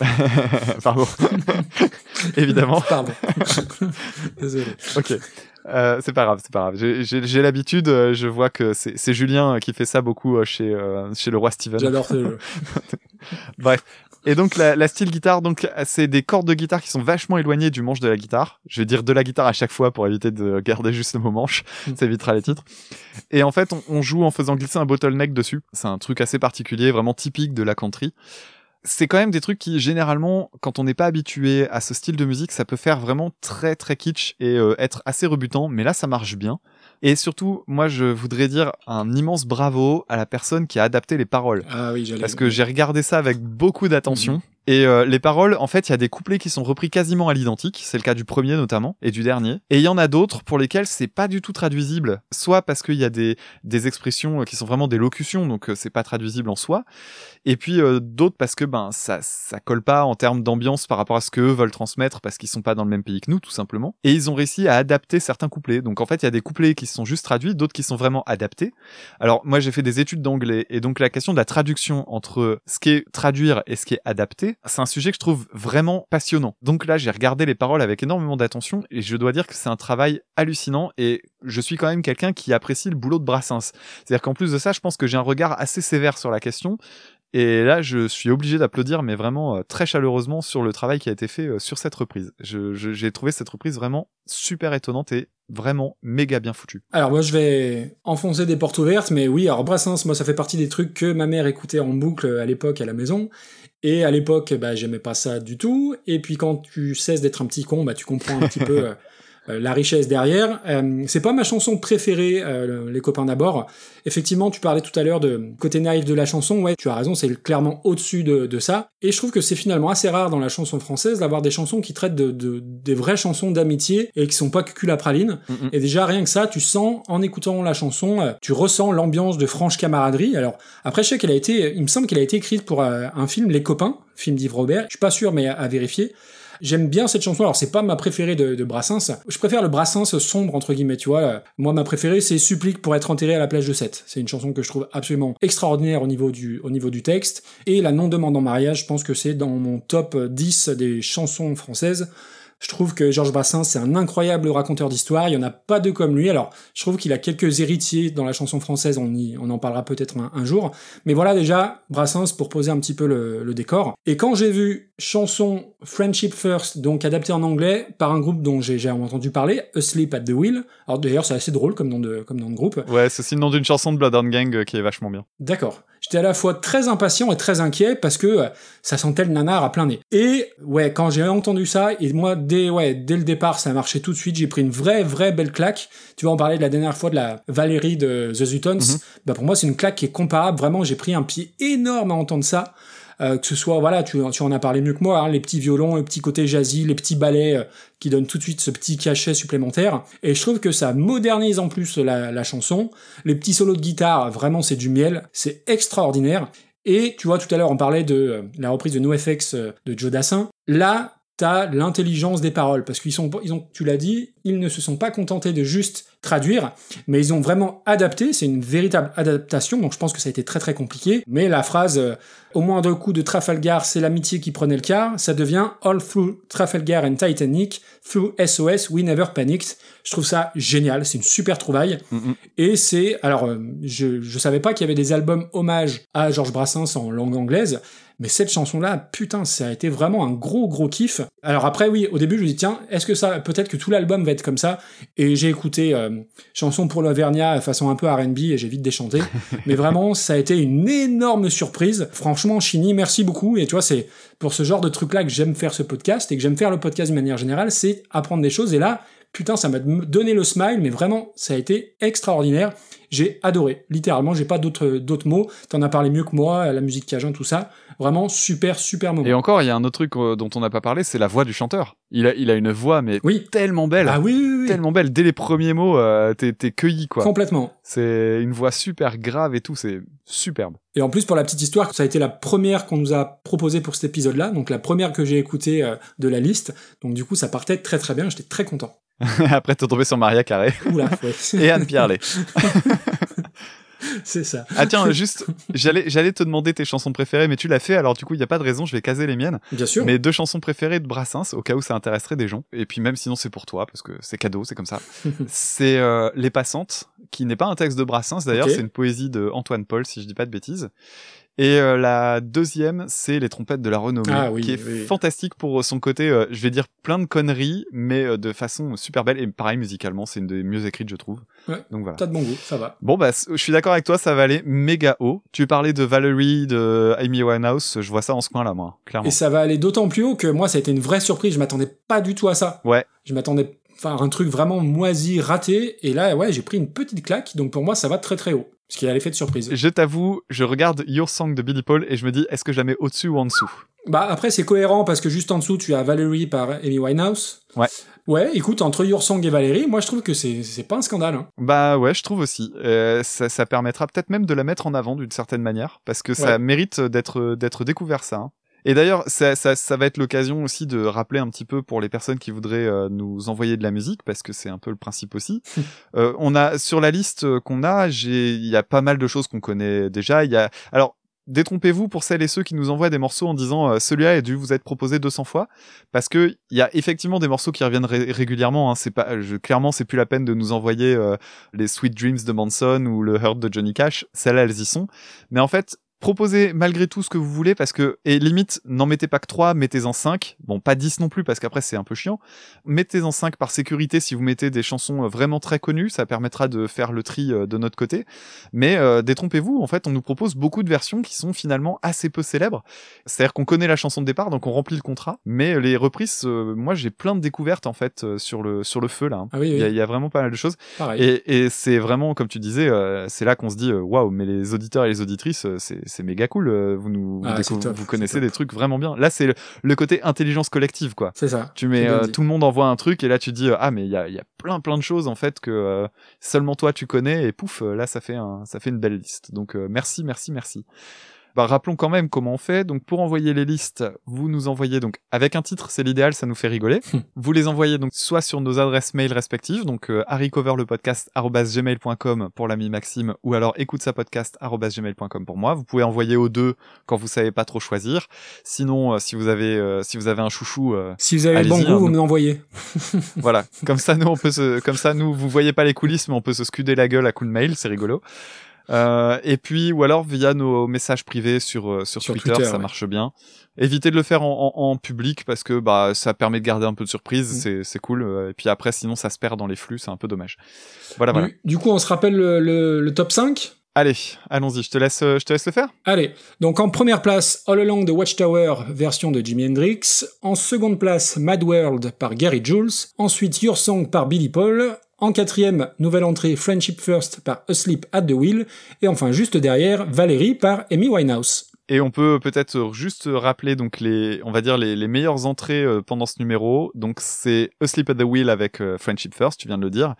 [laughs] [laughs] Pardon. [laughs] [laughs] Évidemment. Pardon. [laughs] Désolé. Ok. Euh, c'est pas grave, c'est pas grave. J'ai- l'habitude, euh, je vois que c'est Julien qui fait ça beaucoup euh, chez, chez le roi Steven. J'adore ce jeu. [laughs] Bref. Et donc la, la style guitare, donc c'est des cordes de guitare qui sont vachement éloignées du manche de la guitare. Je vais dire de la guitare à chaque fois pour éviter de garder juste le mot manche. Ça évitera les titres. Et en fait, on, on joue en faisant glisser un bottleneck dessus. C'est un truc assez particulier, vraiment typique de la country. C'est quand même des trucs qui, généralement, quand on n'est pas habitué à ce style de musique, ça peut faire vraiment très très kitsch et euh, être assez rebutant. Mais là, ça marche bien. Et surtout, moi, je voudrais dire un immense bravo à la personne qui a adapté les paroles. Ah oui. Parce que j'ai regardé ça avec beaucoup d'attention. Et euh, les paroles, en fait, il y a des couplets qui sont repris quasiment à l'identique. C'est le cas du premier notamment et du dernier. Et il y en a d'autres pour lesquels c'est pas du tout traduisible. Soit parce qu'il y a des, des expressions euh, qui sont vraiment des locutions, donc euh, c'est pas traduisible en soi. Et puis euh, d'autres parce que ben ça ça colle pas en termes d'ambiance par rapport à ce que eux veulent transmettre parce qu'ils sont pas dans le même pays que nous tout simplement. Et ils ont réussi à adapter certains couplets. Donc en fait, il y a des couplets qui sont juste traduits, d'autres qui sont vraiment adaptés. Alors moi j'ai fait des études d'anglais et donc la question de la traduction entre ce qui est traduire et ce qui est adapté, c'est un sujet que je trouve vraiment passionnant. Donc là j'ai regardé les paroles avec énormément d'attention et je dois dire que c'est un travail hallucinant et je suis quand même quelqu'un qui apprécie le boulot de Brassens. C'est-à-dire qu'en plus de ça, je pense que j'ai un regard assez sévère sur la question. Et là, je suis obligé d'applaudir, mais vraiment euh, très chaleureusement sur le travail qui a été fait euh, sur cette reprise. Je- je- J'ai trouvé cette reprise vraiment super étonnante et vraiment méga bien foutue. Alors moi je vais enfoncer des portes ouvertes, mais oui, alors Brassens, moi ça fait partie des trucs que ma mère écoutait en boucle à l'époque à la maison. Et à l'époque, bah, j'aimais pas ça du tout. Et puis quand tu cesses d'être un petit con, bah, tu comprends un petit peu [laughs] la richesse derrière. Euh, c'est pas ma chanson préférée, euh, les copains d'abord. Effectivement, tu parlais tout à l'heure de côté naïf de la chanson. Ouais, tu as raison, c'est clairement au-dessus de, de ça. Et je trouve que c'est finalement assez rare dans la chanson française d'avoir des chansons qui traitent de, de- des vraies chansons d'amitié et qui sont pas que cul à praline. Mhm. Et déjà, rien que ça, tu sens, en écoutant la chanson, euh, tu ressens l'ambiance de franche camaraderie. Alors, après, je sais qu'elle a été, il me semble qu'elle a été écrite pour euh, un film, Les Copains, film d'Yves Robert. Je suis pas sûr, mais à, à vérifier. J'aime bien cette chanson. Alors, c'est pas ma préférée de, Brassens. Je préfère le Brassens sombre, entre guillemets, tu vois. Moi, ma préférée, c'est Supplique pour être enterré à la plage de Sète. C'est une chanson que je trouve absolument extraordinaire au niveau du, au niveau du texte. Et La non-demande en mariage, je pense que c'est dans mon top 10 des chansons françaises. Je trouve que Georges Brassens, c'est un incroyable raconteur d'histoire. Il y en a pas deux comme lui. Alors, je trouve qu'il a quelques héritiers dans la chanson française. On, y, on en parlera peut-être un, un jour. Mais voilà déjà Brassens pour poser un petit peu le, le décor. Et quand j'ai vu chanson Friendship First, donc adaptée en anglais par un groupe dont j'ai j'ai entendu parler, Asleep at the Wheel. Alors d'ailleurs, c'est assez drôle comme nom de, comme nom de groupe. Ouais, c'est aussi le nom d'une chanson de Bloodhound Gang euh, qui est vachement bien. D'accord. J'étais à la fois très impatient et très inquiet parce que euh, ça sentait le nanar à plein nez. Et ouais, quand j'ai entendu ça, et moi dès ouais dès le départ, ça marchait tout de suite. J'ai pris une vraie vraie belle claque. Tu vas en parler de la dernière fois de la Valérie de The Zutons. Bah pour moi c'est une claque qui est comparable. Vraiment, j'ai pris un pied énorme à entendre ça. Euh, que ce soit, voilà, tu, tu en as parlé mieux que moi, hein, les petits violons, le petit côté jazzy, les petits ballets euh, qui donnent tout de suite ce petit cachet supplémentaire. Et je trouve que ça modernise en plus la, la chanson. Les petits solos de guitare, vraiment, c'est du miel. C'est extraordinaire. Et tu vois, tout à l'heure, on parlait de euh, la reprise de NoFX de Joe Dassin. Là, t'as l'intelligence des paroles, parce qu'ils sont, ils ont, tu l'as dit, ils ne se sont pas contentés de juste traduire, mais ils ont vraiment adapté, c'est une véritable adaptation, donc je pense que ça a été très très compliqué, mais la phrase euh, au moindre coup de Trafalgar, c'est l'amitié qui prenait le quart, ça devient All through Trafalgar and Titanic, through SOS, we never panicked. Je trouve ça génial, c'est une super trouvaille. Et c'est, alors, euh, je, je savais pas qu'il y avait des albums hommages à Georges Brassens en langue anglaise, mais cette chanson-là, putain, ça a été vraiment un gros gros kiff. Alors après, oui, au début, je me dis tiens, est-ce que ça, peut-être que tout l'album va être comme ça? Et j'ai écouté euh, chanson pour l'Auvergnat façon un peu R&B et j'ai vite déchanté. [laughs] mais vraiment, ça a été une énorme surprise. Franchement, Chini, merci beaucoup. Et tu vois, c'est pour ce genre de truc-là que j'aime faire ce podcast et que j'aime faire le podcast de manière générale, c'est apprendre des choses. Et là, putain, ça m'a donné le smile, mais vraiment, ça a été extraordinaire. J'ai adoré, littéralement, j'ai pas d'autres d'autres mots. T'en as parlé mieux que moi, la musique cajun, tout ça. Vraiment super, super moment. Et encore, il y a un autre truc euh, dont on n'a pas parlé, c'est la voix du chanteur. Il a, il a une voix, mais tellement belle. Ah oui, oui, oui. Tellement belle. Dès les premiers mots, euh, t'es t'es cueilli, quoi. Complètement. C'est une voix super grave et tout, c'est superbe. Et en plus, pour la petite histoire, ça a été la première qu'on nous a proposée pour cet épisode-là, donc la première que j'ai écoutée euh, de la liste. Donc du coup, ça partait très très bien, j'étais très content. [laughs] Après, t'es tombé sur Maria Carré. Oula, [laughs] ouais. et Anne Pierlet. C'est ça. Ah tiens, juste, j'allais, j'allais te demander tes chansons préférées, mais tu l'as fait, alors du coup, il n'y a pas de raison, je vais caser les miennes. Bien sûr. Mes deux chansons préférées de Brassens, au cas où ça intéresserait des gens. Et puis même sinon, c'est pour toi, parce que c'est cadeau, c'est comme ça. [laughs] c'est euh, Les Passantes, qui n'est pas un texte de Brassens, d'ailleurs, c'est une poésie de Antoine Paul, si je dis pas de bêtises. Et euh, la deuxième, c'est Les Trompettes de la Renommée, Ah oui, qui est oui. fantastique pour son côté, euh, je vais dire plein de conneries, mais euh, de façon super belle. Et pareil, musicalement, c'est une des mieux écrites, je trouve. Ouais. Donc voilà. T'as de bon goût, ça va. Bon bah je suis d'accord avec toi, ça va aller méga haut. Tu parlais de Valerie, de Amy Winehouse, je vois ça en ce coin-là moi, clairement. Et ça va aller d'autant plus haut que moi, ça a été une vraie surprise. Je m'attendais pas du tout à ça. Ouais. Je m'attendais enfin un truc vraiment moisi, raté. Et là, ouais, j'ai pris une petite claque. Donc pour moi, ça va très très haut. Parce qu'il a l'effet de surprise. Je t'avoue, je regarde Your Song de Billy Paul et je me dis, est-ce que je la mets au-dessus ou en dessous? Bah après, c'est cohérent parce que juste en dessous, tu as Valerie par Amy Winehouse. Ouais. Ouais, écoute, entre Your Song et Valérie, moi je trouve que c'est pas un scandale. Hein. Bah ouais, je trouve aussi. Euh, ça, ça permettra peut-être même de la mettre en avant d'une certaine manière, parce que ça Ouais. mérite d'être d'être découvert ça. hein. Et d'ailleurs, ça, ça, ça va être l'occasion aussi de rappeler un petit peu pour les personnes qui voudraient euh, nous envoyer de la musique, parce que c'est un peu le principe aussi. [laughs] Euh, on a sur la liste euh, qu'on a, j'ai, il y a pas mal de choses qu'on connaît déjà. Il y a, alors. Détrompez-vous pour celles et ceux qui nous envoient des morceaux en disant euh, celui-là a dû vous être proposé 200 fois parce que il y a effectivement des morceaux qui reviennent ré- régulièrement hein. c'est pas je, clairement c'est plus la peine de nous envoyer euh, les Sweet Dreams de Manson ou le Hurt de Johnny Cash celles-là elles y sont mais en fait proposez malgré tout ce que vous voulez parce que et limite n'en mettez pas que 3 mettez-en 5 bon pas 10 non plus parce qu'après c'est un peu chiant. Mettez-en 5 par sécurité si vous mettez des chansons euh, vraiment très connues. Ça permettra de faire le tri euh, de notre côté. Mais euh, détrompez-vous en fait on nous propose beaucoup de versions qui sont finalement assez peu célèbres. C'est-à-dire qu'on connaît la chanson de départ donc on remplit le contrat. Mais les reprises euh, moi j'ai plein de découvertes en fait euh, sur le sur le feu là hein. Ah oui, oui. il y, a- il y a vraiment pas mal de choses. Pareil. et, et c'est vraiment, comme tu disais, euh, c'est là qu'on se dit, euh, waouh, mais les auditeurs et les auditrices, euh, c'est c'est méga cool. euh, vous nous, Ah, vous, top, c'est connaissez des trucs vraiment bien. Là, c'est le, le côté intelligence collective, quoi. C'est ça. Tu mets, euh, tout le monde envoie un truc et là tu dis, euh, ah mais il y a, y a plein plein de choses en fait que euh, seulement toi tu connais et pouf, euh, là ça fait un, ça fait une belle liste. Donc euh, merci, merci, merci. Bah, rappelons quand même comment on fait. Donc pour envoyer les listes, vous nous envoyez donc avec un titre, c'est l'idéal, ça nous fait rigoler. vous les envoyez donc soit sur nos adresses mail respectives, donc euh, harrycoverlepodcast@gmail.com pour l'ami Maxime ou alors écoute sa podcast@gmail.com pour moi. Vous pouvez envoyer aux deux quand vous savez pas trop choisir. Sinon, euh, si vous avez euh, si vous avez un chouchou, euh, Si vous avez le bon goût, hein, vous nous- me l'envoyez. [laughs] [laughs] voilà, comme ça nous on peut se, comme ça nous vous voyez pas les coulisses mais on peut se scuder la gueule à coups de mail, c'est rigolo. Euh, et puis ou alors via nos messages privés sur euh, sur, Sur Twitter, Twitter, ça ouais. marche bien. Évitez de le faire en, en, en public parce que bah ça permet de garder un peu de surprise, Mm. c'est cool. euh, Et puis après sinon ça se perd dans les flux, c'est un peu dommage. Voilà voilà. Du, du coup, on se rappelle le, le- le top 5 Allez, allons-y, je te laisse euh, je te laisse le faire. Allez, donc en première place, All Along the Watchtower, version de Jimi Hendrix. En seconde place, Mad World par Gary Jules. Ensuite, Your Song par Billy Paul. En quatrième, nouvelle entrée Friendship First par Asleep at the Wheel. Et enfin, juste derrière, Valérie par Amy Winehouse. Et on peut peut-être juste rappeler donc les, on va dire les, meilleures entrées euh, pendant ce numéro. Donc c'est Asleep at the Wheel avec euh, Friendship First, tu viens de le dire,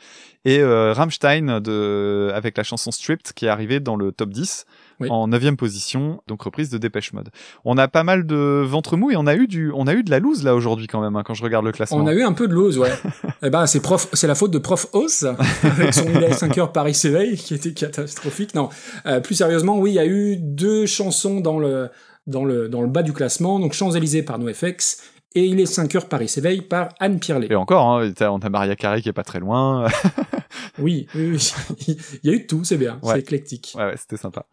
et euh, Rammstein de, avec la chanson Stripped qui est arrivée dans le top 10 Oui. en neuvième position, donc reprise de Dépêche Mode. On a pas mal de ventre mou et on a eu du, on a eu de la loose là aujourd'hui quand même hein, quand je regarde le classement. On a eu un peu de lose, ouais. [laughs] eh ben, c'est prof, c'est la faute de Prof Os [laughs] avec son 5 heures Paris s'éveille qui était catastrophique. Non, euh, plus sérieusement, oui, il y a eu deux chansons dans le dans le dans le bas du classement. Donc Champs Élysées par NoFX et Il est 5 heures Paris s'éveille par Anne Pirlet. Et encore, hein, on a Maria Carey qui est pas très loin. [laughs] Oui, oui, oui. il y a eu de tout, c'est bien, Ouais. c'est éclectique. ouais, ouais, c'était sympa.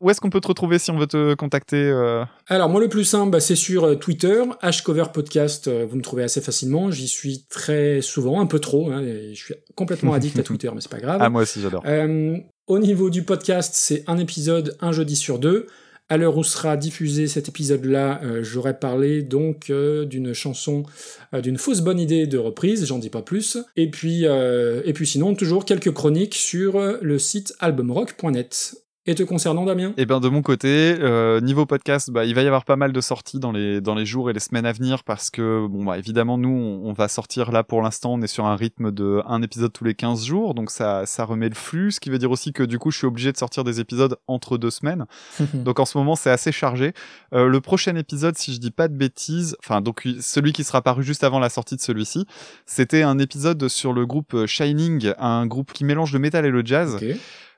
Où est-ce qu'on peut te retrouver si on veut te contacter euh, Alors moi le plus simple, bah, c'est sur euh, Twitter, Hcover Podcast, euh, vous me trouvez assez facilement, j'y suis très souvent, un peu trop, hein, je suis complètement [laughs] addict à Twitter, mais c'est pas grave. Ah moi aussi j'adore. Euh, au niveau du podcast, c'est un épisode un jeudi sur deux. À l'heure où sera diffusé cet épisode-là, euh, j'aurais parlé donc euh, d'une chanson, euh, d'une fausse bonne idée de reprise, j'en dis pas plus. Et puis, et puis sinon, toujours quelques chroniques sur le site albumrock.net. Et te concernant, Damien? Et ben de mon côté, euh, niveau podcast, bah, il va y avoir pas mal de sorties dans les dans les jours et les semaines à venir parce que bon bah évidemment nous on, on va sortir là pour l'instant, on est sur un rythme de un épisode tous les 15 jours, donc ça ça remet le flux, ce qui veut dire aussi que du coup je suis obligé de sortir des épisodes entre deux semaines. [laughs] Donc en ce moment c'est assez chargé. Euh, le prochain épisode, si je dis pas de bêtises, enfin donc celui qui sera paru juste avant la sortie de celui-ci, c'était un épisode sur le groupe Shining, un groupe qui mélange le métal et le jazz. Ok.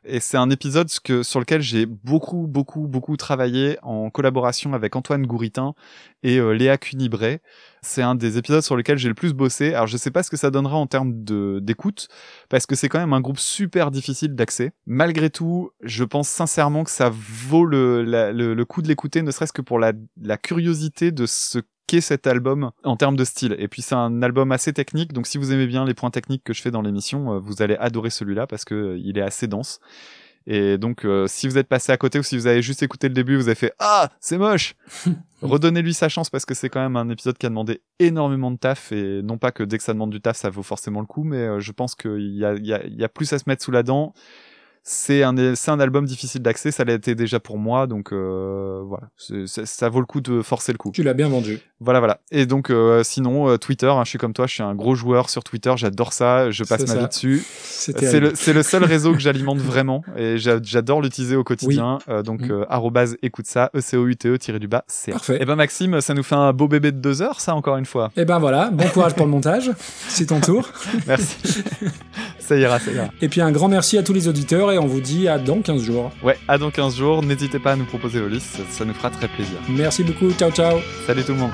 Et c'est un épisode sur lequel j'ai beaucoup, beaucoup, beaucoup travaillé en collaboration avec Antoine Gouritin et euh, Léa Cunibray. C'est un des épisodes sur lesquels j'ai le plus bossé. Alors je sais pas ce que ça donnera en termes d'écoute, parce que c'est quand même un groupe super difficile d'accès. Malgré tout, je pense sincèrement que ça vaut le, le, le coup de l'écouter, ne serait-ce que pour la, la curiosité de ce qu'est cet album en termes de style. Et puis c'est un album assez technique, donc si vous aimez bien les points techniques que je fais dans l'émission, euh, vous allez adorer celui-là parce que euh, il est assez dense. Et donc euh, si vous êtes passé à côté ou si vous avez juste écouté le début, vous avez fait ah c'est moche. [laughs] Redonnez-lui sa chance parce que c'est quand même un épisode qui a demandé énormément de taf et non pas que dès que ça demande du taf ça vaut forcément le coup, mais euh, je pense qu'il y a, y, a, il y a plus à se mettre sous la dent. C'est un, un album difficile d'accès, ça l'a été déjà pour moi, donc euh, voilà, ça vaut le coup de forcer le coup. Tu l'as bien vendu. Voilà, voilà. Et donc, euh, sinon, euh, Twitter, hein, je suis comme toi, je suis un gros joueur sur Twitter, j'adore ça, je passe ma ça. vie dessus. C'est le, c'est le seul réseau que j'alimente vraiment et j'a- j'adore l'utiliser au quotidien. Donc, Mm. euh, arrobase écoute ça, E-C-O-U-T-E tiré du bas, c'est. Parfait. Et ben, Maxime, ça nous fait un beau bébé de deux heures, ça, encore une fois. Et ben voilà, bon courage pour le montage, c'est ton tour. [laughs] Merci. [laughs] ça ira, ça ira. Et puis un grand merci à tous les auditeurs et on vous dit à dans 15 jours. Ouais, à dans 15 jours. N'hésitez pas à nous proposer vos listes, ça, ça nous fera très plaisir. Merci beaucoup, ciao ciao. Salut tout le monde.